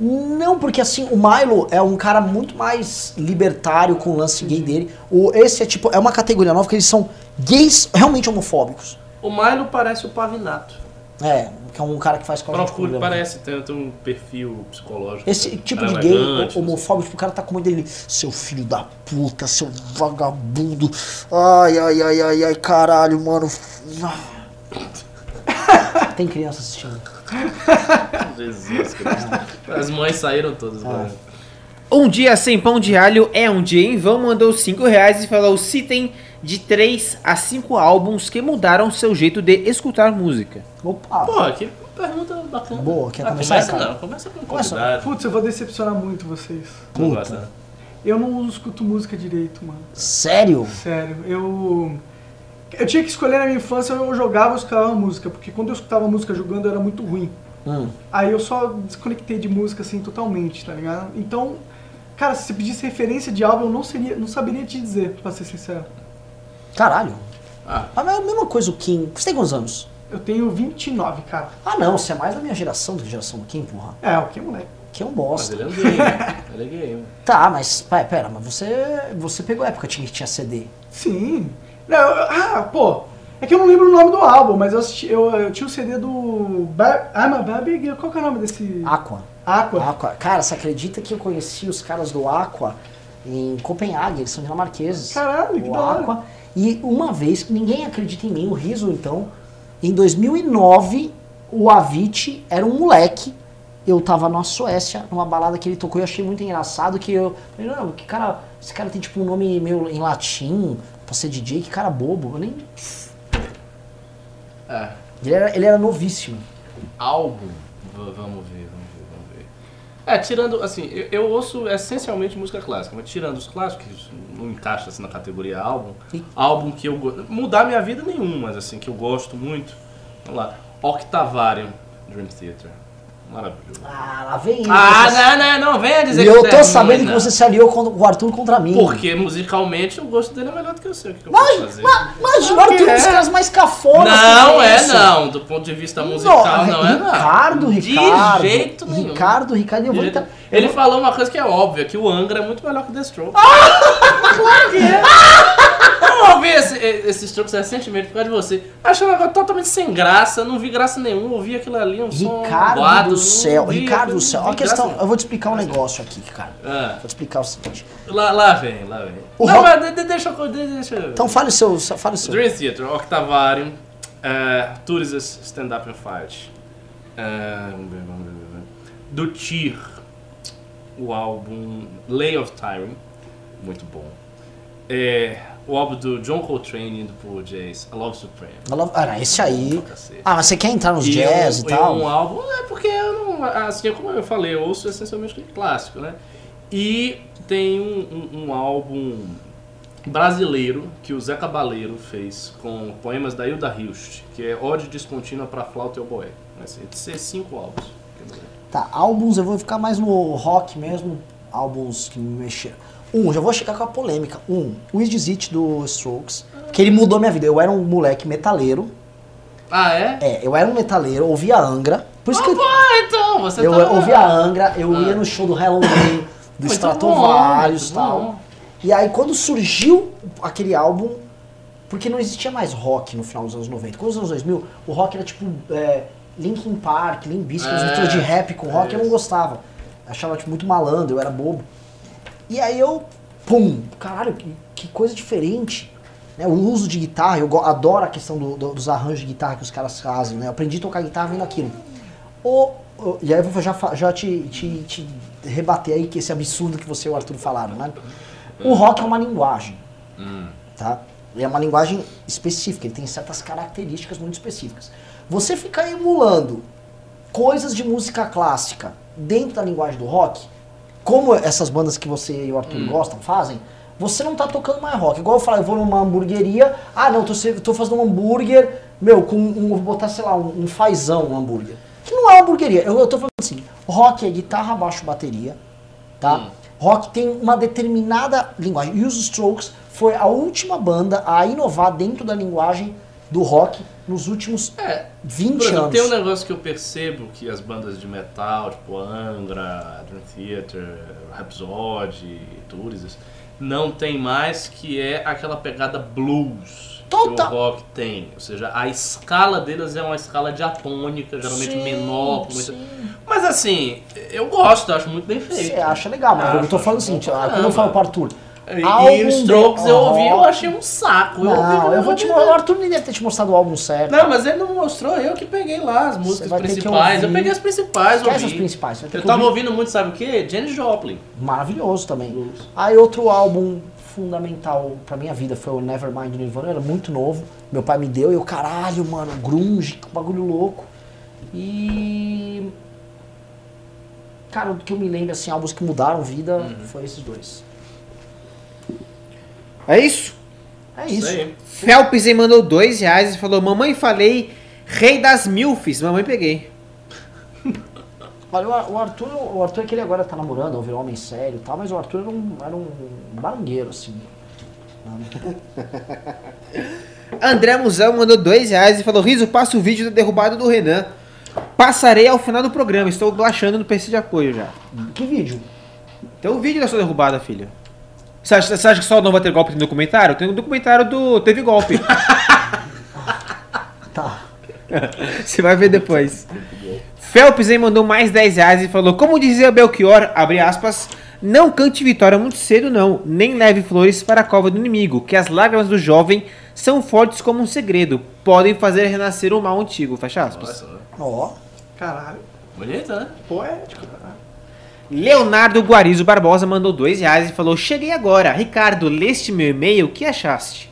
Não, porque assim, o Milo é um cara muito mais libertário com o lance gay dele. O, esse é tipo, é uma categoria nova que eles são gays realmente homofóbicos. O Milo parece o Pavinato. É, que é um cara que faz com a gente Procure, parece, tem, tem um perfil psicológico. Esse tipo de gay homofóbico, tipo, o cara tá com ele, seu filho da puta, seu vagabundo. Ai, ai, ai, ai, ai, caralho, mano. *laughs* Tem criança assistindo. *laughs* Jesus Cristo. As mães saíram todas. Ah. Um dia sem pão de alho é um dia em vão. Mandou 5 reais e falou: citem de 3 a 5 álbuns que mudaram seu jeito de escutar música. Opa! Pô, que pergunta bacana. Boa, quer Ah, começar, começa cara? não, começa com Começa. Putz, eu vou decepcionar muito vocês. Puta. né? Eu não escuto música direito, mano. Sério? Sério, eu. Eu tinha que escolher na minha infância, eu jogava ou escutava música, porque quando eu escutava música jogando eu era muito ruim. Hum. Aí eu só desconectei de música assim totalmente, tá ligado? Então, cara, se você pedisse referência de álbum, eu não, seria, não saberia te dizer, pra ser sincero. Caralho. Ah, Mas é a mesma coisa o Kim. Você tem quantos anos? Eu tenho 29, cara. Ah não, você é mais da minha geração do que a geração do Kim, porra. É, o que, moleque? Que é um mas bosta. ele é um gay. né? *laughs* ele é gay. né? Tá, mas pera, pera, mas você, você pegou a época que tinha CD. Sim. Não, eu- ah, pô, É que eu não lembro o nome do álbum, mas eu, assisti, eu, eu tinha o CD do I'm a Baby Girl. Qual que é o nome desse? Aqua. Aqua. Aqua. Cara, você acredita que eu conheci os caras do Aqua em Copenhague? Eles são dinamarqueses. Caralho, que o da hora. Aqua. E uma vez, ninguém acredita em mim, o Riso então, em 2009, o Avicii era um moleque. Eu tava na Suécia, numa balada que ele tocou e eu achei muito engraçado que eu. Falei, não, que cara. Esse cara tem tipo um nome meio em latim, pra ser DJ, que cara bobo. Eu nem. É. Ele era, ele era novíssimo. Álbum. Vamos ver, É, tirando, assim, eu, eu ouço essencialmente música clássica, mas tirando os clássicos, que não encaixa assim na categoria álbum, Sim. álbum que eu gosto. Mudar minha vida nenhum, mas assim, que eu gosto muito. Vamos lá. Octavarium, Dream Theater. Maravilhoso. Ah, lá vem ele. Ah, não, não, não, venha dizer E que eu isso tô é sabendo que não. você se aliou com o Arthur contra mim. Porque musicalmente o gosto dele é melhor do que eu sei o que eu posso Mas, fazer. mas, mas o Arthur é um dos É. caras mais cafonas. Não é não, do ponto de vista musical não, é não. Ricardo, De Ricardo. jeito nenhum. Ricardo, Ricardo, eu De vou entrar. Ele falou uma coisa que é óbvia, que o Angra é muito melhor que o The Strokes. Ah! claro que é. *laughs* Eu ouvi esse, esse Strokes recentemente por causa de você. Achei um negócio totalmente sem graça, não vi graça nenhuma, ouvi aquilo ali, um som Ricardo do céu, vi, Ricardo do céu. Ó a questão, eu vou te explicar um negócio aqui, cara. nenhuma. Vou te explicar o seguinte. Ah, lá, lá vem, lá vem. O não, rock- mas de- de- deixa de- Deixa, eu- Então fale o seu, fale o seu. Dream Theater, Octavarium, uh, Tourists Stand Up and Fight. Vamos ver, vamos ver, vamos ver. Do Tyr, o álbum Lay of Tyranny, muito bom. É, o álbum do John Coltrane indo pro Jazz, A Love Supreme. I love- Ah, esse aí. Ah, mas você quer entrar nos E jazz um, e tal? um álbum, é porque eu não, assim como eu falei, eu ouço essencialmente clássico, né? E tem um, um- um álbum brasileiro que o Zé Cabaleiro fez com poemas da Hilda Hilst, que é Ode Descontínua para Flauta e Oboé. Ser cinco álbuns. Tá, álbuns eu vou ficar mais no rock mesmo. Álbuns que me mexeram. Um, já vou chegar com a polêmica. Um, o Is It do Strokes. Que ele mudou minha vida. Eu era um moleque metaleiro. Ah, é? É, eu era um metaleiro, ouvia Angra. Por isso que eu, Ah, então, você eu tá... ouvia Angra, eu Ah. ia no show do Halloween, do *laughs* Stratovarius e tal. bom. E aí quando surgiu aquele álbum, porque não existia mais rock no final dos anos 90. Com os anos 2000, o rock era tipo é, Linkin Park, Limp Bizkit, as É, misturas de rap com rock, eu não gostava. Achava tipo, muito malandro, eu era bobo. E aí eu, pum, caralho, que, que coisa diferente. Né, o uso de guitarra, eu adoro a questão do- do- dos arranjos de guitarra que os caras fazem, né? Eu aprendi a tocar guitarra vendo aquilo. O, o- e aí eu vou já, já te, te, te rebater aí que esse absurdo que você e o Arthur falaram, né? O rock é uma linguagem, Hum. tá? Ele é uma linguagem específica, ele tem certas características muito específicas. Você ficar emulando coisas de música clássica dentro da linguagem do rock, como essas bandas que você e o Arthur gostam fazem, você não tá tocando mais rock. Igual eu falo, eu vou numa hamburgueria, ah não, tô, tô fazendo um hambúrguer, meu, com um, vou botar, sei lá, um, um fazão, um hambúrguer. Que não é uma hamburgueria. Eu, eu tô falando assim, rock é guitarra, baixo, bateria, tá? Hum. Rock tem uma determinada linguagem. E os Strokes foi a última banda a inovar dentro da linguagem do rock nos últimos É, 20 Por exemplo, anos. tem um negócio que eu percebo que as bandas de metal, tipo Angra, Dream Theater, Rhapsody, Tourists, não tem mais, que é aquela pegada blues Total. que o rock tem. Ou seja, a escala deles é uma escala diatônica, geralmente Sim, menor. sim. Mas assim, eu gosto, eu acho muito bem feito. Você acha legal, mas eu Acho, tô falando o quando eu falo caramba. pro Arthur, E, álbum e os Strokes eu ouvi, eu achei um saco. Eu ouvi, Não, eu vou te ouvi- o Arthur nem deve ter te mostrado o álbum certo. Não, mas ele não mostrou, eu que peguei lá as músicas que principais. Eu peguei as principais, Esquece ouvi. as principais, Eu que tava ouvir. ouvindo muito, sabe o quê? Janis Joplin. Maravilhoso também. Blues. Aí outro álbum fundamental pra minha vida foi o Nevermind do Nirvana, eu era muito novo. Meu pai me deu e eu, caralho, mano, grunge, que bagulho louco. E. Cara, do que eu me lembro, assim, álbuns que mudaram vida, Uhum. foi esses dois. É isso? É isso. aí. Felps aí mandou dois reais e falou: Mamãe falei, rei das milfs. Mamãe peguei. *laughs* Olha, o Ar- o Arthur, o Arthur é que ele agora tá namorando, ou virou homem sério e tal, mas o Arthur era um, era um barangueiro, assim. *laughs* André Musão mandou dois reais e falou: Riso, passa o vídeo da derrubada do Renan. Passarei ao final do programa. Estou baixando no PC de apoio já. Que vídeo? Tem o vídeo da sua derrubada, filha. Você acha, você acha que só não vai ter golpe no documentário? Tem um documentário do Teve Golpe. *laughs* Você vai ver depois. Phelps aí mandou mais 10 reais e falou: Como dizia Belchior, abre aspas, não cante vitória muito cedo, não, nem leve flores para a cova do inimigo, que as lágrimas do jovem são fortes como um segredo, podem fazer renascer o mal antigo. Fecha aspas. Ó. Caralho. bonita, né? Poético. Leonardo Guarizo Barbosa mandou 2 reais e falou: Cheguei agora. Ricardo, leste meu e-mail, o que achaste?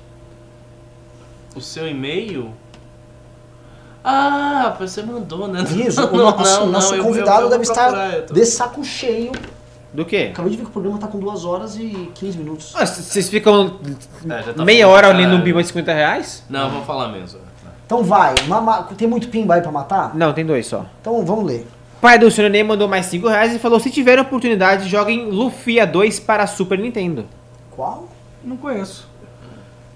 O seu e-mail? Ah, você mandou, né? Isso, *laughs* o Não, nosso, não, nosso não, convidado eu- eu deve estar procurar, eu tô- de saco cheio. Do quê? Acabei de ver que o programa tá com 2 horas e 15 minutos. Ah, Vocês ficam É, tá meia hora ali no caralho. Bima de 50 reais? Não, vou falar mesmo. Então vai, tem muito pimba aí pra matar? Não, tem dois só. Então vamos ler. Pai do Senhor Ney mandou mais 5 reais e falou: Se tiver oportunidade, joguem Lufia 2 para Super Nintendo. Qual? Não conheço.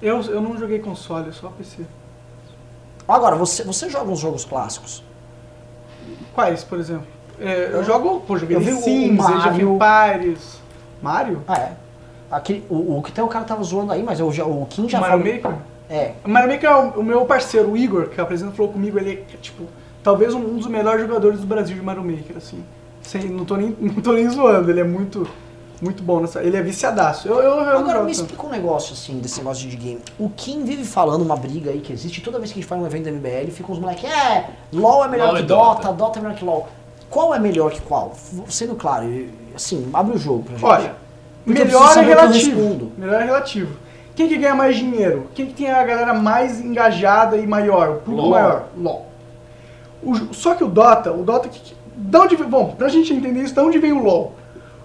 Eu, eu não joguei console, só PC. Agora, você, você joga uns jogos clássicos. Quais, por exemplo? É, eu jogo, pô, joguei Eu vi o Sims, of Mario. Empires. Mario? Ah, é. Aquele, o, o que tem o cara tava zoando aí, mas eu já, o Kim já Mario falou. Maker? É. O Mario Maker é o, o meu parceiro, o Igor, que apresenta falou comigo, ele é, tipo, talvez um, dos melhores jogadores do Brasil de Mario Maker, assim. Sem, não, tô nem, *laughs* não tô nem zoando, ele é muito, muito bom nessa. Ele é viciadaço. Eu, eu, eu Agora me explica um negócio assim desse negócio de game. O Kim vive falando uma briga aí que existe. Toda vez que a gente faz um evento da MBL, ficam os moleques, é, LOL é melhor LOL que e Dota, Dota. Dota. é melhor que LOL. Qual é melhor que qual? Sendo claro, assim, abre o jogo pra gente. Olha, melhor é relativo. Melhor é relativo. Quem que ganha mais dinheiro? Quem que tem a galera mais engajada e maior? O público LOL. maior? LOL. O só que o Dota, o Dota que. Da onde, bom, pra gente entender isso, da onde veio o LOL?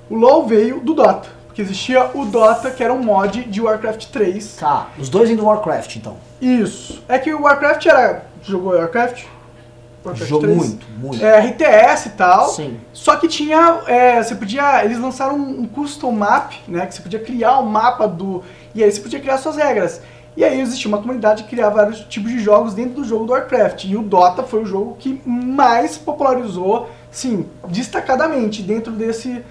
O LOL veio do Dota. Porque existia o Dota, que era um mod de Warcraft 3. Tá, os dois vêm do Warcraft então. Isso. É que o Warcraft era. Jogou Warcraft? Warcraft Jogou 3? muito, muito. É, RTS e tal. Sim. Só que tinha. é, você podia. Eles lançaram um, custom map, né? Que você podia criar um mapa do. E aí você podia criar suas regras. E aí existia uma comunidade que criava vários tipos de jogos dentro do jogo do Warcraft. E o Dota foi o jogo que mais popularizou, sim, destacadamente dentro desse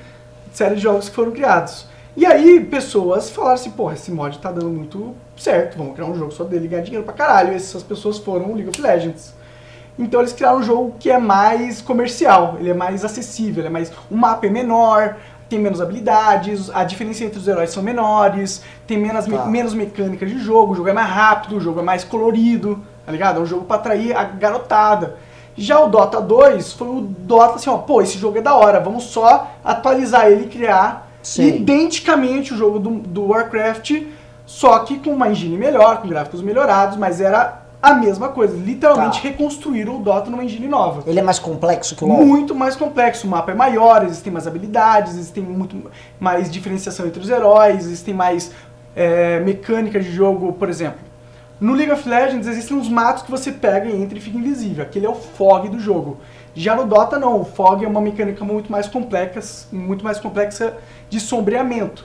série de jogos que foram criados. E aí pessoas falaram assim, porra, esse mod tá dando muito certo, vamos criar um jogo só dele e ganhar dinheiro pra caralho. E essas pessoas foram o League of Legends. Então eles criaram um jogo que é mais comercial, ele é mais acessível, ele é mais. O mapa é menor, tem menos habilidades, a diferença entre os heróis são menores, tem menos, me- Tá. menos mecânicas de jogo, o jogo é mais rápido, o jogo é mais colorido, tá ligado? É um jogo pra atrair a garotada. Já o Dota 2 foi o Dota assim, ó, pô, esse jogo é da hora, vamos só atualizar ele e criar Sim. identicamente o jogo do, do Warcraft, só que com uma engine melhor, com gráficos melhorados, mas era a mesma coisa. Literalmente Tá. reconstruíram o Dota numa engine nova. Ele é mais complexo que o LoL? Muito mais complexo, o mapa é maior, existem mais habilidades, existem muito mais diferenciação entre os heróis, existem mais é, mecânicas de jogo, por exemplo. No League of Legends existem uns matos que você pega e entra e fica invisível. Aquele é o fog do jogo. Já no Dota não, o fog é uma mecânica muito mais complexa, muito mais complexa de sombreamento.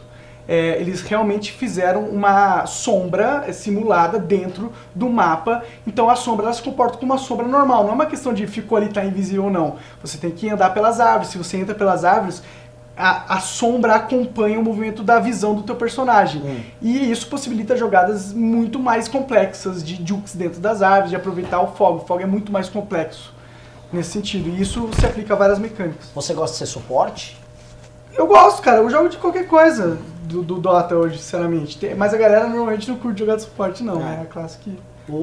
É, eles realmente fizeram uma sombra simulada dentro do mapa. Então a sombra ela se comporta como uma sombra normal. Não é uma questão de ficou ali tá invisível ou não. Você tem que andar pelas árvores. Se você entra pelas árvores, a, a sombra acompanha o movimento da visão do teu personagem. Hum. E isso possibilita jogadas muito mais complexas de jukes dentro das árvores, de aproveitar o fog. O fog é muito mais complexo nesse sentido. E isso se aplica a várias mecânicas. Você gosta de ser suporte? Eu gosto, cara. Eu jogo de qualquer coisa do, do Dota hoje, sinceramente. Tem- mas a galera normalmente não curte jogar de suporte, não. É. É a classe que. O,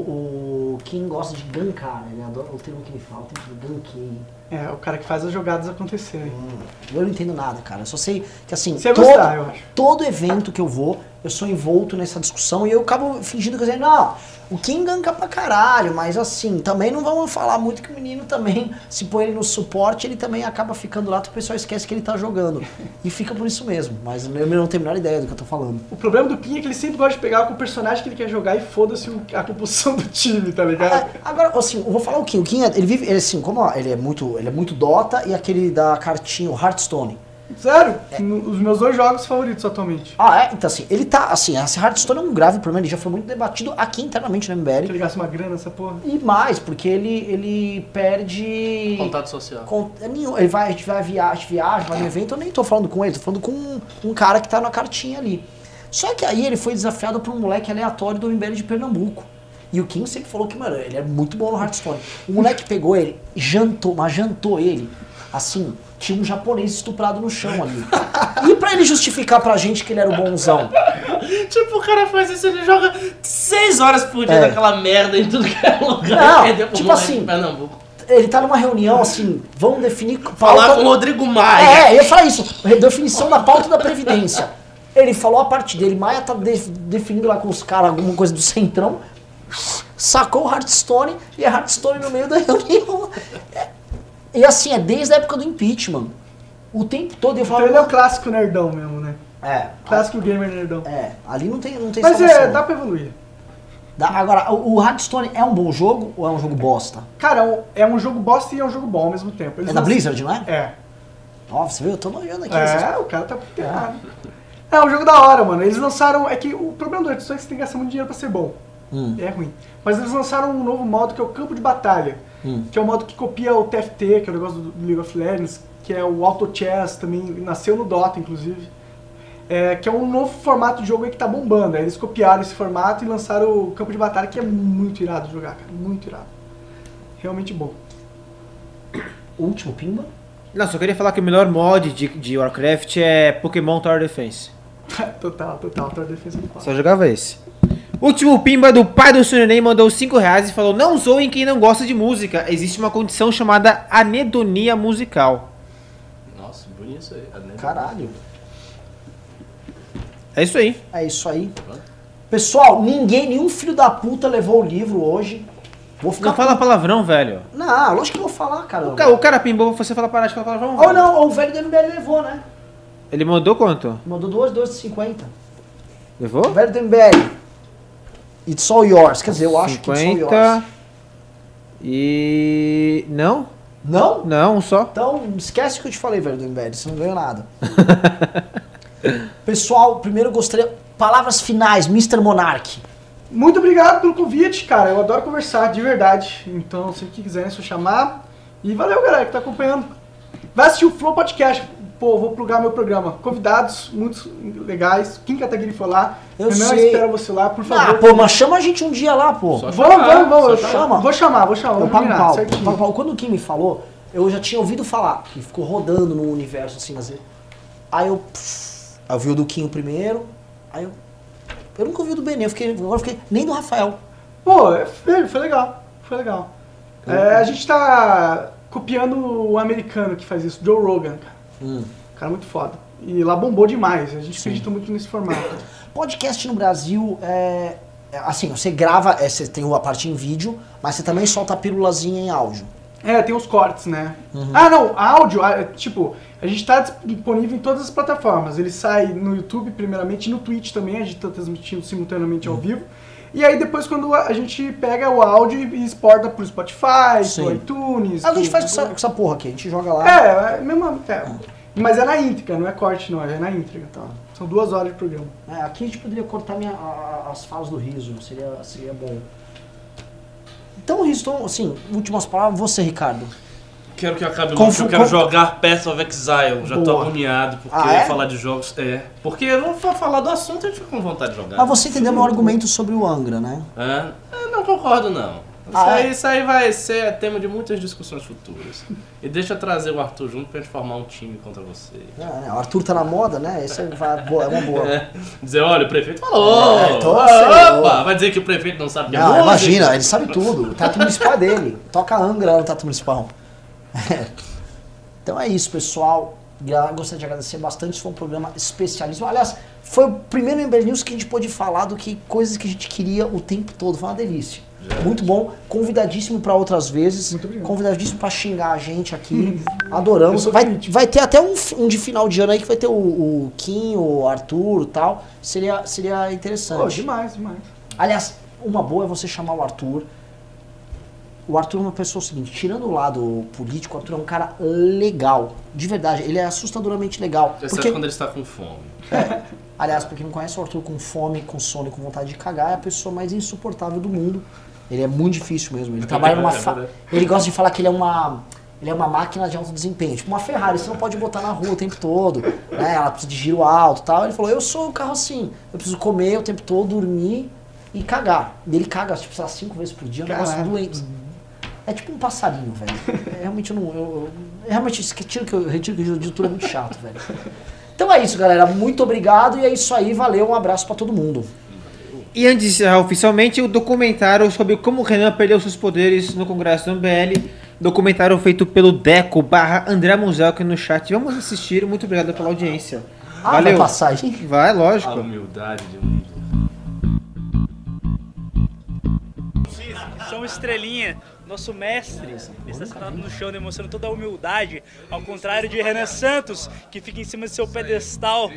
o Kim gosta de gankar, né? Ele adora o termo que ele fala, o termo de gankei. É, o cara que faz as jogadas acontecerem. Hum, Eu não entendo nada, cara. Eu só sei que assim, Você todo, gostar, eu acho. todo evento que eu vou, eu sou envolto nessa discussão e eu acabo fingindo que eu dizer, não, o Kim ganka pra caralho, mas assim, também não vamos falar muito que o menino também, se põe ele no suporte, ele também acaba ficando lá, o pessoal esquece que ele tá jogando. E fica por isso mesmo, mas eu não tenho a menor ideia do que eu tô falando. O problema do Kim é que ele sempre gosta de pegar com o personagem que ele quer jogar e foda-se a composição do time, tá ligado? Ah, Agora, assim, eu vou falar o Kim. O Kim, ele vive, ele, assim, como ele é muito, ele é muito Dota e aquele da cartinha, o Hearthstone. Sério? É. Os meus dois jogos favoritos atualmente. Ah, é? Então, assim, ele tá, assim, esse Hearthstone é um grave problema, ele já foi muito debatido aqui internamente no Que MBL. ele gasta uma grana nessa porra. E mais, porque ele, ele perde... Contato social. Con- é nenhum. Ele vai, a gente vai viajar, viaja, vai no evento, eu nem tô falando com ele, tô falando com um, um cara que tá na cartinha ali. Só que aí ele foi desafiado por um moleque aleatório do MBL de Pernambuco. E o Kim sempre falou que, mano, ele é muito bom no Hearthstone. O moleque pegou ele, jantou, mas jantou ele, assim, tinha um japonês estuprado no chão ali. E pra ele justificar pra gente que ele era o bonzão? Tipo, o cara faz isso, ele joga 6 horas por dia É. naquela merda em tudo que é lugar. Não, tipo assim, Pernambuco. Ele tá numa reunião, assim, vamos definir... Falar pauta- com o Rodrigo Maia. É, eu ia falar isso. Definição da pauta da Previdência. Ele falou a parte dele, Maia tá de- definindo lá com os caras alguma coisa do Centrão, sacou o Hearthstone e é Hearthstone no meio da reunião. É, E assim, é desde a época do impeachment. O tempo todo eu Então falo. ele é o clássico nerdão mesmo, né? É, Clássico gamer nerdão. é, ali não tem, não tem Mas é, dá pra evoluir. Dá- Agora, o, Hearthstone é um bom jogo ou é um jogo bosta? Cara, é um- é um jogo bosta e é um jogo bom ao mesmo tempo. Eles É da não- Blizzard, não é? É. Ó, você viu? Eu tô nojando aqui. essas É, o cara tá errado. É um jogo da hora, mano. Eles lançaram. É que o problema do Hearthstone é que você tem que gastar muito dinheiro pra ser bom. Hum. É ruim. Mas eles lançaram um novo modo que é o campo de batalha. Hum. Que é o modo que copia o TFT, que é o negócio do League of Legends, que é o Auto Chess também, nasceu no Dota, inclusive. É, que é um novo formato de jogo aí que tá bombando. Aí eles copiaram esse formato e lançaram o campo de batalha, que é muito irado de jogar, cara. Muito irado. Realmente bom. *coughs* Último pimba? Não, só queria falar que o melhor mod de, de Warcraft é Pokémon Tower Defense. *laughs* total, total. Tower Defense do Só jogava esse. Último pimba do pai do Sunenei mandou 5 reais e falou: Não zoem quem não gosta de música. Existe uma condição chamada anedonia musical. Nossa, bonito isso aí. A neve. Caralho. É isso aí. É isso aí. Pessoal, ninguém, nenhum filho da puta levou o livro hoje. Vou ficar. Não fala palavrão, velho. Não, lógico que eu vou falar, cara. O, ca- o cara pimbou, você fala parar de falar palavrão. Ou não, ou o velho do MBL levou, né? Ele mandou quanto? Mandou duas, duas de 50. O Levou? velho do MBL. It's all yours. Quer dizer, eu acho que it's all 50. yours. E. Não? Não? Não, um só. Então, esquece o que eu te falei, velho do MBL. Você não ganhou nada. *laughs* Pessoal, primeiro eu gostaria. Palavras finais, Mr. Monark. Muito obrigado pelo convite, cara. Eu adoro conversar, de verdade. Então, se que quiserem, é só chamar. E valeu, galera, que tá acompanhando. Vai assistir o Flow Podcast. Pô, vou plugar meu programa. Convidados muito legais. Kim Kataguiri foi lá. Eu Renan sei. espera você lá, por Ah, favor. pô, mas chama a gente um dia lá, pô. Só Vamos, chamar, vamos, vamos. chama. Vou chamar, vou chamar. Eu pago combinar, pau, pago pau. Quando o Kim me falou, eu já tinha ouvido falar, que ficou rodando no universo assim, mas. Aí eu. pff, aí eu vi o do Kim primeiro, aí eu. Eu nunca ouvi o do Benê, eu fiquei, agora eu fiquei. Nem do Rafael. Pô, é- foi, foi legal. Foi legal. É, a gente tá copiando o americano que faz isso, Joe Rogan, cara. Hum. Cara muito foda. E lá bombou demais. A gente acredita muito nesse formato. *coughs* Podcast no Brasil é. é, Assim, você grava, é, você tem a parte em vídeo, mas você também solta a pílulazinha em áudio. É, tem os cortes, né? Uhum. Ah, não, áudio, ah, é, tipo, a gente tá disponível em todas as plataformas. Ele sai no YouTube, primeiramente, e no Twitch também, a gente tá transmitindo simultaneamente Uhum. ao vivo. E aí depois quando a gente pega o áudio e exporta pro Spotify, Sim. pro iTunes. A gente pro- faz com essa, com essa porra aqui, a gente joga lá. É, é mesmo. É. Mas é na íntegra, não é corte não, é na íntegra. Então. São duas horas de programa. É, aqui a gente poderia cortar minha- a- a- as falas do riso, seria, seria bom. Então, Riso, então, assim, últimas palavras, você, Ricardo. Quero que acabe logo, Confu- eu quero jogar Path of Exile. Já tô Boa. agoniado, porque Ah, é? falar de jogos. É. Porque eu vou fa- falar do assunto e a gente fica com vontade de jogar. Mas você entendeu meu argumento sobre o Angra, né? É? Eu não concordo, não. Isso, Ah, aí, é? isso aí vai ser tema de muitas discussões futuras. E deixa eu trazer o Arthur junto pra gente formar um time contra você. É, né, o Arthur tá na moda, né? Isso é, vai- boa, é uma boa. *laughs* É. Dizer, olha, o prefeito falou! É, tô Opa! sei, Vai dizer que o prefeito não sabe é Não, música? imagina, ele sabe tudo. O teto municipal é dele. Toca Angra lá no teto municipal. *laughs* Então é isso, pessoal. Gostaria de agradecer bastante. Foi um programa especialíssimo. Aliás, foi o primeiro Ember News que a gente pôde falar do que coisas que a gente queria o tempo todo. Foi uma delícia. Muito bom. Convidadíssimo para outras vezes. Convidadíssimo para xingar a gente aqui. Adoramos. Eu sou Vai, vai ter até um, um de final de ano aí que vai ter o, o Kim, o Arthur e tal. Seria, seria interessante. Pô, demais, demais. Aliás, uma boa é você chamar o Arthur. O Arthur é uma pessoa seguinte, tirando o lado político, o Arthur é um cara legal. De verdade, ele é assustadoramente legal. Exceto Porque, quando ele está com fome. aliás, pra quem não conhece o Arthur com fome, com sono e com vontade de cagar, é a pessoa mais insuportável do mundo. Ele é muito difícil mesmo. Ele trabalha numa. É fa-. Ele gosta de falar que ele é uma. Ele é uma máquina de alto desempenho. Tipo uma Ferrari, você não pode botar na rua o tempo todo. Né? Ela precisa de giro alto e tal. Ele falou, eu sou o carro assim. Eu preciso comer o tempo todo, dormir e cagar. E ele caga, tipo, sei lá, cinco vezes por dia, é um negócio doente. É tipo um passarinho, velho. É, realmente eu não. Eu, eu- é realmente esse retiro que eu retiro que eu é muito chato, velho. Então é isso, galera. Muito obrigado e é isso aí. Valeu, um abraço pra todo mundo. E antes de encerrar oficialmente, o documentário sobre como o Renan perdeu seus poderes no Congresso do MBL. Documentário feito pelo Deco barra André Musel aqui no chat. Vamos assistir. Muito obrigado pela audiência. Ah, Valeu. vai aí? Vai, A lógico. humildade de um líder. São Estrelinha, nosso mestre, está sentado no chão demonstrando toda a humildade, ao contrário de Renan Santos, que fica em cima de seu pedestal.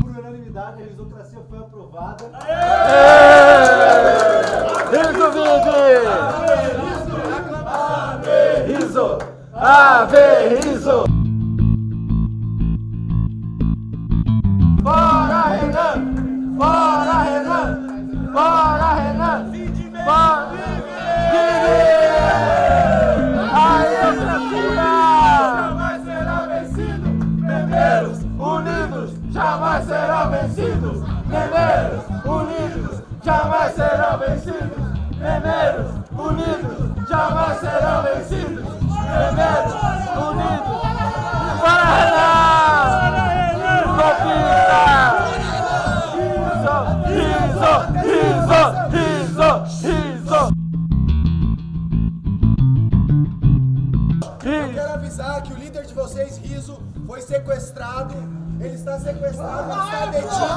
Por unanimidade, a risocracia foi aprovada. Riso! Ave Riso! Fora Renan! Fora serão vencidos! Memeiros unidos jamais serão vencidos! Memeiros unidos! Fora Renan! Golpista! Riso! Riso! Riso! Riso! Eu quero avisar que o líder de vocês, Riso, foi sequestrado. Ele está sequestrado, ele está detido.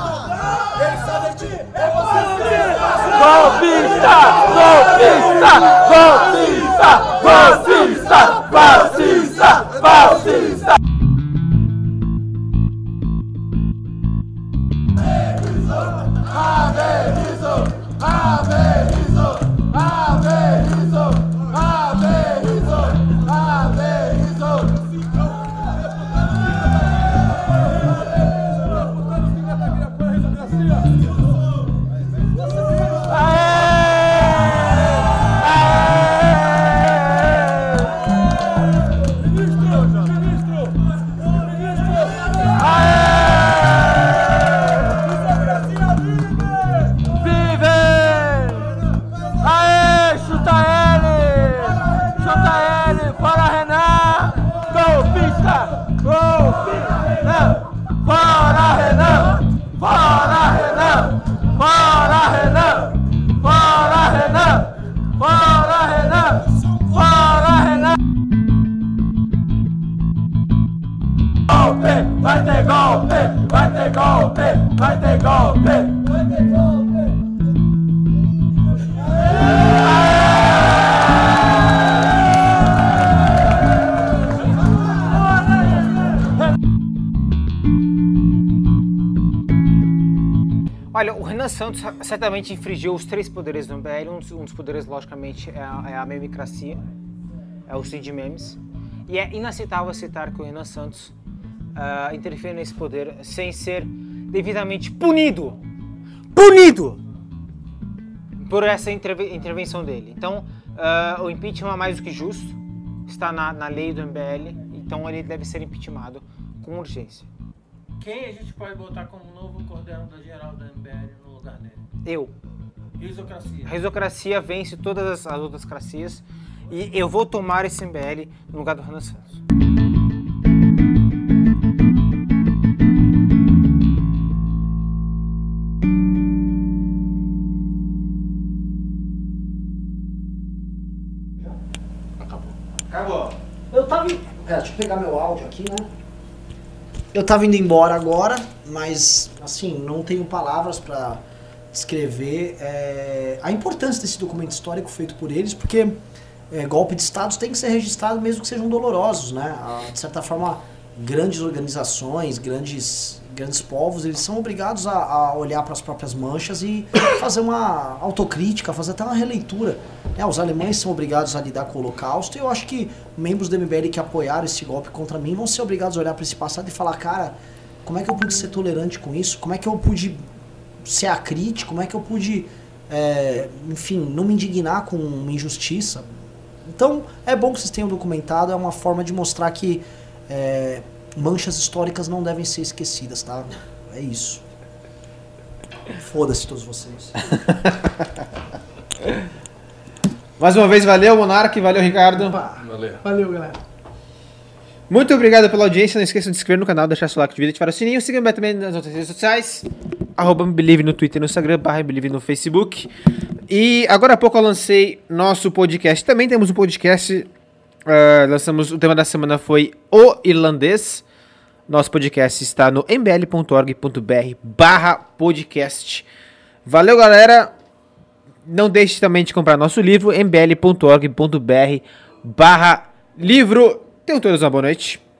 Ele está detido. É você Golpista! Golpista! Golpista! Fascista! Fascista! Fascista! Certamente infringiu os três poderes do MBL. Um dos, um dos poderes, logicamente, é a, é a memicracia, é o de memes. E é inaceitável citar que o Renan Santos ah, interfere nesse poder sem ser devidamente punido. Punido! Por essa interve- intervenção dele. Então, ah, o impeachment é mais do que justo. Está na, na lei do MBL. Então, ele deve ser impeachmentado com urgência. Quem a gente pode botar como novo coordenador geral da MBL no lugar dele? Eu. Risocracia. A risocracia vence todas as, as outras cracias e eu vou tomar esse MBL no lugar do Renan Santos. Acabou. Acabou. Eu tava. in- Pera, deixa eu pegar meu áudio aqui, né? Eu tava indo embora agora, mas assim, não tenho palavras pra descrever é, a importância desse documento histórico feito por eles, porque é, golpe de estados tem que ser registrado mesmo que sejam dolorosos, né? Ah, De certa forma, grandes organizações, grandes, grandes povos, eles são obrigados a, a olhar para as próprias manchas e *coughs* fazer uma autocrítica, fazer até uma releitura. né? Os alemães são obrigados a lidar com o Holocausto e eu acho que membros do MBL que apoiaram esse golpe contra mim vão ser obrigados a olhar para esse passado e falar, cara, como é que eu pude ser tolerante com isso? Como é que eu pude ser acrítico? Como é que eu pude, é, enfim, não me indignar com uma injustiça? Então, é bom que vocês tenham documentado, é uma forma de mostrar que é, manchas históricas não devem ser esquecidas, tá? É isso. Foda-se todos vocês. *laughs* Mais uma vez, valeu, Monark, valeu, Ricardo. Opa, Valeu. valeu, galera. Muito obrigado pela audiência. Não esqueçam de se inscrever no canal, deixar seu like de vídeo, ativar o sininho. Siga-me também nas outras redes sociais. Arroba Believe no Twitter e no Instagram, barra Believe no Facebook. E agora há pouco eu lancei nosso podcast. Também temos um podcast. ah, lançamos, o tema da semana foi O Irlandês. Nosso podcast está no mbl.org.br barra podcast. Valeu, galera. Não deixe também de comprar nosso livro, mbl.org.br barra livro. Todos uma boa noite.